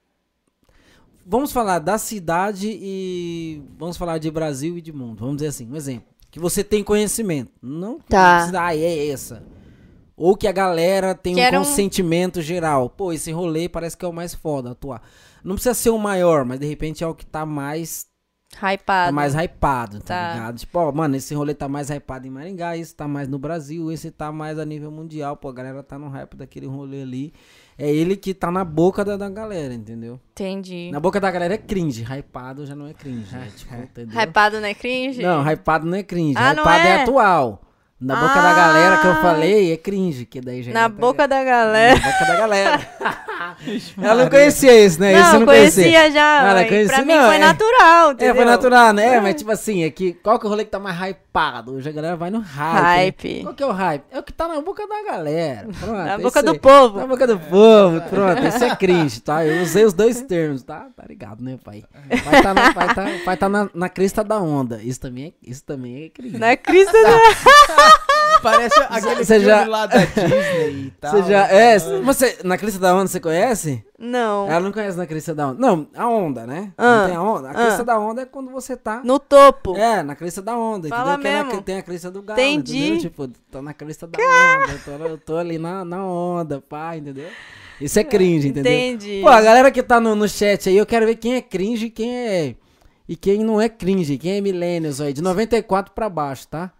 Vamos falar da cidade e. Vamos falar de Brasil e de mundo. Vamos dizer assim, um exemplo. Que você tem conhecimento. Não Tá. ah, é essa. Ou que a galera tem Que um era um- consentimento geral. Pô, esse rolê parece que é o mais foda atuar. Não precisa ser o maior, mas de repente é o que tá mais, tá Hypado. mais hypado, tá, Tá. ligado? Tipo, ó, mano, esse rolê tá mais hypado em Maringá, esse tá mais no Brasil, esse tá mais a nível mundial. Pô, a galera tá no hype daquele rolê ali. É ele que tá na boca da, da galera, entendeu? Entendi. Na boca da galera é cringe, hypado já não é cringe. É, tipo, entendeu? Hypado não é cringe? Não, hypado não é cringe. Ah, hypado é? é? atual. Na boca da galera que eu Ah. falei é cringe, que daí já Na boca da galera. Na boca da galera. (laughs) (laughs) Ela não conhecia esse, né? não, eu não conhecia, conhecia. já. Ah, ela conhecia, pra mim não, foi é. natural, entendeu? É, foi natural, né? Mas tipo assim, é que qual que é o rolê que tá mais hypado? Hoje a galera vai no hype. né? Hype. Qual que é o hype? É o que tá na boca da galera. Pronto, Na esse boca do aí. povo. Na boca do povo, pronto. Esse é cringe, tá? Eu usei os dois termos, tá? Tá ligado, né, pai? Vai tá na, vai tá, vai tá na, na crista da onda. Isso também é, isso também é cringe. Na crista da... (laughs) Parece aquele Você filme já- lá da Disney e tal. (laughs) Você já. É, você. Na crista da onda você conhece? Não. Ela não conhece na crista da onda. Não, a onda, né? Ah, não tem a onda? A ah. crista da onda é quando você tá. No topo. É, na crista da onda, Fala entendeu? Que é na- mesmo. tem a crista do galo, Entendi. entendeu? Tipo, tô na crista da onda, eu tô, eu tô ali na, na onda, pá, entendeu? Isso é cringe, entendeu? Entendi. Pô, a galera que tá no, no chat aí, eu quero ver quem é cringe e quem é... E quem não é cringe, quem é millennials aí, de 94 pra baixo, tá?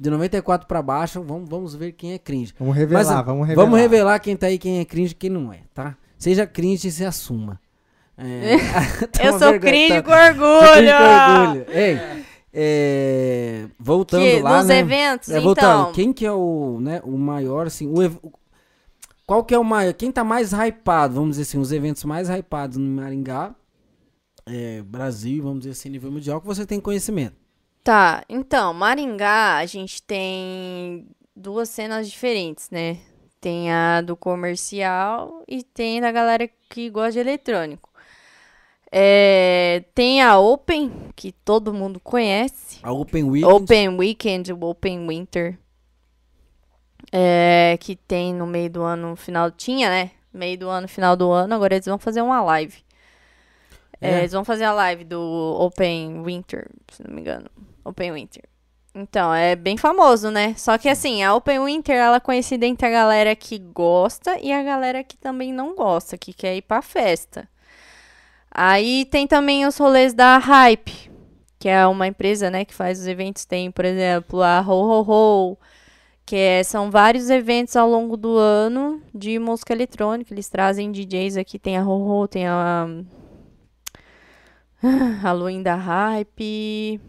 De 94 pra baixo, vamos, vamos ver quem é cringe. Vamos revelar, Mas, vamos revelar. Vamos revelar quem tá aí, quem é cringe e quem não é, tá? Seja cringe e se assuma. É, (laughs) (laughs) tá Eu sou vergonha, cringe tá- com orgulho. Cringe com orgulho. Ei, é, voltando Que, lá, nos né? eventos, É, voltando, então. quem que é o, né, o maior, assim, o, o- qual que é o maior, quem tá mais hypado, vamos dizer assim, os eventos mais hypados no Maringá, é, Brasil, vamos dizer assim, nível mundial, que você tem conhecimento. Tá, então, Maringá, a gente tem duas cenas diferentes, né? Tem a do comercial e tem da galera que gosta de eletrônico. É, tem a Open, que todo mundo conhece. A Open Weekend, Open Weekend, Open Winter. É, que tem no meio do ano, final. Tinha, né? Meio do ano, final do ano. Agora eles vão fazer uma live. É, É. eles vão fazer a live do Open Winter, se não me engano. Open Winter. Então, é bem famoso, né? Só que assim, a Open Winter, ela é conhecida entre a galera que gosta e a galera que também não gosta, que quer ir pra festa. Aí tem também os rolês da Hype, que é uma empresa, né, que faz os eventos. Tem, por exemplo, a Ho Ho Ho, que é- são vários eventos ao longo do ano de música eletrônica. Eles trazem DJs aqui, tem a Ho Ho, tem a Halloween da Hype.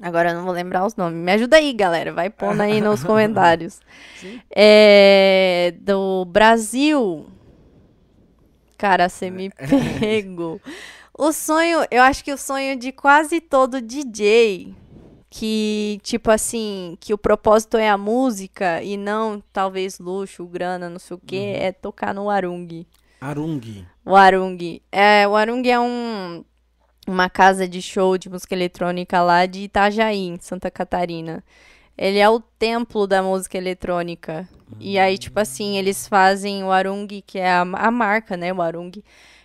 Agora eu não vou lembrar os nomes. Me ajuda aí, galera. Vai pondo aí nos (laughs) comentários. É, do Brasil. Cara, você me pegou. O sonho, eu acho que o sonho de quase todo DJ que, tipo assim, que o propósito é a música e não talvez luxo, grana, não sei o quê, é tocar no Arung. Arung. O Arung. É, o Arung é um, uma casa de show de música eletrônica lá de Itajaí, em Santa Catarina. Ele é o templo da música eletrônica. E aí, tipo assim, eles fazem o Arung, que é a, a marca, né? O Arung.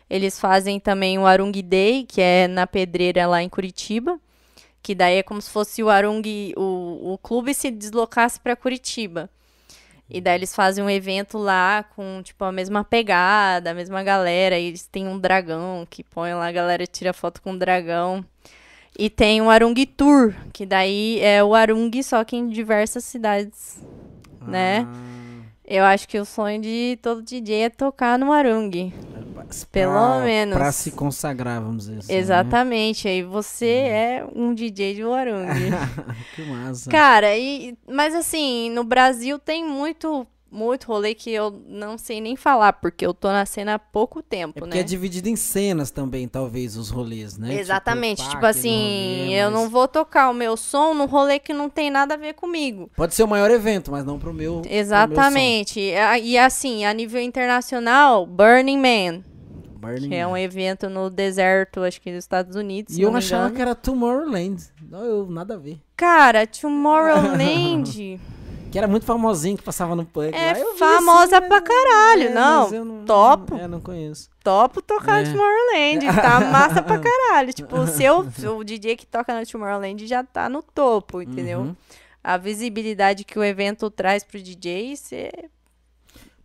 Eles fazem também o Arung Day, que é na Pedreira lá em Curitiba. Que daí é como se fosse o Arung, o, o clube se deslocasse para Curitiba. E daí eles fazem um evento lá com, tipo, a mesma pegada, a mesma galera. E eles têm um dragão que põe lá, a galera tira foto com o dragão. E tem o Arung Tour, que daí é o Arung, só que em diversas cidades, né? Eu acho que o sonho de todo DJ é tocar no Arung. Pelo Pra- menos. Pra se consagrar, vamos dizer assim. né? Exatamente. Aí você é um DJ do Arung. (laughs) que massa. Cara, e, mas assim, no Brasil tem muito, muito rolê que eu não sei nem falar, porque eu tô na cena há pouco É tempo, porque né? é dividido em cenas também, talvez, os rolês, né? Exatamente. pá, Tipo, aquele assim, rolê, eu mas- não vou tocar o meu som num rolê que não tem nada a ver comigo. Pode ser o maior evento, mas não pro meu. pro meu. Exatamente. E, assim, a nível internacional, Burning Man, Burning que é um Man. evento no deserto, acho que dos Estados Unidos. E eu achava que era Tomorrowland. Não, eu nada a ver. Cara, Tomorrowland (laughs) Que era muito famosinho, que passava no punk. É lá. Eu vi famosa assim, pra mas- caralho, é, não. mas eu não. Topo. É, não conheço. topo tocar É. Tomorrowland. (laughs) Tá massa pra caralho. (laughs) Tipo, o seu o DJ que toca no Tomorrowland já tá no topo, entendeu? Uhum. A visibilidade que o evento traz pro DJ, você...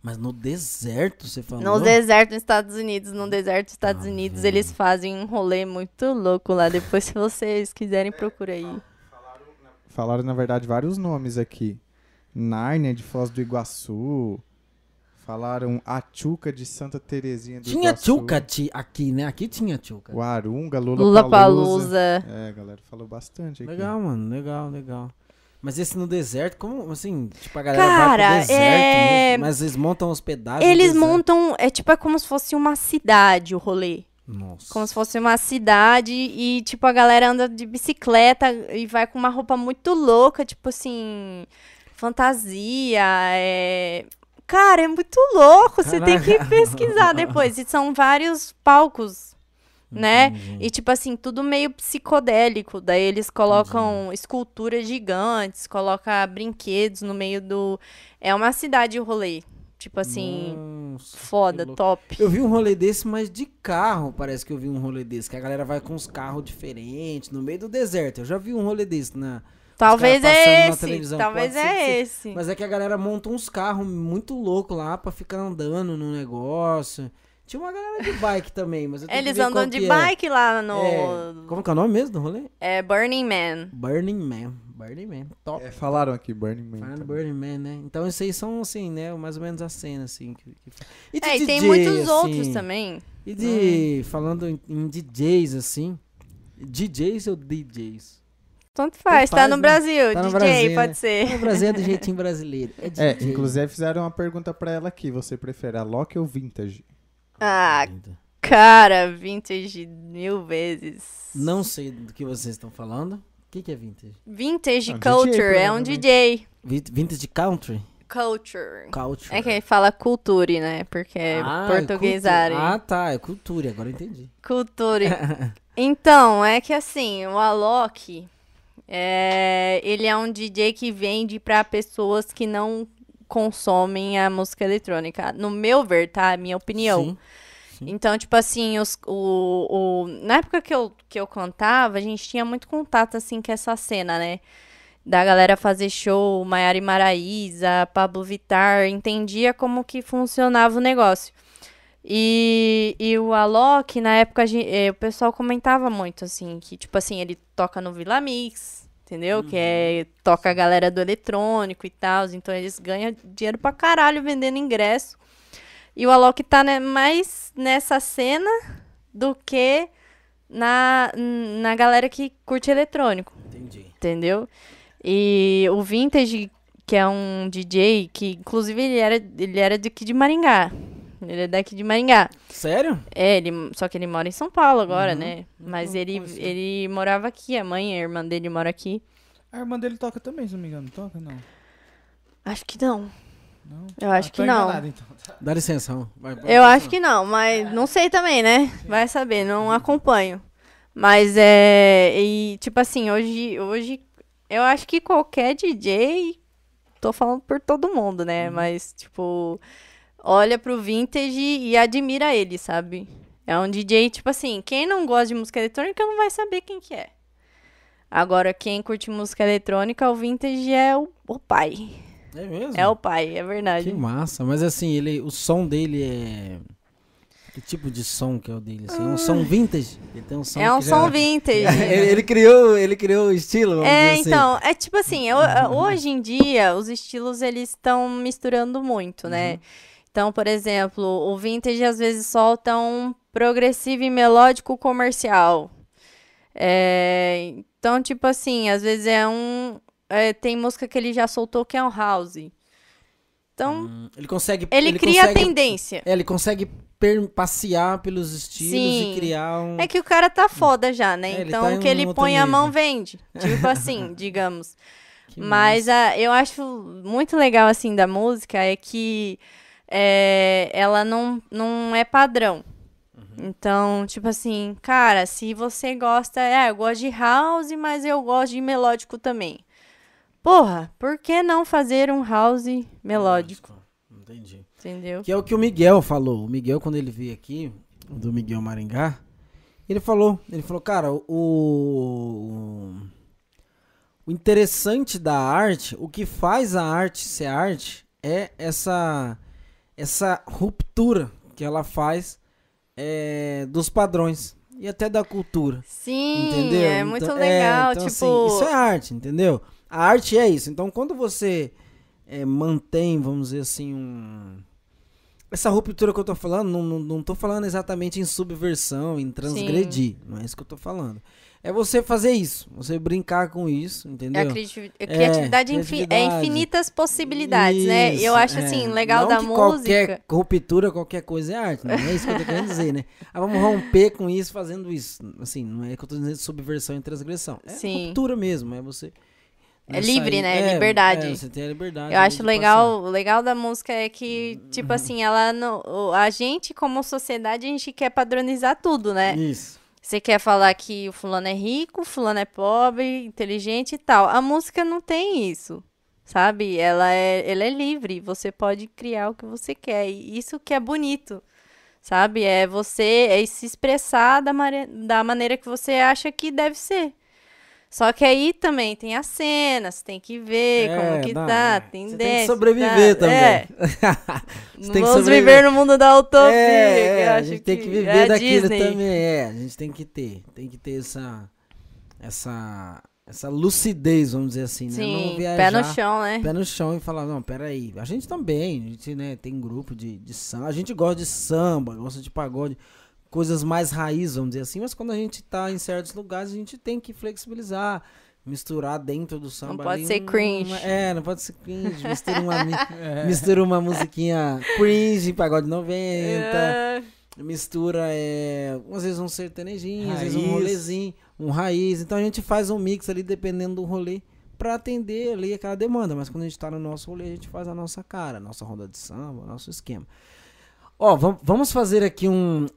Mas no deserto, você falou? No deserto nos Estados Unidos, no deserto dos Estados Unidos, eles fazem um rolê muito louco lá. Depois, se vocês quiserem, procura aí. Falaram, na verdade, vários nomes aqui. Nárnia de Foz do Iguaçu. Falaram a Tchuca de Santa Terezinha do Tinha Iguaçu. tchuca ti- aqui, né? Aqui tinha tchuca. O Arunga, Lula, Lula Palusa. É, galera, falou bastante aqui. Legal, mano. Legal, legal. Mas esse no deserto, como assim? Tipo, a galera Cara, vai pro deserto é- mesmo, mas eles montam hospedagem. Eles montam, é tipo, é como se fosse uma cidade o rolê. Nossa. Como se fosse uma cidade e, tipo, a galera anda de bicicleta e vai com uma roupa muito louca, tipo assim, fantasia, é... Cara, é muito louco, você tem que pesquisar depois. E são vários palcos, né? Entendi. E, tipo assim, tudo meio psicodélico. Daí eles colocam esculturas gigantes, colocam brinquedos no meio do... É uma cidade o rolê. Tipo assim, Nossa, foda, top. Eu vi um rolê desse, mas de carro, parece que eu vi um rolê desse. Que a galera vai com uns carros diferentes, no meio do deserto. Eu já vi um rolê desse na... Talvez é na esse. televisão, Talvez pode é esse. Mas é que a galera monta uns carros muito loucos lá pra ficar andando no negócio. Tinha uma galera de bike também, mas eu tenho que Eles andam de que é. bike lá no. É, Como que é o nome mesmo do rolê? É Burning Man. Burning Man. Burning Man. Top. É, falaram aqui, Burning Man. Falando também. Burning Man, né? Então esses aí são, assim, né? Mais ou menos a cena, assim. Que, E de É, e tem DJ, muitos assim, outros também. E de... Falando em, em DJs, assim. DJs ou DJs? Tanto faz, tá faz, no né? Brasil. Tá no DJ, Brasil, pode né? ser. No Brasil é do jeitinho brasileiro. É, (laughs) É, DJ. inclusive fizeram uma pergunta pra ela aqui. Você prefere a Loki ou Vintage? Ah, cara, vintage mil vezes. Não sei do que vocês estão falando. O que, que é vintage? Vintage É um DJ, culture, é um. DJ. Vi- Vintage country? Culture. Culture. É que ele fala culture, né? Porque é Ah, portuguesar. cultura. Ah, tá. É cultura. Agora eu entendi. Culture. (laughs) então, é que assim, o Alok, é, ele é um DJ que vende pra pessoas que não consomem a música eletrônica. No meu ver, tá? Minha opinião. Sim. Então, tipo assim, os, o, o, na época que eu, que eu cantava, a gente tinha muito contato, assim, com essa cena, né? Da galera fazer show, Maiara e Pablo Vittar, entendia como que funcionava o negócio. E, e o Alok, na época, a gen- eh, o pessoal comentava muito, assim, que, tipo assim, ele toca no Vila Mix, entendeu? Que é, toca a galera do eletrônico e tal, então eles ganham dinheiro pra caralho vendendo ingresso. E o Alok tá né, mais nessa cena do que na, na galera que curte eletrônico, Entendi. entendeu? E o Vintage, que é um DJ que, inclusive, ele era, ele era daqui de Maringá. Ele é daqui de Maringá. Sério? É, ele, só que ele mora em São Paulo agora, Uhum. né? Mas ele, ele morava aqui, a mãe, a irmã dele mora aqui. A irmã dele toca também, se não me engano. Toca, não? Acho que não. Não? Eu acho Ah, que tô não. enganado, então. Dá licença. Vai, vai, Eu vai, acho que não, mas não sei também, né? Vai saber, não acompanho. Mas é. E, tipo assim, hoje, hoje eu acho que qualquer DJ. Tô falando por todo mundo, né? Mas, tipo, olha pro vintage e admira ele, sabe? É um DJ, tipo assim, quem não gosta de música eletrônica não vai saber quem que é. Agora, quem curte música eletrônica, o vintage é o, o pai. É mesmo? É o pai, é Que verdade. massa. Mas assim, ele, o som dele é... Que tipo de som que é o dele? Assim? É um som vintage? Ele tem um som É um que já- som vintage. (laughs) ele, ele criou, ele criou o estilo, vamos É, dizer assim. então, é tipo assim, ho- hoje em dia os estilos eles estão misturando muito, né? Então, por exemplo, o vintage às vezes solta um progressivo e melódico comercial. É, então, tipo assim, às vezes é um. é, tem música que ele já soltou que é um house. Então, Hum, Ele consegue. ele, cria consegue, a tendência. É, ele consegue passear pelos estilos Sim. e criar um. É que o cara tá foda já, né? É, ele então, tá o que ele um outro põe a mão nível. vende. (laughs) Tipo assim, digamos. Que Mas a, eu acho muito legal, assim, da música é que é, ela não, não é padrão. Uhum. Então, tipo assim, cara, se você gosta, é, eu gosto de house, mas eu gosto de melódico também. Porra, por que não fazer um house melódico? Entendi. Entendeu? Que é o que o Miguel falou. O Miguel, quando ele veio aqui, do Miguel Maringá, ele falou, ele falou, cara, o, o interessante da arte, o que faz a arte ser arte é essa essa ruptura que ela faz é, dos padrões e até da cultura. Sim, Entendeu? é muito Então- legal. então, tipo, assim, isso é arte, entendeu? A arte é isso. Então, quando você é, mantém, vamos dizer assim, um. Essa ruptura que eu tô falando, não, não, não tô falando exatamente em subversão, em transgredir. Não é isso que eu tô falando. É você fazer isso, você brincar com isso, É entendeu? a criati- a criatividade, é infi- é criatividade. infinitas possibilidades, né? Eu Isso, acho é. assim, legal Não da música. Qualquer ruptura, qualquer coisa é arte. Não é isso que eu tô querendo dizer, né? Ah, vamos romper com isso fazendo isso. Assim, não é que eu tô dizendo subversão e transgressão. É Sim. ruptura mesmo, é você. É livre, né? Liberdade. É, você tem a liberdade. Eu acho legal, o legal da música é que, Uhum. tipo assim, ela não, a gente como sociedade a gente quer padronizar tudo, né? Isso. Você quer falar que o fulano é rico, o fulano é pobre, inteligente e tal. A música não tem isso, sabe? Ela é, ela é livre, você pode criar o que você quer. E isso que é bonito, sabe? É você é se expressar da, da maneira que você acha que deve ser. Só que aí também tem as cenas, tem que ver É, como que não, tá, é. tem Você tem que sobreviver tá, também. É. (laughs) Você tem que Vamos viver no mundo da utopia. É, que é, a gente tem que é viver a daquilo Disney. também. É, a gente tem que ter. Tem que ter essa. Essa. Essa lucidez, vamos dizer assim, né? Sim, Não viajar, pé no chão, né? pé no chão e falar, não, peraí, a gente também, a gente, né, tem grupo de, de samba, a gente gosta de samba, gosta de pagode, coisas mais raiz, vamos dizer assim, mas quando a gente tá em certos lugares, a gente tem que flexibilizar, misturar dentro do samba. pode ali ser um- cringe. é, não pode ser cringe, mistura uma, (laughs) É. mistura uma musiquinha cringe, pagode 90, É, mistura, é, às vezes um sertanejinho, às vezes um Raiz. rolezinho, um raiz. Então a gente faz um mix ali dependendo do rolê pra atender ali aquela demanda. Mas quando a gente tá no nosso rolê, a gente faz a nossa cara, a nossa roda de samba, o nosso esquema. Ó, vam- vamos fazer aqui um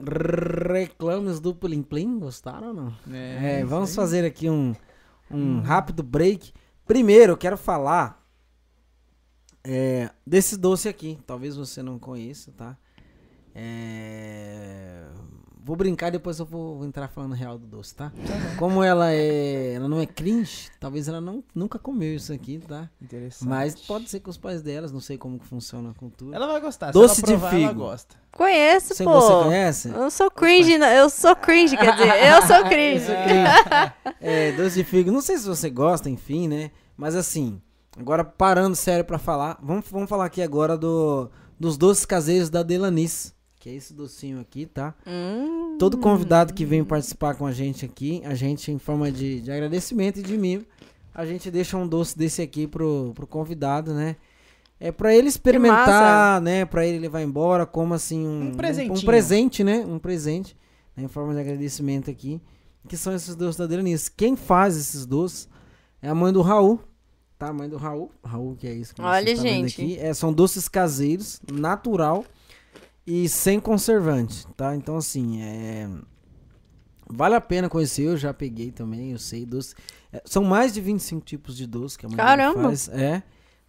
reclames do Plim Plim, gostaram ou não? É, isso vamos fazer aqui um, um rápido break. Primeiro, eu quero falar é, desse doce aqui. Talvez você não conheça, tá? É, Vou brincar depois eu vou entrar falando real do doce, tá? Como ela é, ela não é cringe, talvez ela não, nunca comeu isso aqui, tá? Interessante. Mas pode ser com os pais delas, não sei como que funciona a cultura. Ela vai gostar. Doce Se de provar, ela figo. gosta. Conheço, Você, pô. você conhece? Eu sou cringe, não- eu sou cringe, quer dizer, eu sou cringe. É, doce de figo. Não sei se você gosta, enfim, né? Mas assim, agora parando sério pra falar, vamos, vamos falar aqui agora do, dos doces caseiros da Delanis. Que é esse docinho aqui, tá? Hum, Todo convidado que vem participar com a gente aqui, a gente, em forma de, de agradecimento e de mimo, a gente deixa um doce desse aqui pro, pro convidado, né? É pra ele experimentar, né? Pra ele levar embora, como assim um, Um presentinho. um presente, né? Um presente, né? em forma de agradecimento aqui. Que são esses doces da Delanice. Quem faz esses doces é a mãe do Raul, tá? A mãe do Raul. Raul, que é isso que você Olha, tá vendo gente. aqui. É, são doces caseiros, natural e sem conservante, tá? Então, assim, é... Vale a pena conhecer, eu já peguei também, eu sei doce. É, são mais de 25 tipos de doce que a mãe Caramba! faz. É.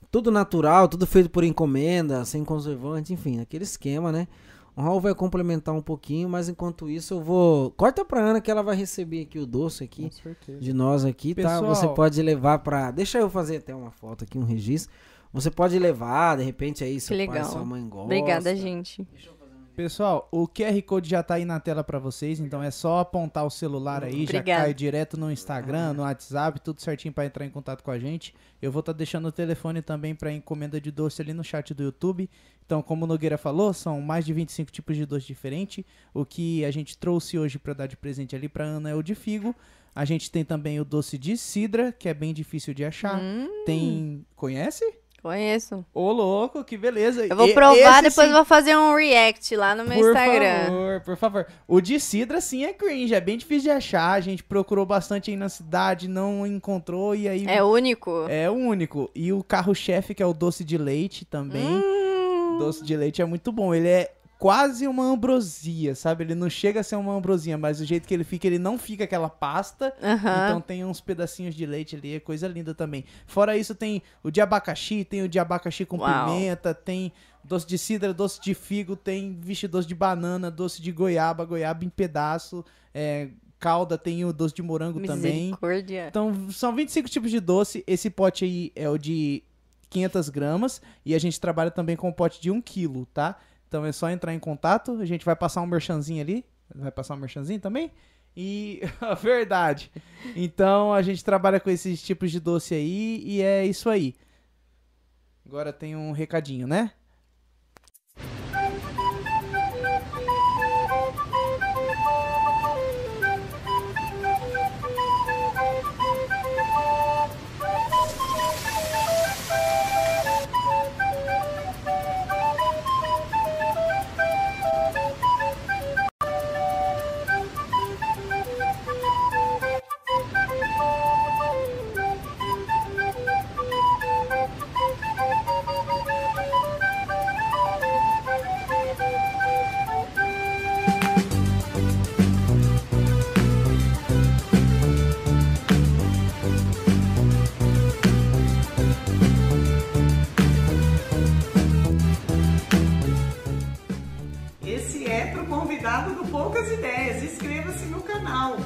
Tudo natural, tudo feito por encomenda, sem conservante, enfim, aquele esquema, né? O Raul vai complementar um pouquinho, mas enquanto isso eu vou. Corta pra Ana que ela vai receber aqui o doce aqui de nós aqui, tá? Pessoal- Você pode levar pra. Deixa eu fazer até uma foto aqui, um registro. Você pode levar, de repente aí seu pai, legal. sua mãe gosta. Obrigada, gente. Pessoal, o QR Code já tá aí na tela pra vocês, então é só apontar o celular aí, já Obrigada. cai direto no Instagram, no WhatsApp, tudo certinho pra entrar em contato com a gente. Eu vou estar deixando o telefone também pra encomenda de doce ali no chat do YouTube. Então, como o Nogueira falou, são mais de 25 tipos de doce diferentes. O que a gente trouxe hoje pra dar de presente ali pra Ana é o de figo. A gente tem também o doce de cidra, que é bem difícil de achar. Hum, Tem. Conhece? Conheço. Ô, louco, que beleza. Eu vou provar, esse depois sim- vou fazer um react lá no meu por Instagram. favor, por favor. O de Cidra, sim, é cringe. É bem difícil de achar. A gente procurou bastante aí na cidade, não encontrou. E aí É único. é único. E o carro-chefe, que é o doce de leite também. Hum, Doce de leite é muito bom. Ele é quase uma ambrosia, sabe? Ele não chega a ser uma ambrosia, mas do jeito que ele fica, ele não fica aquela pasta. aham. Então tem uns pedacinhos de leite ali, é coisa linda também. Fora isso, tem o de abacaxi, tem o de abacaxi com Uau. pimenta, tem doce de cidra, doce de figo, tem, vixe, doce de banana, doce de goiaba, goiaba em pedaço, é, calda, tem o doce de morango também. Então, são 25 tipos de doce. Esse pote aí é o de 500 gramas. E a gente trabalha também com o pote de 1 quilo, tá? Então é só entrar em contato. A gente vai passar um merchanzinho ali. Vai passar um merchanzinho também? E. (laughs) Verdade. Então a gente trabalha com esses tipos de doce aí. E é isso aí. Agora tem um recadinho, né? Convidado do Poucas Ideias. Inscreva-se no canal.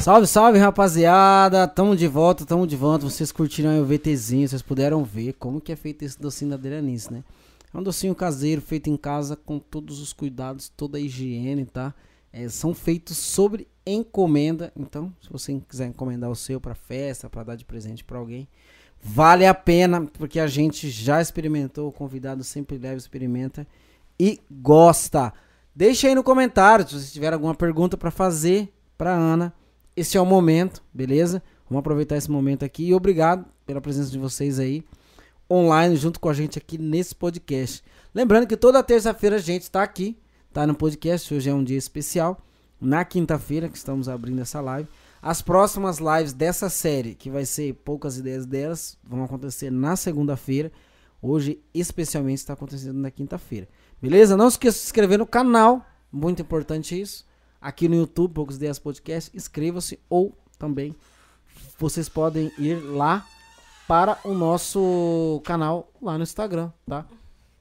Salve, salve, rapaziada. Tamo de volta, tamo de volta. Vocês curtiram o VTzinho, vocês puderam ver como que é feito esse docinho da Adrianice, né? É um docinho caseiro, feito em casa, com todos os cuidados, toda a higiene, tá? É, são feitos sobre encomenda. Então, se você quiser encomendar o seu pra festa, pra dar de presente pra alguém, vale a pena, porque a gente já experimentou, o convidado sempre leva, experimenta e gosta. Deixa aí no comentário se você tiver alguma pergunta pra fazer pra Ana. Esse é o momento, beleza? Vamos aproveitar esse momento aqui e obrigado pela presença de vocês aí online junto com a gente aqui nesse podcast. Lembrando que toda terça-feira a gente tá aqui, tá no podcast. Hoje é um dia especial. Na quinta-feira que estamos abrindo essa live. As próximas lives dessa série, que vai ser poucas ideias delas, vão acontecer na segunda-feira. Hoje, especialmente, está acontecendo na quinta-feira. Beleza? Não esqueça de se inscrever no canal. Muito importante isso. Aqui no YouTube, Poucas Ideias Podcast. Inscreva-se ou também vocês podem ir lá para o nosso canal lá no Instagram, tá?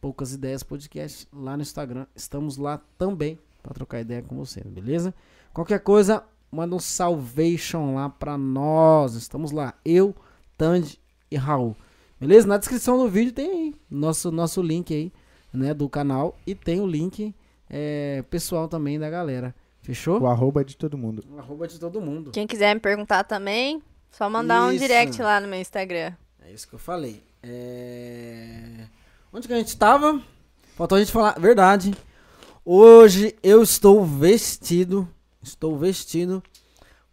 Poucas Ideias Podcast lá no Instagram. Estamos lá também para trocar ideia com vocês, beleza? Qualquer coisa, manda um salvation lá para nós. Estamos lá, eu, Tandy e Raul. Beleza? Na descrição do vídeo tem aí nosso nosso link aí, né, do canal e tem o link é, pessoal também da galera. Fechou? O arroba é de todo mundo. O arroba de todo mundo. Quem quiser me perguntar também, só mandar um Isso. direct lá no meu Instagram. É isso que eu falei. É... Onde que a gente tava? Faltou a gente falar. Verdade. Hoje eu estou vestido. Estou vestido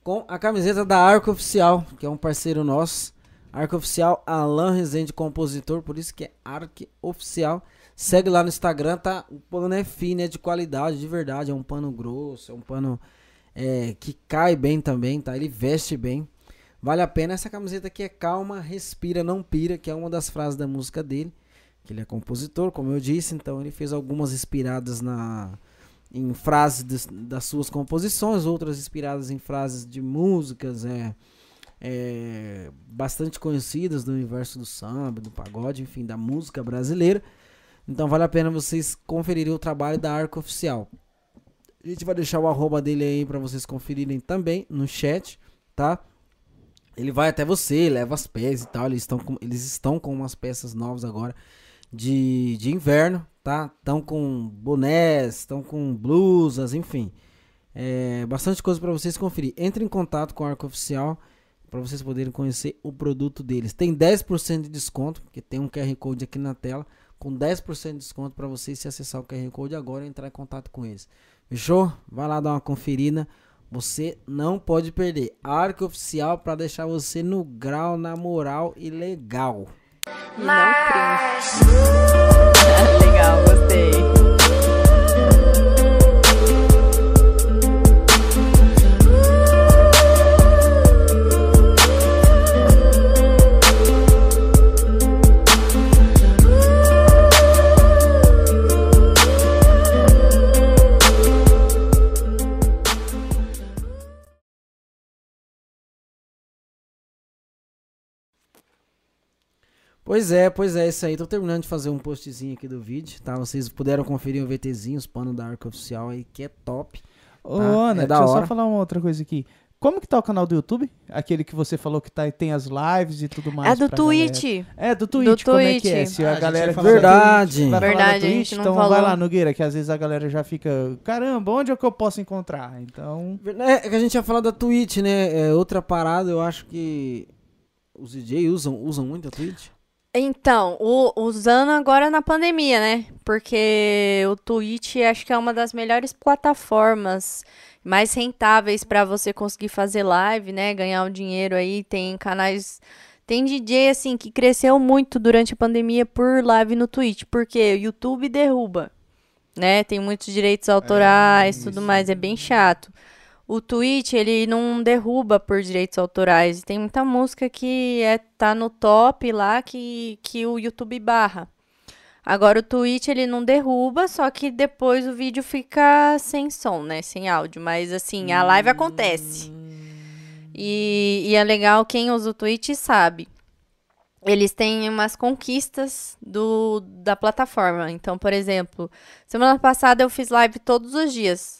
com a camiseta da Arco Oficial, que é um parceiro nosso. Arco Oficial, Alan Rezende, compositor, por isso que é Arco Oficial. Segue lá no Instagram, tá? O pano é fino, é de qualidade, de verdade. É um pano grosso, é um pano é, que cai bem também, tá? Ele veste bem. Vale a pena. Essa camiseta aqui é calma, respira, não pira, que é uma das frases da música dele. Que ele é compositor, como eu disse, então ele fez algumas inspiradas na em frases des- das suas composições, outras inspiradas em frases de músicas é, é, bastante conhecidas do universo do samba, do pagode, enfim, da música brasileira. Então vale a pena vocês conferirem o trabalho da Arco Oficial. A gente vai deixar o arroba dele aí para vocês conferirem também no chat, tá? Ele vai até você, leva as peças e tal. Eles estão com, eles estão com umas peças novas agora. de, de inverno, tá? Estão com bonés, estão com blusas, enfim. É, bastante coisa para vocês conferir. Entre em contato com a Arco Oficial para vocês poderem conhecer o produto deles. Tem 10% de desconto, porque tem um QR Code aqui na tela, com 10% de desconto para vocês se acessar o QR Code agora e entrar em contato com eles. Fechou? Vai lá dar uma conferida. Você não pode perder. Arco Oficial para deixar você no grau, na moral e legal. E não cringe. (laughs) Legal, gostei. Pois é, pois é, isso aí. Tô terminando de fazer um postzinho aqui do vídeo, tá? Vocês puderam conferir o VTzinho, os panos da Arco Oficial aí, que é top. Ô, Tá, Ana, é deixa eu só falar uma outra coisa aqui. Como que tá o canal do YouTube? Aquele que você falou que tá, tem as lives e tudo mais. É do Twitch. galera. É, do Twitch, como é que é? Twitch. Se Ah, a a gente galera que Verdade. vai Verdade, da a Twitch, gente não então falou. vai lá, Nogueira, que às vezes a galera já fica, caramba, onde é que eu posso encontrar? Então, É que a gente ia falar da Twitch, né? É outra parada, eu acho que os DJ usam, usam muito a Twitch. Então, o- usando agora na pandemia, né? Porque o Twitch acho que é uma das melhores plataformas mais rentáveis para você conseguir fazer live, né? Ganhar um dinheiro aí. Tem canais. Tem DJ, assim, que cresceu muito durante a pandemia por live no Twitch. Porque o YouTube derruba, né? Tem muitos direitos autorais, tudo isso. mais. É bem chato. O Twitch, ele não derruba por direitos autorais. Tem muita música que é, tá no top lá que, que o YouTube barra. Agora o Twitch ele não derruba, só que depois o vídeo fica sem som, né? Sem áudio. Mas assim, a live acontece. E, e é legal, quem usa o Twitch sabe. Eles têm umas conquistas do, da plataforma. Então, por exemplo, semana passada eu fiz live todos os dias.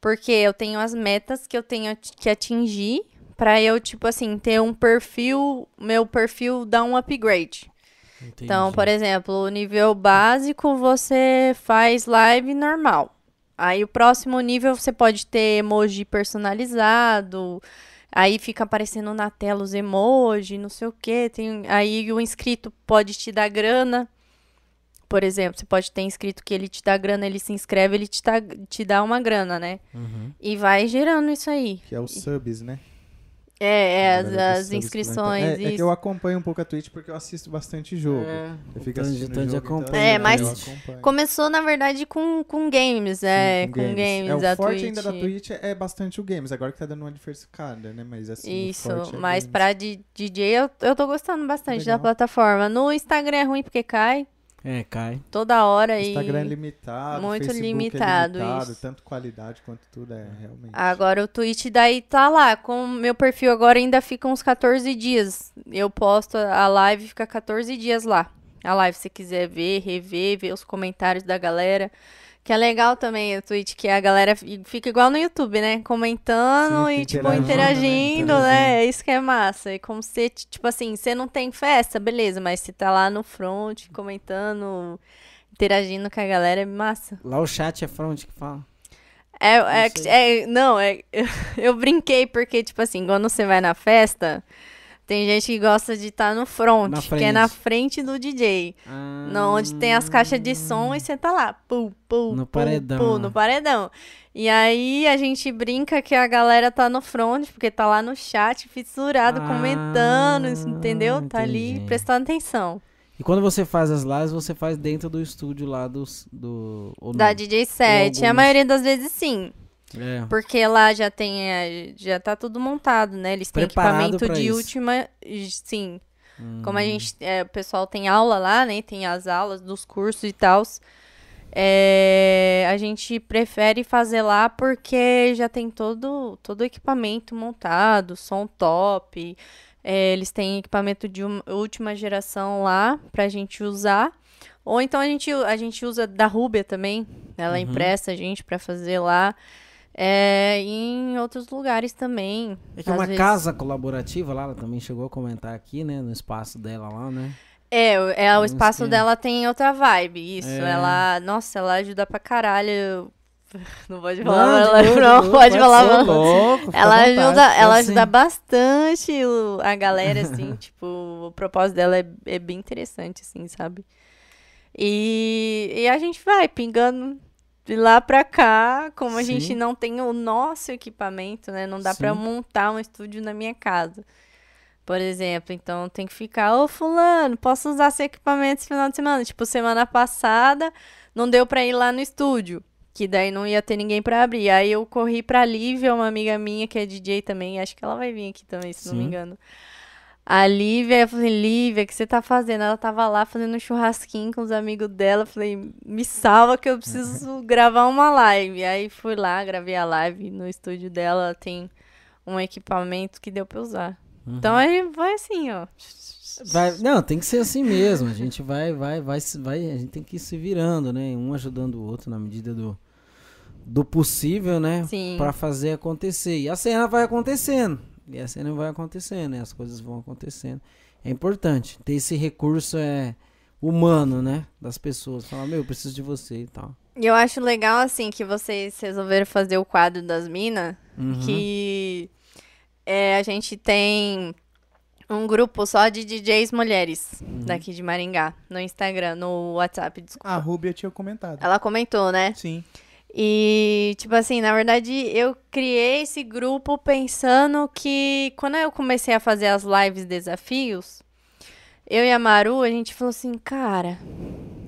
Porque eu tenho as metas que eu tenho que atingir pra eu, tipo assim, ter um perfil, meu perfil dar um upgrade. Então, por exemplo, o nível básico você faz live normal. Aí o próximo nível você pode ter emoji personalizado. Aí fica aparecendo na tela os emojis, não sei o quê. Tem, aí o inscrito pode te dar grana. Por exemplo, você pode ter inscrito que ele te dá grana, ele se inscreve, ele te dá, te dá uma grana, né? Uhum. E vai gerando isso aí. Que é os subs, né? É, é A as, as inscrições. É, é que eu acompanho um pouco a Twitch porque eu assisto bastante jogo. Eu fico assistindo tanto jogo, então. É, eu mas acompanho. Começou, na verdade, com, com games, é, Sim, com games, É, da o forte Twitch. ainda da Twitch é bastante o games. Agora que tá dando uma diversificada, né? Mas assim, Isso, forte é mas games. pra DJ eu, eu tô gostando bastante da Legal. plataforma. No Instagram é ruim porque cai É, cai. toda hora e Instagram é limitado, muito Facebook limitado, é limitado, isso. Tanto qualidade quanto tudo é realmente. agora o Twitch daí tá lá. Com o meu perfil agora ainda fica uns 14 dias. Eu posto a live fica 14 dias lá. A live se quiser ver, rever, ver os comentários da galera. Que é legal também o Twitch, que a galera fi- fica igual no YouTube, né? Comentando Sim, e, tipo, interagindo, né? interagindo, né? É isso que é massa. E como se, tipo assim, você não tem festa, beleza, mas você tá lá no front, comentando, interagindo com a galera, é massa. Lá o chat é front que fala. É, é, Isso é- não, é, (laughs) eu brinquei porque, tipo assim, quando você vai na festa, tem gente que gosta de estar no front, que é na frente. do DJ. Ah, No, onde tem as caixas de som e você tá lá, pum, pum, No pum, paredão. pum, no paredão. E aí a gente brinca que a galera tá no front, porque tá lá no chat, fissurado, Ah, comentando, entendeu? Tá ali prestando atenção. E quando você faz as lives, você faz dentro do estúdio lá dos, do... ou Da não? DJ 7, a algumas- maioria das vezes sim. É. Porque lá já tem, é, já tá tudo montado, né? Eles têm Preparado equipamento de isso. última, sim. Como a Hum. gente, é, o pessoal tem aula lá, né? Tem as aulas dos cursos e tal. a gente prefere fazer lá porque já tem todo, todo o equipamento montado, som top. é, eles têm equipamento de uma- última geração lá pra gente usar. Ou então a gente, a gente usa da Rubia também. Ela Uhum. empresta a gente pra fazer lá. É, em outros lugares também. É que é uma vezes. casa colaborativa lá, ela também chegou a comentar aqui, né? No espaço dela lá, né? É, o- é, o espaço esquema. dela tem outra vibe, isso. É. Ela, nossa, ela ajuda pra caralho. (laughs) Não pode Não, falar, de ela, não boa, pode pode falar. Louco, Ela vontade. ajuda, ela assim. ajuda bastante a galera, assim, (laughs) tipo, o propósito dela é, é bem interessante, assim, sabe? E, e a gente vai pingando de lá pra cá, como a Sim. gente não tem o nosso equipamento, né? Não dá pra Sim. montar um estúdio na minha casa. Por exemplo, então tem que ficar, ô fulano, posso usar seu equipamento esse final de semana? Tipo, semana passada não deu pra ir lá no estúdio, que daí não ia ter ninguém pra abrir. Aí eu corri pra Lívia, uma amiga minha que é DJ também, acho que ela vai vir aqui também, se não me Sim. engano. A Lívia, eu falei, Lívia, o que você tá fazendo? Ela tava lá fazendo um churrasquinho com os amigos dela. Eu falei, me salva que eu preciso (laughs) gravar uma live. Aí fui lá, gravei a live no estúdio dela. Tem um equipamento que deu pra usar. Então aí vai assim, ó. Vai, não, tem que ser assim mesmo. A gente vai, vai, vai, vai, a gente tem que ir se virando, né? Um ajudando o outro na medida do, do possível, né? Sim. Pra fazer acontecer. E a cena vai acontecendo. E a cena vai acontecendo, né? As coisas vão acontecendo. É importante ter esse recurso é humano, né? Das pessoas. Falar, meu, eu preciso de você e tal. E eu acho legal, assim, que vocês resolveram fazer o quadro das minas. Uhum. Que é, a gente tem um grupo só de DJs mulheres Uhum. daqui de Maringá. No Instagram, no WhatsApp, desculpa. A Rúbia tinha comentado. Ela comentou, né? Sim. E, tipo assim, na verdade, eu criei esse grupo pensando que quando eu comecei a fazer as lives desafios, eu e a Maru, a gente falou assim, cara,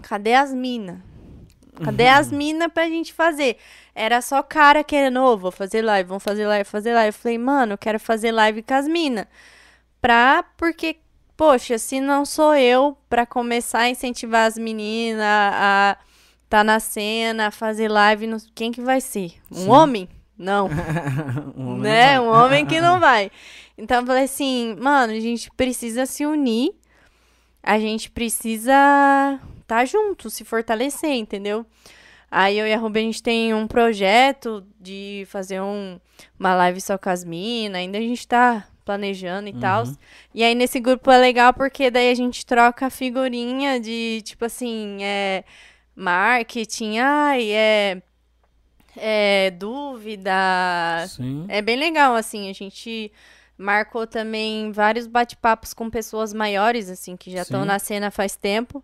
cadê as minas? Cadê as (laughs) minas pra gente fazer? Era só cara querendo, ô, vou fazer live, vamos fazer live, fazer live. Eu falei, mano, eu quero fazer live com as minas. Pra, porque, poxa, se não sou eu pra começar a incentivar as meninas a tá na cena, fazer live, quem que vai ser? Um Sim. homem? Não. (laughs) Um homem né? não Um homem que não (laughs) vai. Então eu falei assim, mano, a gente precisa se unir. A gente precisa tá junto, se fortalecer, entendeu? Aí eu e a Ruby, a gente tem um projeto de fazer um, uma live só com as minas. Ainda a gente tá planejando e tal. E aí nesse grupo é legal porque daí a gente troca figurinha de, tipo assim, é marketing, ai, é, é dúvida, Sim. é bem legal, assim, a gente marcou também vários bate-papos com pessoas maiores, assim, que já estão na cena faz tempo,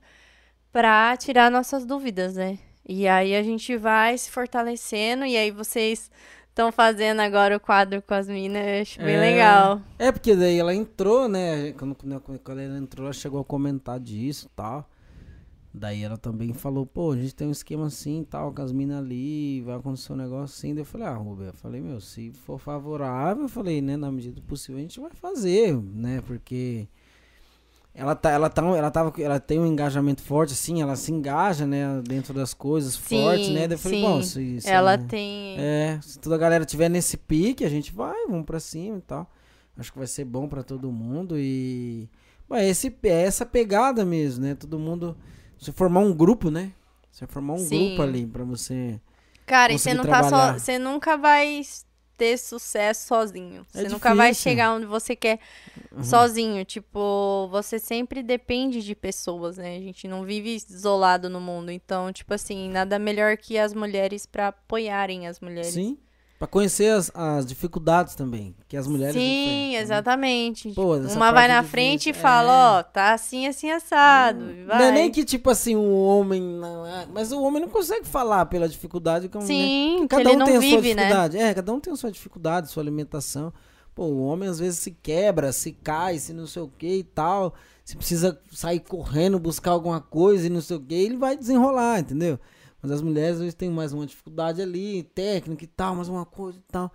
pra tirar nossas dúvidas, né? E aí a gente vai se fortalecendo, e aí vocês estão fazendo agora o quadro com as minas, eu acho bem É. legal. É, porque daí ela entrou, né? Quando, quando quando ela entrou, ela chegou a comentar disso e tal. Daí ela também falou, pô, a gente tem um esquema assim e tal, com as minas ali, vai acontecer um negócio assim. Daí eu falei, ah, Rubia, eu falei, meu, se for favorável, eu falei, né, na medida do possível a gente vai fazer, né? Porque ela tá, ela tá, ela tava, ela tem um engajamento forte, assim, ela se engaja, né, dentro das coisas fortes, né? Daí eu falei, bom, se, se Ela né, tem. é, se toda a galera tiver nesse pique, a gente vai, vamos pra cima e tal. Acho que vai ser bom pra todo mundo e. É, esse, é essa pegada mesmo, né? Todo mundo. Você formar um grupo, né? Você formar um Sim. grupo ali pra você. Cara, e você não tá só. trabalhar. Você nunca vai ter sucesso sozinho. É Você nunca vai difícil. chegar onde você quer sozinho. Tipo, você sempre depende de pessoas, né? A gente não vive isolado no mundo. Então, tipo assim, nada melhor que as mulheres pra apoiarem as mulheres. Sim. Pra conhecer as, as dificuldades também. Que as mulheres. Sim, né? exatamente. Pô, uma vai na frente e fala, é. ó, tá assim, assim, assado. e Não é vai. nem que, tipo assim, o homem. Não é, mas o homem não consegue falar pela dificuldade que a mulher- Sim, que Cada um não tem a sua vive, né? dificuldade. É, cada um tem a sua dificuldade, sua alimentação. Pô, o homem às vezes se quebra, se cai, se não sei o que e tal. Se precisa sair correndo, buscar alguma coisa e não sei o que, ele vai desenrolar, entendeu? Mas as mulheres às vezes têm mais uma dificuldade ali, técnica e tal, mais uma coisa e tal.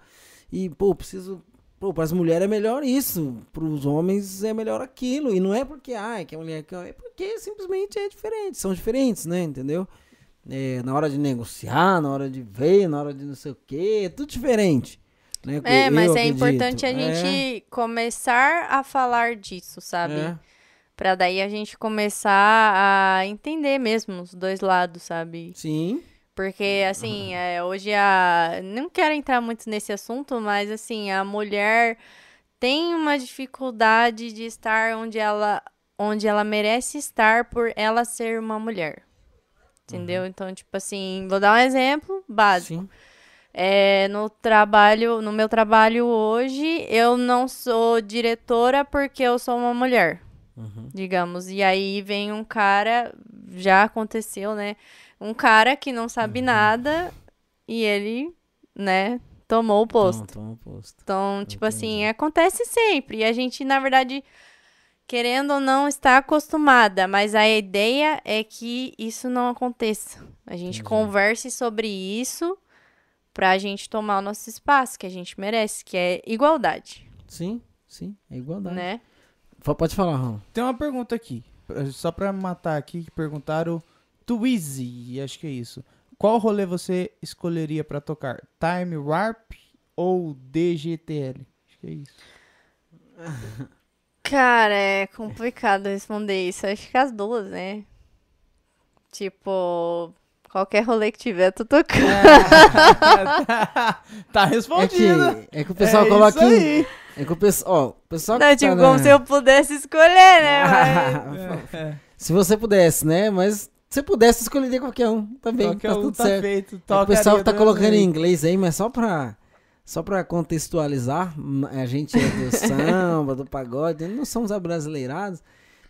E, pô, preciso. Pô, para as mulheres é melhor isso, para os homens é melhor aquilo. E não é porque, ah, que a mulher quer. É porque simplesmente é diferente, são diferentes, né? Entendeu? É, na hora de negociar, na hora de ver, na hora de não sei o que, é tudo diferente. Né? É, mas é acredito. importante a É, gente começar a falar disso, sabe? é. Pra daí a gente começar a entender mesmo os dois lados, sabe? Sim. Porque, assim, (clears throat) é, hoje a. Não quero entrar muito nesse assunto, mas, assim, a mulher tem uma dificuldade de estar onde ela. onde ela merece estar por ela ser uma mulher. Uhum. Entendeu? Então, tipo assim, vou dar um exemplo básico. Sim. É, no trabalho, no meu trabalho hoje, eu não sou diretora porque eu sou uma mulher, Uhum. digamos. E aí vem um cara, já aconteceu, né? Um cara que não sabe Uhum. nada e ele, né, tomou o posto. Toma, toma o posto. Então, tipo Entendi. assim, acontece sempre. E a gente, na verdade, querendo ou não, está acostumada. Mas a ideia é que isso não aconteça. A gente Entendi. converse sobre isso pra gente tomar o nosso espaço, que a gente merece, que é igualdade, Sim, sim, é igualdade. né? Pode falar, Ron. Tem uma pergunta aqui. Só pra matar aqui, que perguntaram Twizy, acho que é isso. Qual rolê você escolheria pra tocar? Time Warp ou DGTL? Acho que é isso. (laughs) Cara, é complicado responder isso. Acho que as duas, né? Tipo, qualquer rolê que tiver, eu tô tocando. (laughs) tá É que, respondido. é que o pessoal É coloca isso em. É que o pessoal. Ó, o pessoal que Não, tá tipo, na- como se eu pudesse escolher, né? (laughs) Mas- Se você pudesse, né? Mas se pudesse, escolheria qualquer um. Também, Qualquer tá um tudo tá certo. feito. É que o pessoal tá do colocando em inglês aí, mas só pra, só pra contextualizar, a gente é do (laughs) samba, do pagode, não somos abrasileirados.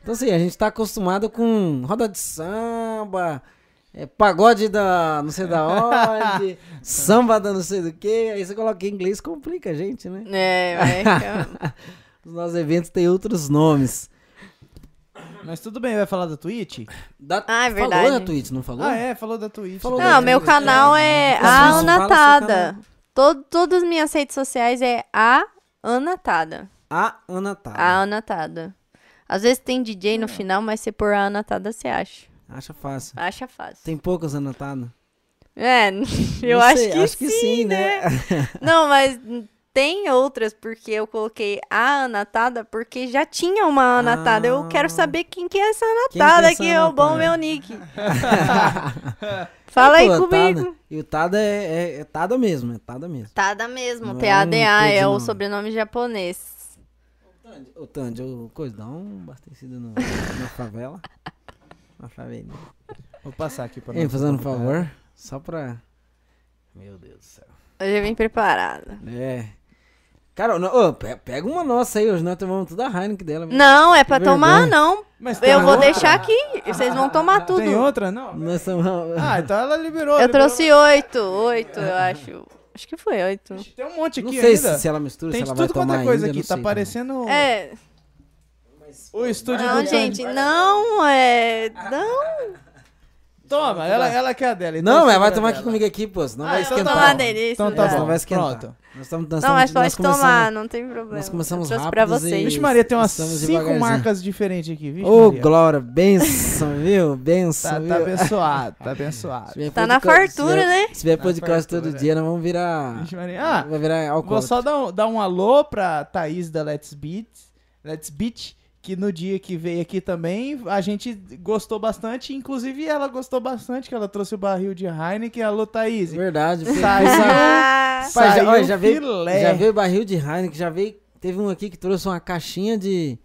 Então, assim, a gente tá acostumado com roda de samba, é, pagode da não sei da onde, (laughs) samba da não sei do que, aí você coloca em inglês, complica a gente, né? É, vai. (laughs) Os nossos eventos têm outros nomes. Mas tudo bem, vai falar da Twitch? Da, Ah, é Falou verdade. na Twitch, não falou? Ah, é, falou da Twitch. Falou Não, meu canal é Isso, a Anatada. Todo, todas as minhas redes sociais é a Anatada. A Ana tá. A Anatada. Às vezes tem DJ no final, mas se pôr a Anatada, você acha. Acha fácil. Acha fácil. Tem poucas anotadas? É, (laughs) eu Não acho, sei, que, acho que sim, né? (laughs) Não, mas tem outras, porque eu coloquei a Anatada, porque já tinha uma Anatada. Eu quero Ah. saber quem que é essa que é Anatada essa que é o bom meu nick. (laughs) Fala aí Pô, comigo. Tada. E o Tada é, é, é Tada mesmo, é Tada mesmo. Tada mesmo, Não é um T-A-D-A é o sobrenome japonês. Ô, Tandy, ô, coisa, dá um abastecido na favela. Na favela. Vou passar aqui pra Ei, nós. fazendo um favor, só pra... Meu Deus do céu. Hoje eu vim preparada. É. Cara, não, ô, pe- pega uma nossa aí, hoje nós tomamos toda a Heineken dela. Não, é pra Que tomar, vergonha. não. Mas tem Eu vou outra? deixar aqui. Vocês vão tomar tudo. Tem outra? Não. Nós. Ah, então ela liberou. Eu liberou. trouxe oito, oito, eu acho. Acho que foi oito. Tem um monte Não aqui sei ainda. se, se ela mistura, Tem se de ela vai tudo quanto tomar é coisa ainda, aqui. não Tá sei parecendo É, o estúdio não, do gente, não, é. Não, Toma, ela, ela quer a dela. então Não, segura vai tomar dela. aqui comigo aqui, pô, senão Ah, vai então esquentar. tomar delícia. Então tá É, bom. não vai esquentar. Pronto. Nós estamos, nós não, mas pode nós tomar, não tem problema. nós começamos eu trouxe pra vocês. Vixe Maria, tem umas cinco marcas diferentes aqui, viu? Ô, Glória, benção, viu? Benção, Tá, viu? tá abençoado, tá (laughs) abençoado. Tá na fartura, né? Se vier podcast todo fartura. dia, nós vamos virar... Vixe Maria. Ah, vai virar. Vou só dar um, dar um alô pra Thaís da Let's Beat, Let's Beat, que no dia que veio aqui também, a gente gostou bastante, inclusive ela gostou bastante, que ela trouxe o barril de Heineken. Alô, Thaís. Verdade. (laughs) Saiu, Ah, Pai, já, saiu olha, já veio, já veio barril de Heineken, já veio... Teve um aqui que trouxe uma caixinha de...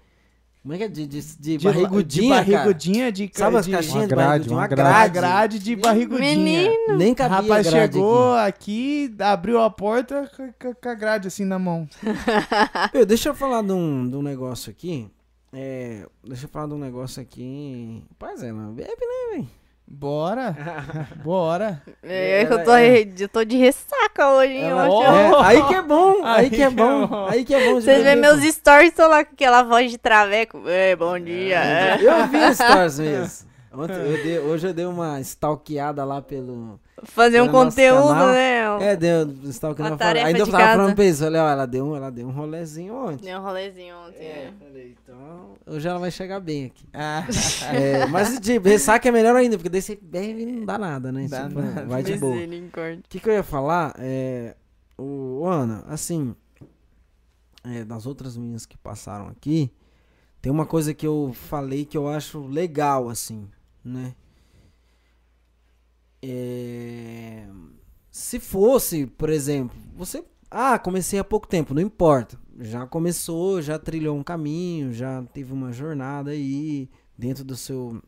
Como é que é? De, de, de, de, barrigudinha, de barrigudinha, de, cara. Sabe as de, caixinhas Uma de grade, barrigudinha? uma grade. a grade. de barrigudinha. Menino. Nem cabia Rapaz chegou aqui. aqui. abriu a porta com a grade assim na mão. (laughs) Meu, deixa eu falar de um, de um negócio aqui. É, deixa eu falar de um negócio aqui. Rapaz, é, não bebe, né, velho? Bora, (laughs) bora. É eu tô, é- eu tô de ressaca hoje, hein? Ela- hoje. É, (laughs) aí que é bom, aí, Aí que é que é bom, bom. aí que é bom. Vocês veem beber, meus stories, tô lá com aquela voz de traveco. É, bom dia. é. Eu vi stories (laughs) mesmo. Ontem, eu dei- hoje eu dei uma stalkeada lá pelo. Fazer um conteúdo, canal. né? É, deu stalkeando. Uma eu falei- tarefa Ainda eu de tava casa. falando pra eles, olha, ó, ela deu, um- ela deu um rolezinho ontem. Deu um rolezinho ontem. É, é. falei, então hoje ela vai chegar bem aqui. Ah, (laughs) É, mas tipo, ressaca é melhor ainda, porque daí você bebe e não dá nada, né? Dá Tipo, nada. Vai de boa. O que, que eu ia falar? É, o, o Ana, assim, é, das outras meninas que passaram aqui, tem uma coisa que eu falei que eu acho legal, assim, né? É, se fosse, por exemplo, você. Ah, comecei há pouco tempo, não importa. já começou, já trilhou um caminho, já teve uma jornada aí dentro do seu.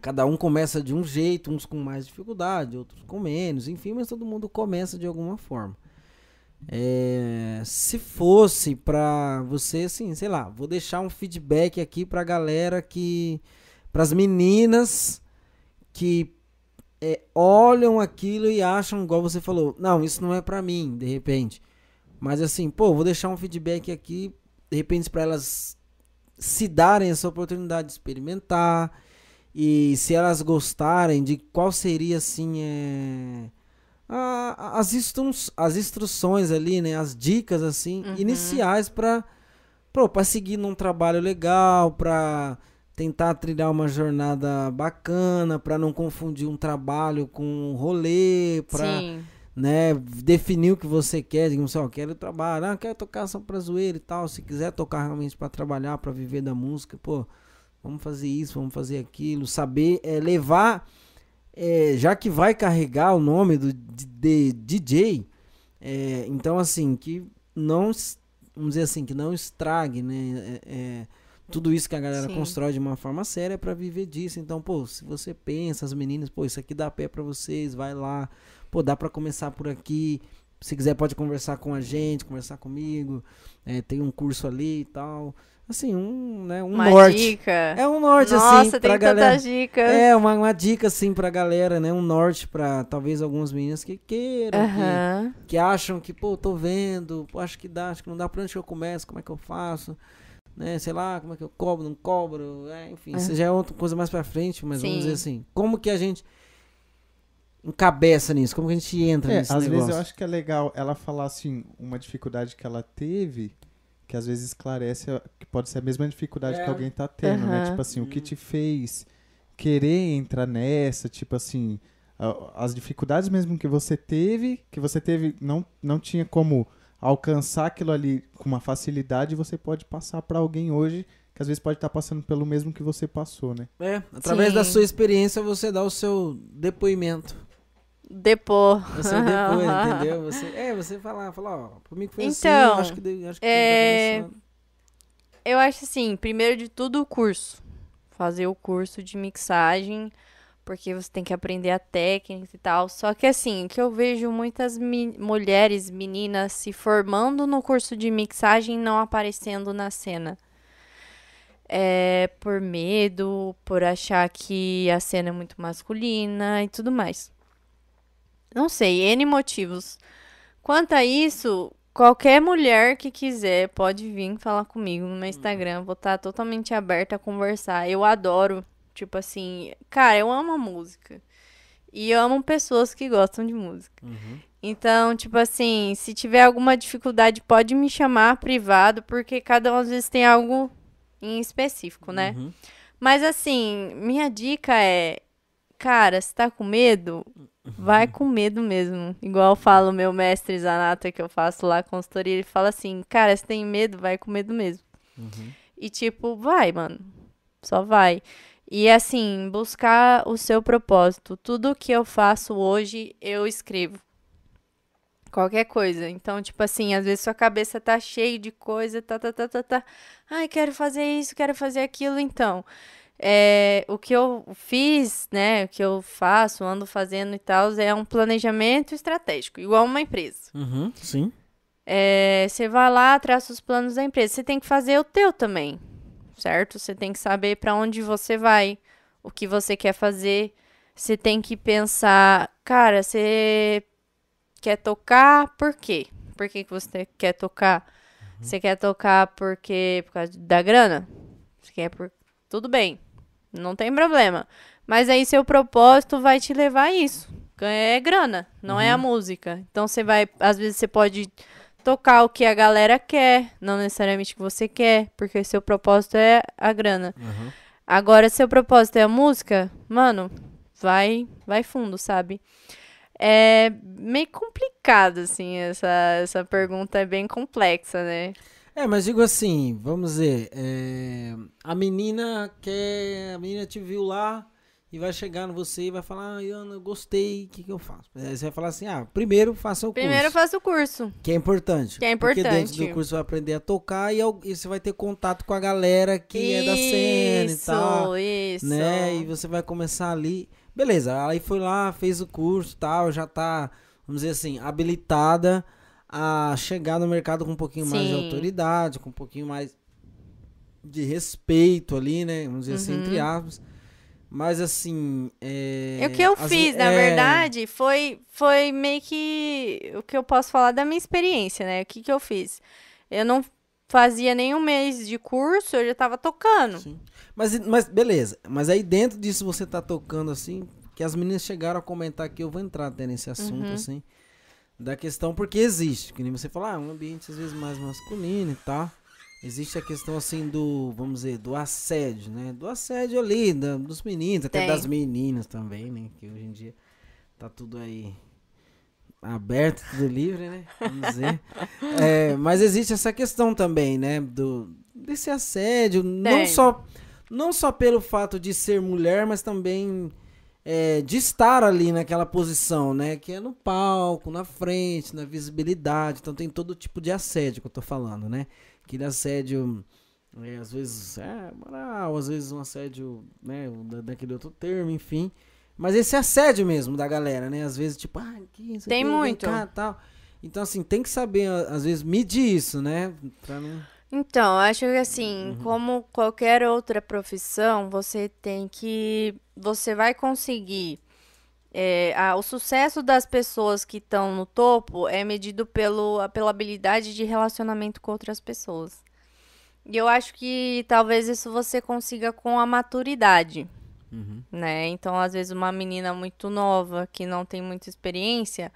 Cada um começa de um jeito, uns com mais dificuldade, outros com menos, enfim, mas todo mundo começa de alguma forma. É, se fosse pra você, assim, sei lá, vou deixar um feedback aqui pra galera que. pras meninas que é, olham aquilo e acham, igual você falou, não, isso não é pra mim, de repente. Mas assim, pô, vou deixar um feedback aqui, de repente, pra elas se darem essa oportunidade de experimentar. E se elas gostarem de qual seria assim é, a- as, instru as instruções ali, né? As dicas assim Uhum. iniciais para para seguir num trabalho legal, para tentar trilhar uma jornada bacana, para não confundir um trabalho com um rolê, para né, definir o que você quer, digamos assim, ó, quero trabalhar, ah, quero tocar só pra zoeira e tal, se quiser tocar realmente pra trabalhar, pra viver da música, pô, vamos fazer isso, vamos fazer aquilo, saber é, levar, é, já que vai carregar o nome do de, de- DJ, é, então assim, que não, vamos dizer assim, que não estrague, né, é, é, tudo isso que a galera Sim. constrói de uma forma séria pra viver disso, então, pô, se você pensa, as meninas, pô, isso aqui dá pé pra vocês, vai lá, pô, dá pra começar por aqui. Se quiser pode conversar com a gente, conversar comigo. É, tem um curso ali e tal. Assim, um, né, um Uma norte. dica. É um norte Nossa, assim tem pra galera. tantas dicas. É, uma, uma dica assim pra galera, né? Um norte pra talvez algumas meninas que queiram, que, que acham que, pô, tô vendo, pô, acho que dá, acho que não dá pra onde que eu começo, como é que eu faço? Né, sei lá, como é que eu cobro, não cobro, é, enfim, isso já é outra coisa mais pra frente, mas vamos Sim. dizer assim, como que a gente encabeça nisso? Como que a gente entra É, nesse às negócio? vezes eu acho que é legal ela falar assim, uma dificuldade que ela teve, que às vezes esclarece que pode ser a mesma dificuldade É. que alguém tá tendo, né? Aham. Tipo assim, o que te fez querer entrar nessa, tipo assim, as dificuldades mesmo que você teve, que você teve, não, não tinha como alcançar aquilo ali com uma facilidade, você pode passar pra alguém hoje que às vezes pode estar passando pelo mesmo que você passou, né? É, através da Sim. sua experiência você dá o seu depoimento. Depor. Seu depois, (laughs) entendeu? Você, é, você falar, falar, ó, comigo foi Então, assim, acho que, acho que é, tá. Eu acho assim, primeiro de tudo o curso. Fazer o curso de mixagem, porque você tem que aprender a técnica e tal. Só que assim, que eu vejo muitas mi- mulheres, meninas se formando no curso de mixagem e não aparecendo na cena. É por medo, por achar que a cena é muito masculina e tudo mais. Não sei, N motivos. Quanto a isso, qualquer mulher que quiser pode vir falar comigo no meu Instagram. Vou estar totalmente aberta a conversar. Eu adoro, tipo assim, cara, eu amo a música. E eu amo pessoas que gostam de música. Uhum. Então, tipo assim, se tiver alguma dificuldade, pode me chamar privado, porque cada um às vezes tem algo em específico, né? Uhum. Mas assim, minha dica é, cara, se tá com medo, vai com medo mesmo. Igual fala o meu mestre Zanata que eu faço lá consultoria, ele fala assim, cara, se tem medo, vai com medo mesmo. Uhum. E tipo, vai, mano. Só vai. E assim, buscar o seu propósito. Tudo que eu faço hoje, eu escrevo. Qualquer coisa. Então, tipo assim, às vezes sua cabeça tá cheia de coisa, tá, tá, tá, tá, tá. Ai, quero fazer isso, quero fazer aquilo. Então, é, o que eu fiz, né, o que eu faço, ando fazendo e tal, é um planejamento estratégico, igual uma empresa. Uhum, sim. É, você vai lá, traça os planos da empresa. Você tem que fazer o teu também, certo? Você tem que saber para onde você vai, o que você quer fazer. Você tem que pensar, cara, você quer tocar por quê? Por que, que você quer tocar? Você quer tocar porque por causa da grana? Você quer por tudo bem, não tem problema. Mas aí seu propósito vai te levar a isso. É grana, não é a música. Então você vai, às vezes você pode tocar o que a galera quer, não necessariamente o que você quer, porque seu propósito é a grana. Uhum. Agora, seu propósito é a música, mano, vai, vai fundo, sabe? É meio complicado, assim, essa, essa pergunta é bem complexa, né? É, mas digo assim, vamos dizer, é, a menina quer, a menina te viu lá e vai chegar no você e vai falar, ah, Ana, eu gostei, o que, que eu faço? Aí você vai falar assim, ah, primeiro faça o Primeiro curso. faça o curso. Que é importante. Que é Porque dentro importante. do curso você vai aprender a tocar e, e você vai ter contato com a galera que é da cena e tal. Isso, né? E você vai começar ali. Beleza, aí foi lá, fez o curso e tal, já tá, vamos dizer assim, habilitada a chegar no mercado com um pouquinho mais de Sim. autoridade, com um pouquinho mais de respeito ali, né? Vamos dizer assim, Uhum. entre aspas. Mas assim. É, o que eu às fiz, na é, verdade, foi, foi meio que o que eu posso falar da minha experiência, né? O que, que eu fiz? Eu não fazia nem um mês de curso, eu já tava tocando. Sim. Mas, mas beleza. Mas aí dentro disso você tá tocando assim, que as meninas chegaram a comentar que eu vou entrar até nesse assunto, Uhum. assim, da questão, porque existe, que nem você fala, ah, um ambiente às vezes mais masculino e tal. Existe a questão assim do, vamos dizer, do assédio, né? Do assédio ali, da- dos meninos, até Tem. das meninas também, né? Que hoje em dia tá tudo aí aberto, tudo livre, né? Vamos dizer. (laughs) É, mas existe essa questão também, né? Do, desse assédio, não Tem. só, não só pelo fato de ser mulher, mas também é, de estar ali naquela posição, né? Que é no palco, na frente, na visibilidade. Então tem todo tipo de assédio que eu tô falando, né? Aquele assédio, é, às vezes, é moral, às vezes um assédio, né? da- daquele outro termo, enfim. Mas esse assédio mesmo da galera, né? Às vezes, tipo, ah, que isso Tem aqui, muito. cá, tal. Então, assim, tem que saber, às vezes, medir isso, né? Pra não... Então, acho que assim, Uhum. como qualquer outra profissão, você tem que. Você vai conseguir. É, a- o sucesso das pessoas que estão no topo é medido pelo, pela habilidade de relacionamento com outras pessoas. E eu acho que talvez isso você consiga com a maturidade, Uhum. né? Então, às vezes, uma menina muito nova, que não tem muita experiência,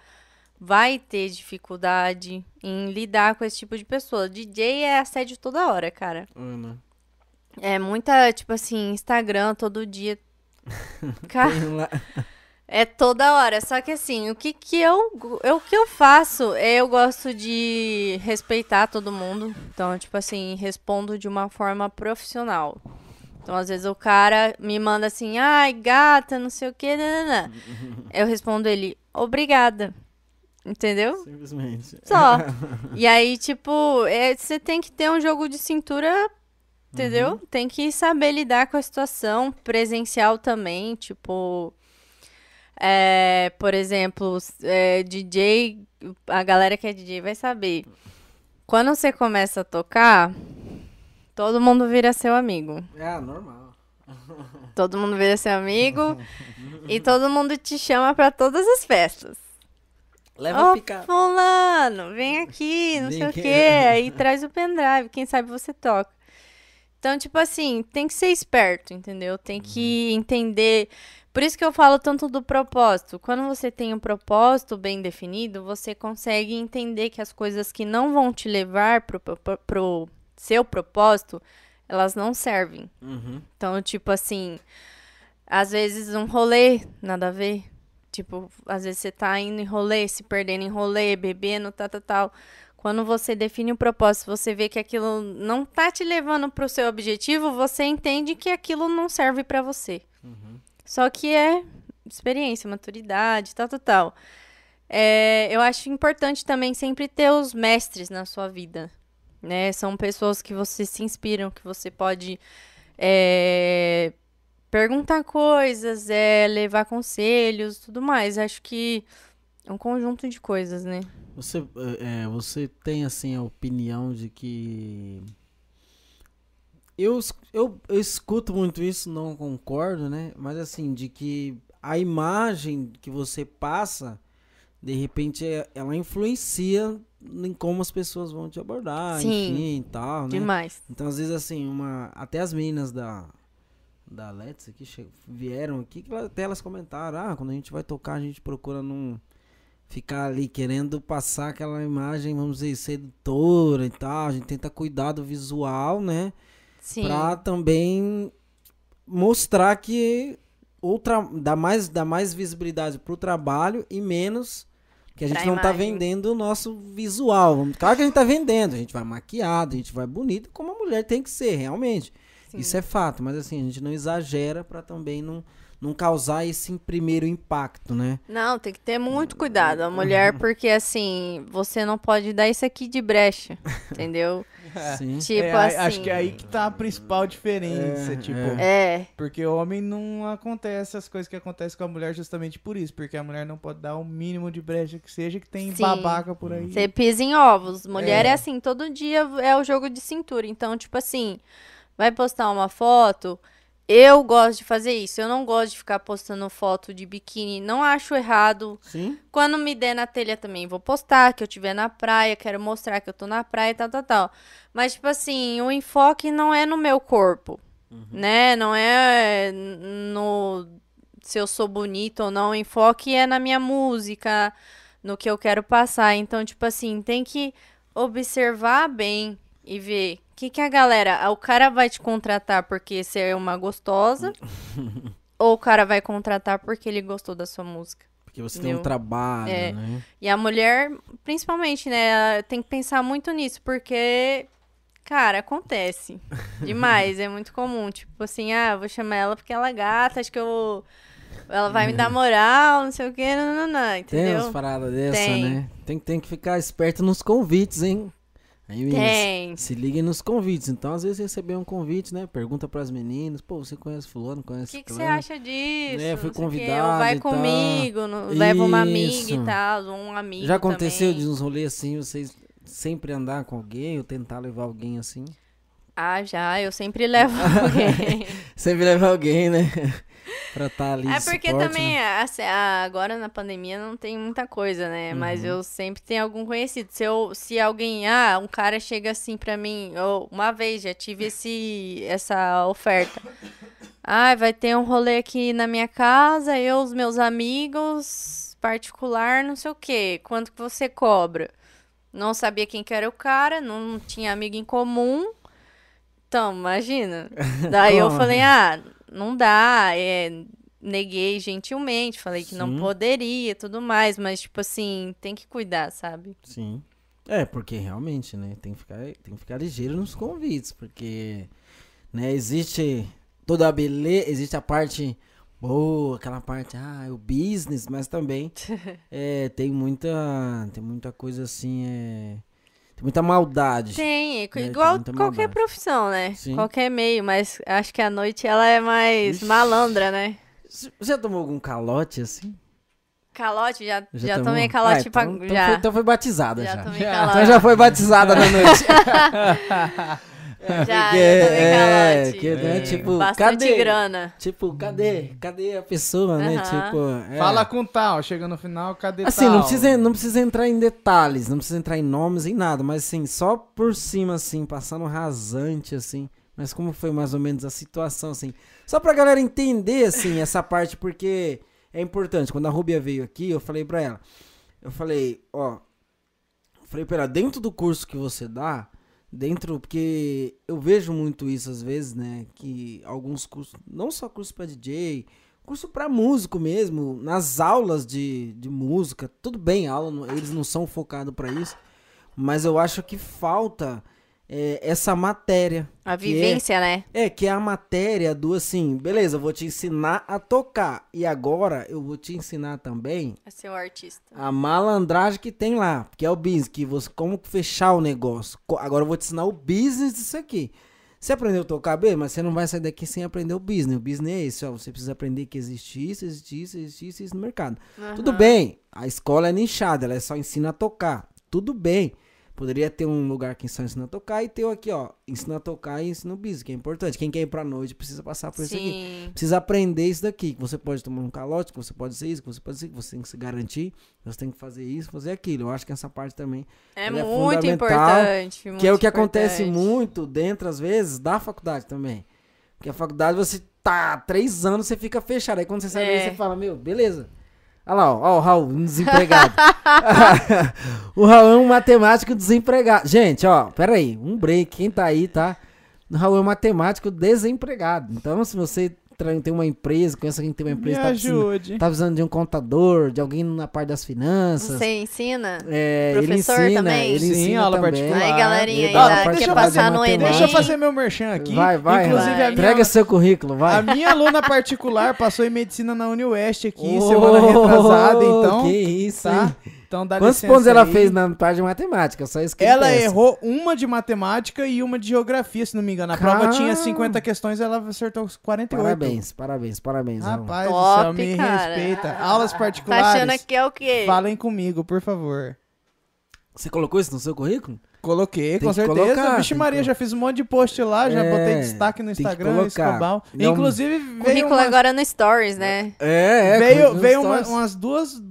vai ter dificuldade em lidar com esse tipo de pessoa. DJ é assédio toda hora, cara. Ana. É muita, tipo assim, Instagram todo dia. (laughs) Cara, é toda hora. Só que assim, o que que eu, eu, o que eu faço é eu gosto de respeitar todo mundo. Então, tipo assim, respondo de uma forma profissional. Então, às vezes o cara me manda assim, ai, gata, não sei o que, nananã. (laughs) Eu respondo ele, obrigada. Entendeu? Simplesmente. Só. (laughs) E aí, tipo, é, você tem que ter um jogo de cintura, entendeu? Tem que saber lidar com a situação presencial também, tipo. É, por exemplo, é, DJ, a galera que é DJ vai saber. Quando você começa a tocar, todo mundo vira seu amigo. Ah, normal. (laughs) Todo mundo vira seu amigo (laughs) e todo mundo te chama pra todas as festas. Leva Ô, a picar. fulano, vem aqui, (laughs) não sei o quê. Aí traz o pendrive, quem sabe você toca. Então, tipo assim, tem que ser esperto, entendeu? Tem que Uhum. entender. Por isso que eu falo tanto do propósito. Quando você tem um propósito bem definido, você consegue entender que as coisas que não vão te levar pro, pro, pro seu propósito, elas não servem. Uhum. Então, tipo assim, às vezes um rolê, nada a ver. Tipo, às vezes você tá indo em rolê, se perdendo em rolê, bebendo, tal, tal, tal. Quando você define um propósito, você vê que aquilo não tá te levando pro seu objetivo, você entende que aquilo não serve pra você. Só que é experiência, maturidade, tal, tal, tal. É, eu acho importante também sempre ter os mestres na sua vida, né? São pessoas que você se inspiram, que você pode é, perguntar coisas, é, levar conselhos, tudo mais. Acho que é um conjunto de coisas, né? Você, é, você tem, assim, a opinião de que... Eu, eu, eu escuto muito isso, não concordo, né? Mas, assim, de que a imagem que você passa, de repente, é- ela influencia em como as pessoas vão te abordar, Sim. enfim, e tal, né? Demais. Então, às vezes, assim, uma. Até as meninas da. Da Let's aqui che- vieram aqui, que até elas comentaram, ah, quando a gente vai tocar, a gente procura não ficar ali querendo passar aquela imagem, vamos dizer, sedutora e tal. A gente tenta cuidar do visual, né? Pra também mostrar que outra dá mais dá mais visibilidade pro trabalho e menos que a gente Pra não tá imagem. vendendo o nosso visual. Claro que a gente tá vendendo, a gente vai maquiado, a gente vai bonito, como a mulher tem que ser, realmente. Sim. Isso é fato, mas assim, a gente não exagera pra também não, não causar esse primeiro impacto, né? Não, tem que ter muito cuidado. A mulher, porque assim, você não pode dar isso aqui de brecha, (laughs) entendeu? Sim. Tipo É, assim. Acho que é aí que tá a principal diferença, É, tipo... É, Porque o homem não acontece as coisas que acontecem com a mulher justamente por isso. Porque a mulher não pode dar o mínimo de brecha que seja, que tem Sim. babaca por aí. você pisa em ovos. Mulher é. É. assim, todo dia é o jogo de cintura. Então, tipo assim, vai postar uma foto. Eu gosto de fazer isso. Eu não gosto de ficar postando foto de biquíni. Não acho errado. Sim. Quando me der na telha também vou postar, que eu estiver na praia, quero mostrar que eu tô na praia e tal, tal, tal. Mas, tipo assim, o enfoque não é no meu corpo, né? Não é no se eu sou bonita ou não. O enfoque é na minha música, no que eu quero passar. Então, tipo assim, tem que observar bem e ver que, que a galera. O cara vai te contratar porque você é uma gostosa. (laughs) ou o cara vai contratar porque ele gostou da sua música. Porque você tem um Entendeu? trabalho, É. né? E a mulher, principalmente, né, tem que pensar muito nisso, porque, cara, acontece (laughs) demais, é muito comum. Tipo assim, ah, vou chamar ela porque ela é gata, acho que eu. Ela vai me dar (laughs) moral, não sei o quê, não, não, não, Tem entendeu? umas paradas dessa, Tem. né? Tem, tem que ficar esperto nos convites, hein? Aí, meninas, Tem. Se liguem nos convites. Então, às vezes, receber um convite, né? Pergunta pras meninas, pô, você conhece fulano, O conhece que, que você acha disso? É, fui o convidado vai comigo, não- leva uma amiga e tal, um amigo Já aconteceu também. de uns rolês assim, vocês sempre andar com alguém ou tentar levar alguém assim? Ah, já, eu sempre levo (laughs) alguém. (laughs) Sempre levar alguém, né? Pra estar ali É porque suporte, também, né? assim, agora na pandemia não tem muita coisa, né? Mas Uhum. eu sempre tenho algum conhecido. Se, eu, se alguém, ah, um cara chega assim pra mim, ou uma vez já tive esse, essa oferta. Ah, vai ter um rolê aqui na minha casa, eu, os meus amigos, particular, não sei o quê. Quanto que você cobra? Não sabia quem que era o cara, não tinha amigo em comum. Então, imagina. (laughs) Daí eu falei, ah, não dá, é, neguei gentilmente, falei que não Sim. poderia e tudo mais, mas, tipo assim, tem que cuidar, sabe? Sim. É, porque realmente, né? Tem que ficar, tem que ficar ligeiro nos convites, porque, né, existe toda a beleza, existe a parte boa, aquela parte, ah, o business, mas também (laughs) é, tem muita, tem muita coisa assim, é, tem muita maldade. Tem, É, tem igual muita qualquer maldade. profissão, né? Sim. Qualquer meio, mas acho que a noite ela é mais Ixi. malandra, né? Você já tomou algum calote assim? Calote, já, já, tomou? tomei calote Ah, pra... então, então já. foi, então foi batizada já. Já tomei Já. calote. Então já foi batizada na noite. (laughs) Já, (laughs) já Porque, tomei é, calote. que, né, tipo, Bastante cadê? grana. Tipo, cadê? Cadê a pessoa, né? Tipo, é. Fala com tal, chega no final, cadê Assim, tal? não precisa, não precisa entrar em detalhes, não precisa entrar em nomes, em nada, mas assim, só por cima, assim, passando rasante, assim. Mas como foi mais ou menos a situação, assim. Só pra galera entender, assim, (laughs) essa parte, porque é importante. Quando a Rubia veio aqui, eu falei pra ela. Eu falei, ó. Eu falei pra ela, dentro do curso que você dá, dentro, porque eu vejo muito isso às vezes, né? Que alguns cursos, não só curso pra DJ, curso pra músico mesmo, nas aulas de, de música, tudo bem, aula, eles não são focados pra isso, mas eu acho que falta é, essa matéria. A é- vivência, né? é, que é a matéria do assim, beleza, eu vou te ensinar a tocar. E agora eu vou te ensinar também A ser o artista. a malandragem que tem lá, que é o business, que você como fechar o negócio. Agora eu vou te ensinar o business disso aqui. Você aprendeu a tocar bem, mas você não vai sair daqui sem aprender o business. O business é esse, ó. Você precisa aprender que existe isso, existe isso, existe isso, isso no mercado. Tudo bem, a escola é nichada, ela só ensina a tocar. Tudo bem. Poderia ter um lugar que só ensina a tocar e ter o aqui, ó. Ensina a tocar e ensina o business, que é importante. Quem quer ir pra noite precisa passar por isso aqui Sim. precisa aprender isso daqui, que você pode tomar um calote, que você pode ser isso, que você pode ser, que você tem que se garantir, você tem que fazer isso, fazer aquilo. Eu acho que essa parte também, É é muito fundamental, importante. que é o muito que acontece importante. muito dentro, às vezes, da faculdade também. Porque a faculdade, você tá três anos, você fica fechado. Aí quando você sai daí, É. você fala, meu, beleza. Olha lá, ó, o Raul, um desempregado. (laughs) (laughs) o Raul é um matemático desempregado. Gente, ó, peraí, um break, quem tá aí, tá? O Raul é um matemático desempregado. Então, se você tem uma empresa, conhece alguém que tem uma Me empresa, tá precisando, ajude. tá precisando de um contador, de alguém na parte das finanças. Você ensina? É, ele Professor ensina, também? ele Sim, ensina aula também. particular. Aí, galerinha, aí, Ele parte deixa quer eu passar no. Enem? Deixa eu fazer meu merchan aqui. Vai, vai, Inclusive, vai. a minha, Entrega seu currículo, vai. a minha aluna particular passou em medicina na UniWest aqui, semana retrasada, então. Que isso, Tá? hein? Então dá Quantos pontos ela aí. fez na parte de matemática? Só isso que Ela errou uma de matemática e uma de geografia, se não me engano. A prova tinha 50 questões, ela acertou os 48. Parabéns, parabéns, parabéns. Rapaz do Top, céu, me cara. respeita. Aulas Tá particulares. achando que é o quê? Falem comigo, por favor. Você colocou isso no seu currículo? Coloquei, Tem com certeza. colocar, Vixe Maria, que- já fiz um monte de post lá, já É, botei destaque no Instagram. Escobal. Não- Inclusive, veio, Currículo uma, agora no Stories, né? É, veio, currículo veio nos uma- umas duas...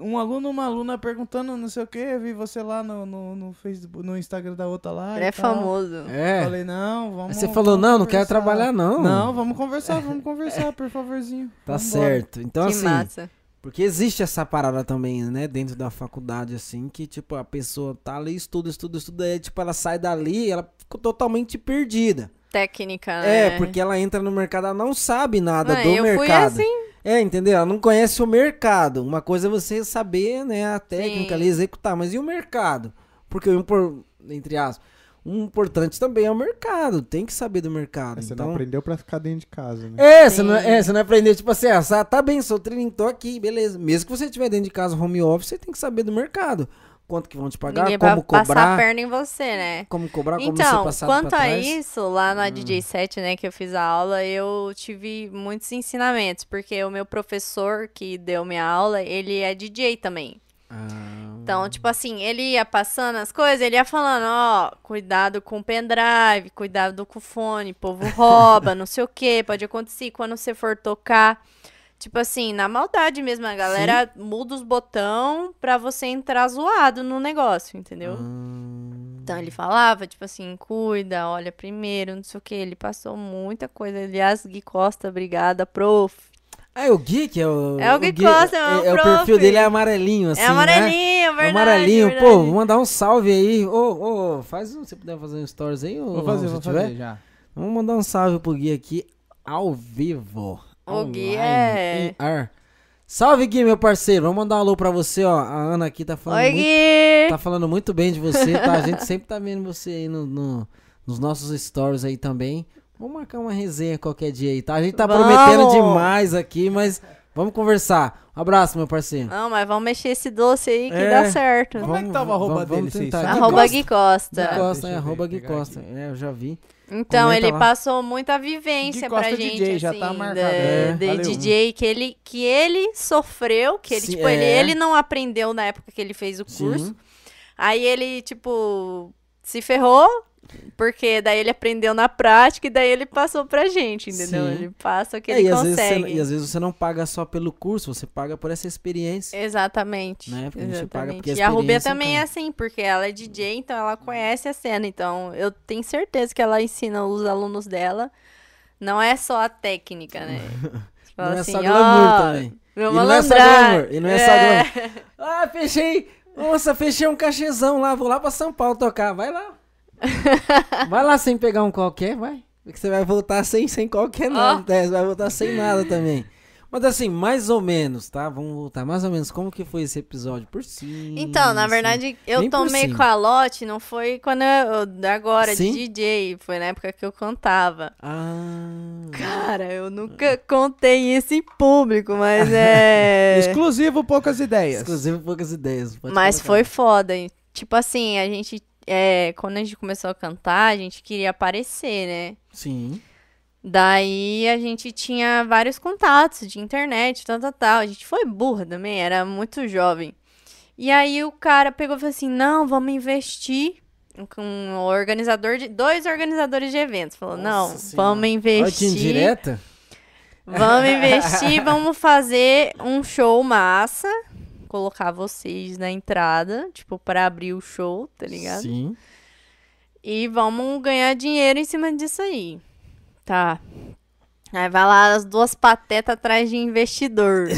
Um aluno uma aluna perguntando não sei o que, eu vi você lá no, no, no Facebook, no Instagram da outra lá. Ele e é famoso. É. Falei, não, vamos. Você falou, vamos não, não quero conversar. trabalhar, não. Não, vamos conversar, vamos conversar, por favorzinho. Tá Vambora. certo. Então, que assim, massa. porque existe essa parada também, né, dentro da faculdade, assim, que, tipo, a pessoa tá ali, estuda, estuda, estuda, aí, tipo, ela sai dali, ela fica totalmente perdida. Técnica, É, né? porque ela entra no mercado, ela não sabe nada do eu fui mercado. assim. É, entendeu? Ela não conhece o mercado. Uma coisa é você saber, né, a técnica Sim. ali, executar. Mas e o mercado? Porque o entre aspas, o importante também é o mercado. Tem que saber do mercado. Você então... não aprendeu pra ficar dentro de casa, né? É, você não, é, você não aprendeu, tipo assim, ah, tá bem, sou treininho, tô aqui, beleza. Mesmo que você estiver dentro de casa, home office, você tem que saber do mercado. Quanto que vão te pagar, Ninguém como vai passar a cobrar, perna em você, né? como cobrar, como Então, ser passado quanto a isso, lá Hum. na DJ 7, né, que eu fiz a aula, eu tive muitos ensinamentos, porque o meu professor que deu minha aula, ele é DJ também. Ah, Então, tipo assim, ele ia passando as coisas, ele ia falando, ó, cuidado com o pendrive, cuidado com o fone, povo rouba, (laughs) não sei o que, pode acontecer quando você for tocar. Tipo assim, na maldade mesmo, a galera muda os botão pra você entrar zoado no negócio, entendeu? ah. Então ele falava, tipo assim, cuida, olha primeiro, não sei o que. Ele passou muita coisa. Aliás, Gui Costa, obrigada, prof. Ah, é o Gui que é o. É o Gui Costa, é o é, é o prof. perfil dele é amarelinho, assim. é amarelinho, Né? verdade. É amarelinho. verdade. Pô, vou mandar um salve aí. Ô, ô, faz um. Se puder fazer um stories aí, ô, Vou fazer, se vou tiver. fazer já. Vamos mandar um salve pro Gui aqui ao vivo. O Gui é-. Salve, Gui, meu parceiro. Vamos mandar um alô pra você, ó. A Ana aqui tá falando Oi, muito Gui! tá falando muito bem de você, tá? A gente sempre tá vendo você aí no, no- nos nossos stories aí também. Vamos marcar uma resenha qualquer dia aí, tá? A gente tá Vamos! prometendo demais aqui, mas vamos conversar. Um abraço, meu parceiro. Não, mas vamos mexer esse doce aí que É. dá certo. Como é que tava o arroba dele, vocês tentar. sabem? Arroba Gui Costa. Costa. Gui Costa, é, arroba Gui Costa. aqui. É, eu já vi. Então, Comenta ele lá. passou muita vivência pra gente, DJ, já assim, tá marcado. de, É, de valeu. DJ, que ele, que ele sofreu, que ele, Sim, tipo, ele, é. ele não aprendeu na época que ele fez o curso. Sim. Aí ele, tipo, se ferrou, porque daí ele aprendeu na prática e daí ele passou pra gente, entendeu? Sim. Ele passa o que É, ele e, consegue. você, e às vezes você não paga só pelo curso, você paga por essa experiência. Exatamente. Né? Porque a gente paga exatamente. porque a e a Rubia também é tá. assim, porque ela é DJ, então ela conhece a cena. Então eu tenho certeza que ela ensina os alunos dela. Não é só a técnica, né? (laughs) Fala Não é assim, só glamour ó, também. Meu E não é só malandragem. glamour. E não é só glamour. (laughs) Ah, fechei. Nossa, fechei um cachezão lá. Vou lá pra São Paulo tocar. Vai lá. Vai lá sem pegar um qualquer, vai. Porque você vai voltar sem, sem qualquer nada. né? Você vai voltar sem nada também. Mas assim, mais ou menos, tá? Vamos voltar. Mais ou menos, como que foi esse episódio? Por cima. Então, na assim. verdade, eu tomei cima. calote, não foi quando eu, agora, Sim? de DJ, foi na época que eu cantava. Ah. Cara, eu nunca contei isso em público, mas é. (laughs) Exclusivo, poucas ideias. Exclusivo poucas ideias. pode Mas colocar. foi foda. hein? Tipo assim, a gente. É, quando a gente começou a cantar, a gente queria aparecer, né? Sim. Daí a gente tinha vários contatos de internet, tal, tal, tal. A gente foi burra também, era muito jovem. E aí o cara pegou e falou assim: não, vamos investir. Com um organizador de. Dois organizadores de eventos. Falou, não, Nossa Senhora. vamos Olha investir. indireta. Vamos investir, (laughs) vamos fazer um show massa. Colocar vocês na entrada, tipo, pra abrir o show, tá ligado? Sim. E vamos ganhar dinheiro em cima disso aí. Tá. Aí vai lá as duas patetas atrás de investidor.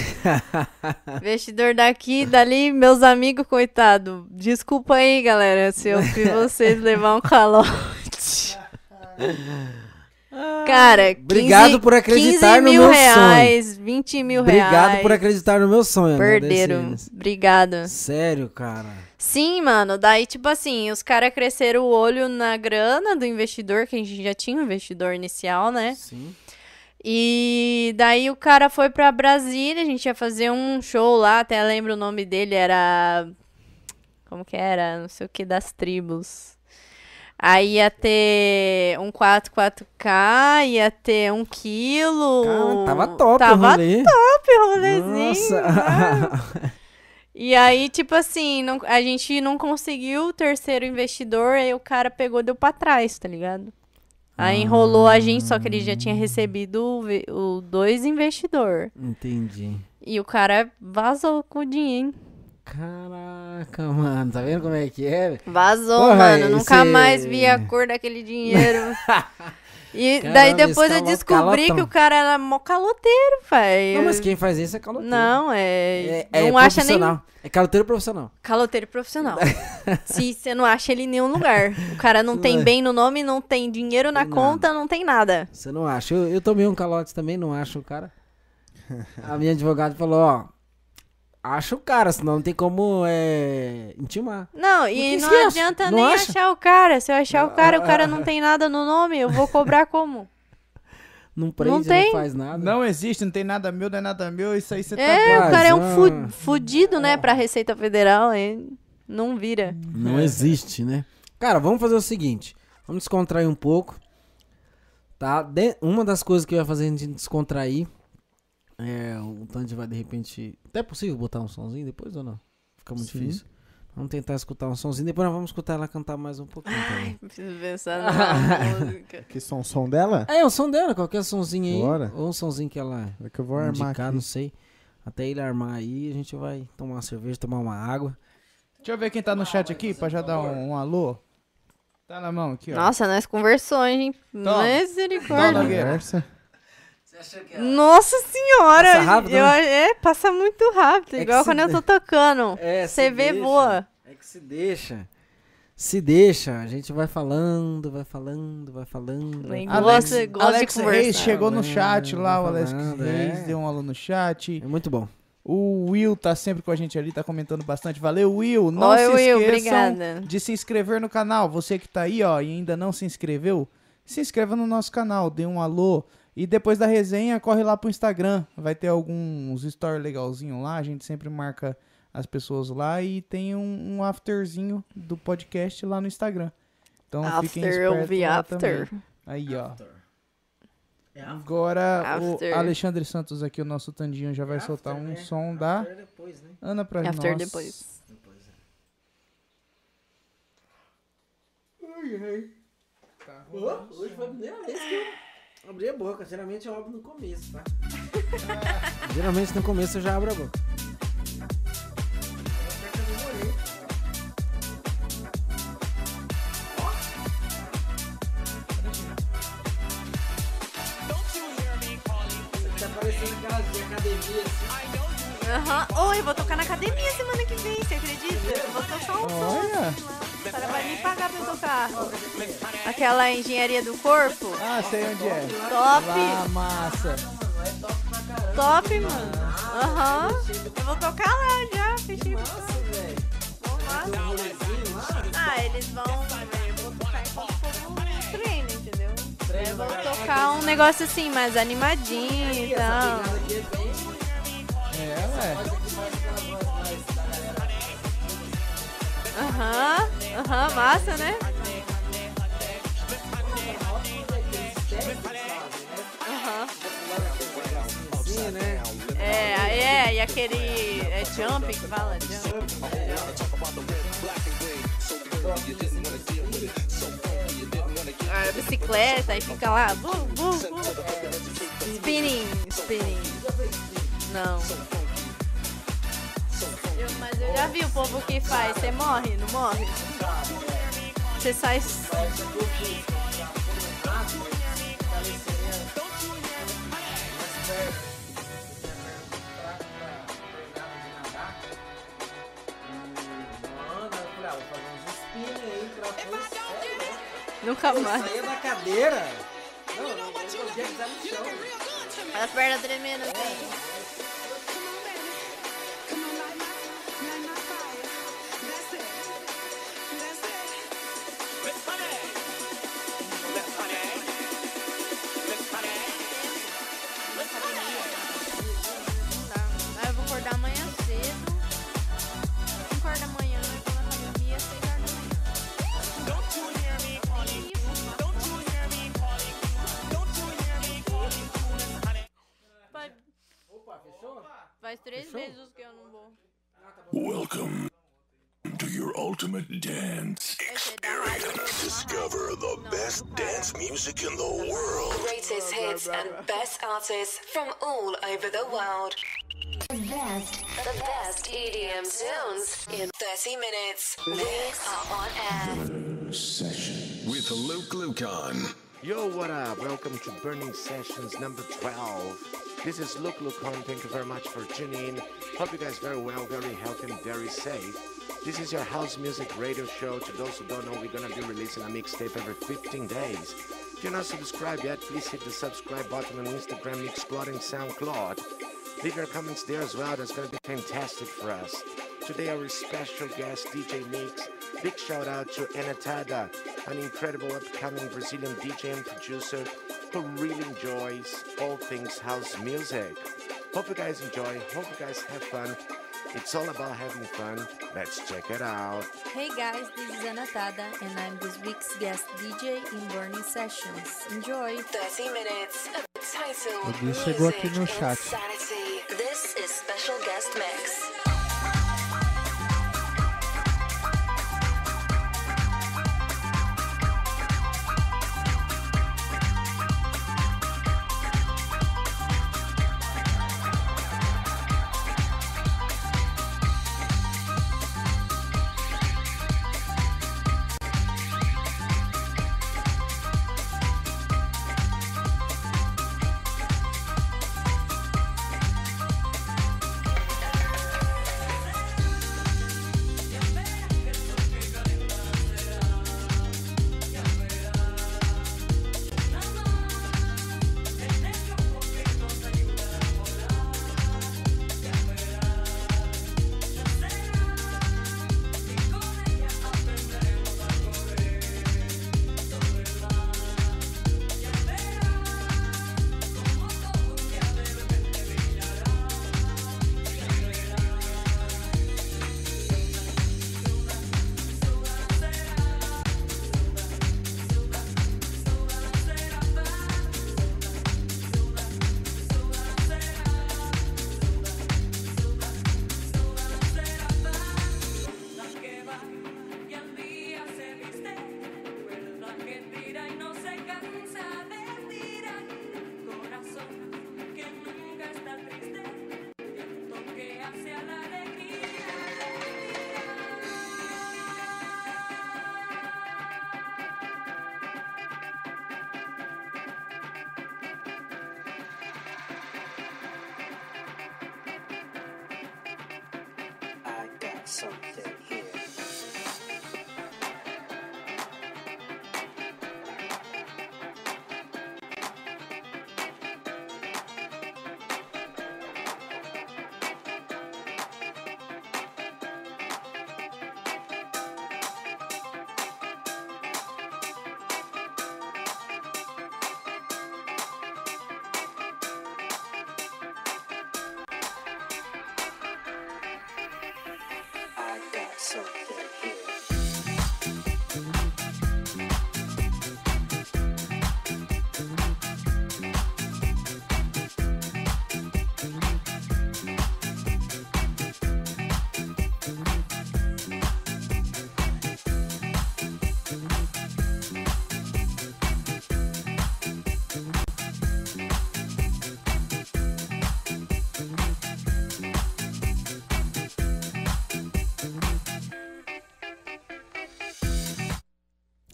(laughs) investidor daqui, dali, meus amigos, coitado. Desculpa aí, galera, se eu fiz (laughs) vocês levar um calote. (laughs) Cara, 15, Obrigado por acreditar 15 no mil meu reais, 20 mil Obrigado reais. por acreditar no meu sonho. Perderam. agradecer Obrigado. Sério, cara. Sim, mano. Daí, tipo assim, os caras cresceram o olho na grana do investidor, que a gente já tinha um investidor inicial, né? Sim. E daí o cara foi pra Brasília, a gente ia fazer um show lá, até lembro o nome dele, era. Como que era? Não sei o que das tribos. Aí ia ter um 44K, ia ter um quilo. Cara, tava top Tava o rolê. top o rolezinho. né? Nossa. (laughs) E aí, tipo assim, não- a gente não conseguiu o terceiro investidor, aí o cara pegou e deu pra trás, tá ligado? Aí enrolou a gente, só que ele já tinha recebido o, o dois investidor. Entendi. E o cara vazou com o dinheiro. Caraca, mano. Tá vendo como é que é? Vazou, Porra, mano. Nunca esse- mais vi a cor daquele dinheiro. (laughs) E Caramba, daí depois eu calo- descobri calotão. que o cara era mó caloteiro, velho. Não, mas quem faz isso é caloteiro. Não, é. É, é não acha nem profissional. É caloteiro profissional. Caloteiro profissional. (laughs) Se você não acha ele em nenhum lugar. O cara não tem É. bem no nome, não tem dinheiro na nada. conta, não tem nada. Você não acha? Eu, eu tomei um calote também, não acho o cara. (laughs) A minha advogada falou, ó. Acha o cara, senão não tem como é, intimar. Não, e não esquece? adianta Não nem acha? achar o cara. Se eu achar o cara, o cara não tem nada no nome, eu vou cobrar como? (laughs) Não prende, não, tem. faz nada. Não existe, não tem nada meu, não é nada meu, isso aí você tá É, o quase, cara é um ah. fu- fudido, né, pra Receita Federal, aí não vira. Não existe, né? Cara, vamos fazer o seguinte. Vamos descontrair um pouco. Tá? De- uma das coisas que eu ia fazer a gente descontrair. É, o Tandy vai de repente. Até é possível botar um sonzinho depois ou não? Fica muito Sim. difícil. Vamos tentar escutar um sonzinho. Depois nós vamos escutar ela cantar mais um pouquinho também. Preciso pensar na música. (laughs) Que som, som dela? É, o som dela, qualquer sonzinho aí. Bora. Ou um sonzinho que ela É que eu vou armar indicar, aqui. não sei. Até ele armar aí, a gente vai tomar uma cerveja, tomar uma água. Deixa eu ver quem tá no chat aqui, pra já dar um, um alô. Tá na mão aqui, ó. Nossa, nós conversou, hein? Toma. Misericórdia. Toma. Conversa. Nossa senhora! Passa rápido, eu, né? É, passa muito rápido. É igual quando eu tô tocando. (laughs) É, Você vê, deixa. voa. É que se deixa. Se deixa, a gente vai falando, vai falando, vai falando. vai gosta- gosta Alex conversar. Reis chegou no chat lá, o Alex falando, Reis é. deu um alô no chat. É muito bom. O Will tá sempre com a gente ali, tá comentando bastante. Valeu, Will. Não Oi, se Will, esqueçam obrigada. de se inscrever no canal. Você que tá aí, ó, e ainda não se inscreveu, se inscreva no nosso canal, dê um alô. E depois da resenha, corre lá pro Instagram. Vai ter alguns stories legalzinho lá. A gente sempre marca as pessoas lá e tem um, um afterzinho do podcast lá no Instagram. Então fiquem After, eu espertos after. também. Aí, ó. Agora After. o Alexandre Santos aqui, o nosso Tandinho, já vai soltar um som da Ana pra After nós. depois. Hoje foi a primeira vez que eu abri a boca. Geralmente eu abro no começo, tá? (laughs) Geralmente no começo eu já abro a boca. Tá parecendo aquelas de academia assim. Aham. Oi, eu vou tocar na academia semana que vem, você acredita? Eu vou tocar um som. Olha! O cara vai me pagar pra eu tocar. Aquela engenharia do corpo. Ah, sei onde é. Top! Lá, massa. Top, mano. Aham. Eu vou tocar lá já, fechei. Vamos lá. Ah, eles vão. Eu vou tocar enquanto o povo treina, entendeu? Eu vou tocar um negócio assim, mais animadinho e tal. É. Aham, aham, massa, né? Aham. Sim, né? É, aí é, e aquele. É jump que fala? Jump. A bicicleta, aí fica lá. Bu, bu, bu. Spinning, spinning. Não. Eu- mas eu já vi o povo que faz. Você morre, não morre? Você sai. Nunca mais. Saía da cadeira. As pernas tremendo assim. Não Faz três meses que eu não vou. Welcome to your ultimate dance Esse é da rádio. Discover the best dance music in the world. Greatest hits and best artists from all over the world. The best, the best EDM tunes in 30 minutes. We are on air. Session with Luke Lucan. Yo, what up? Welcome to Burning Sessions number 12. This is Luke Lucon. Thank you very much for tuning in. Hope you guys very well, very healthy, and very safe. This is your house music radio show. To those who don't know, we're gonna be releasing a mixtape every 15 days. If you're not subscribed yet, please hit the subscribe button on Instagram, Mixcloud, and SoundCloud. Leave your comments there as well. That's gonna be fantastic for us. Today, our special guest, DJ Mix. Big shout out to Anatada, an incredible upcoming Brazilian DJ and producer who really enjoys all things house music. Hope you guys enjoy. Hope you guys have fun. It's all about having fun. Let's check it out. Hey guys, this is Anatada and I'm this week's guest DJ in Burning Sessions. Enjoy! 30 minutes of total Alguém chegou aqui music no chat. insanity. This is special guest mix.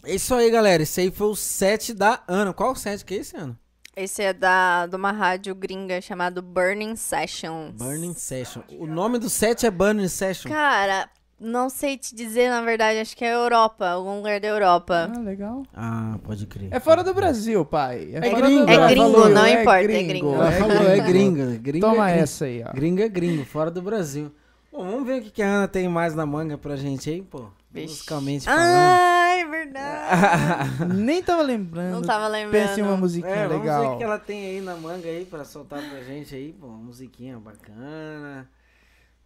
É isso aí, galera. Esse aí foi o set da Ana. Qual set que é esse ano? Esse é da, de uma rádio gringa chamado Burning Sessions. Burning Session. O nome do set é Burning Session. Cara, não sei te dizer, na verdade, acho que é Europa, algum lugar da Europa. Ah, legal. Ah, pode crer. É fora do Brasil, pai. É fora gringo, do é gringo, não importa, é gringo. Ela falou, é gringa. gringa Toma é gringo. essa aí, ó. Gringa é gringo, fora do Brasil. Bom, vamos ver o que que a Ana tem mais na manga pra gente aí, pô. Vixe. Musicalmente falando. Ai, verdade. (laughs) Nem tava lembrando. Não tava lembrando. Pense em uma musiquinha É, vamos ver o legal. que ela tem aí na manga aí pra soltar pra gente aí, pô. Uma musiquinha bacana.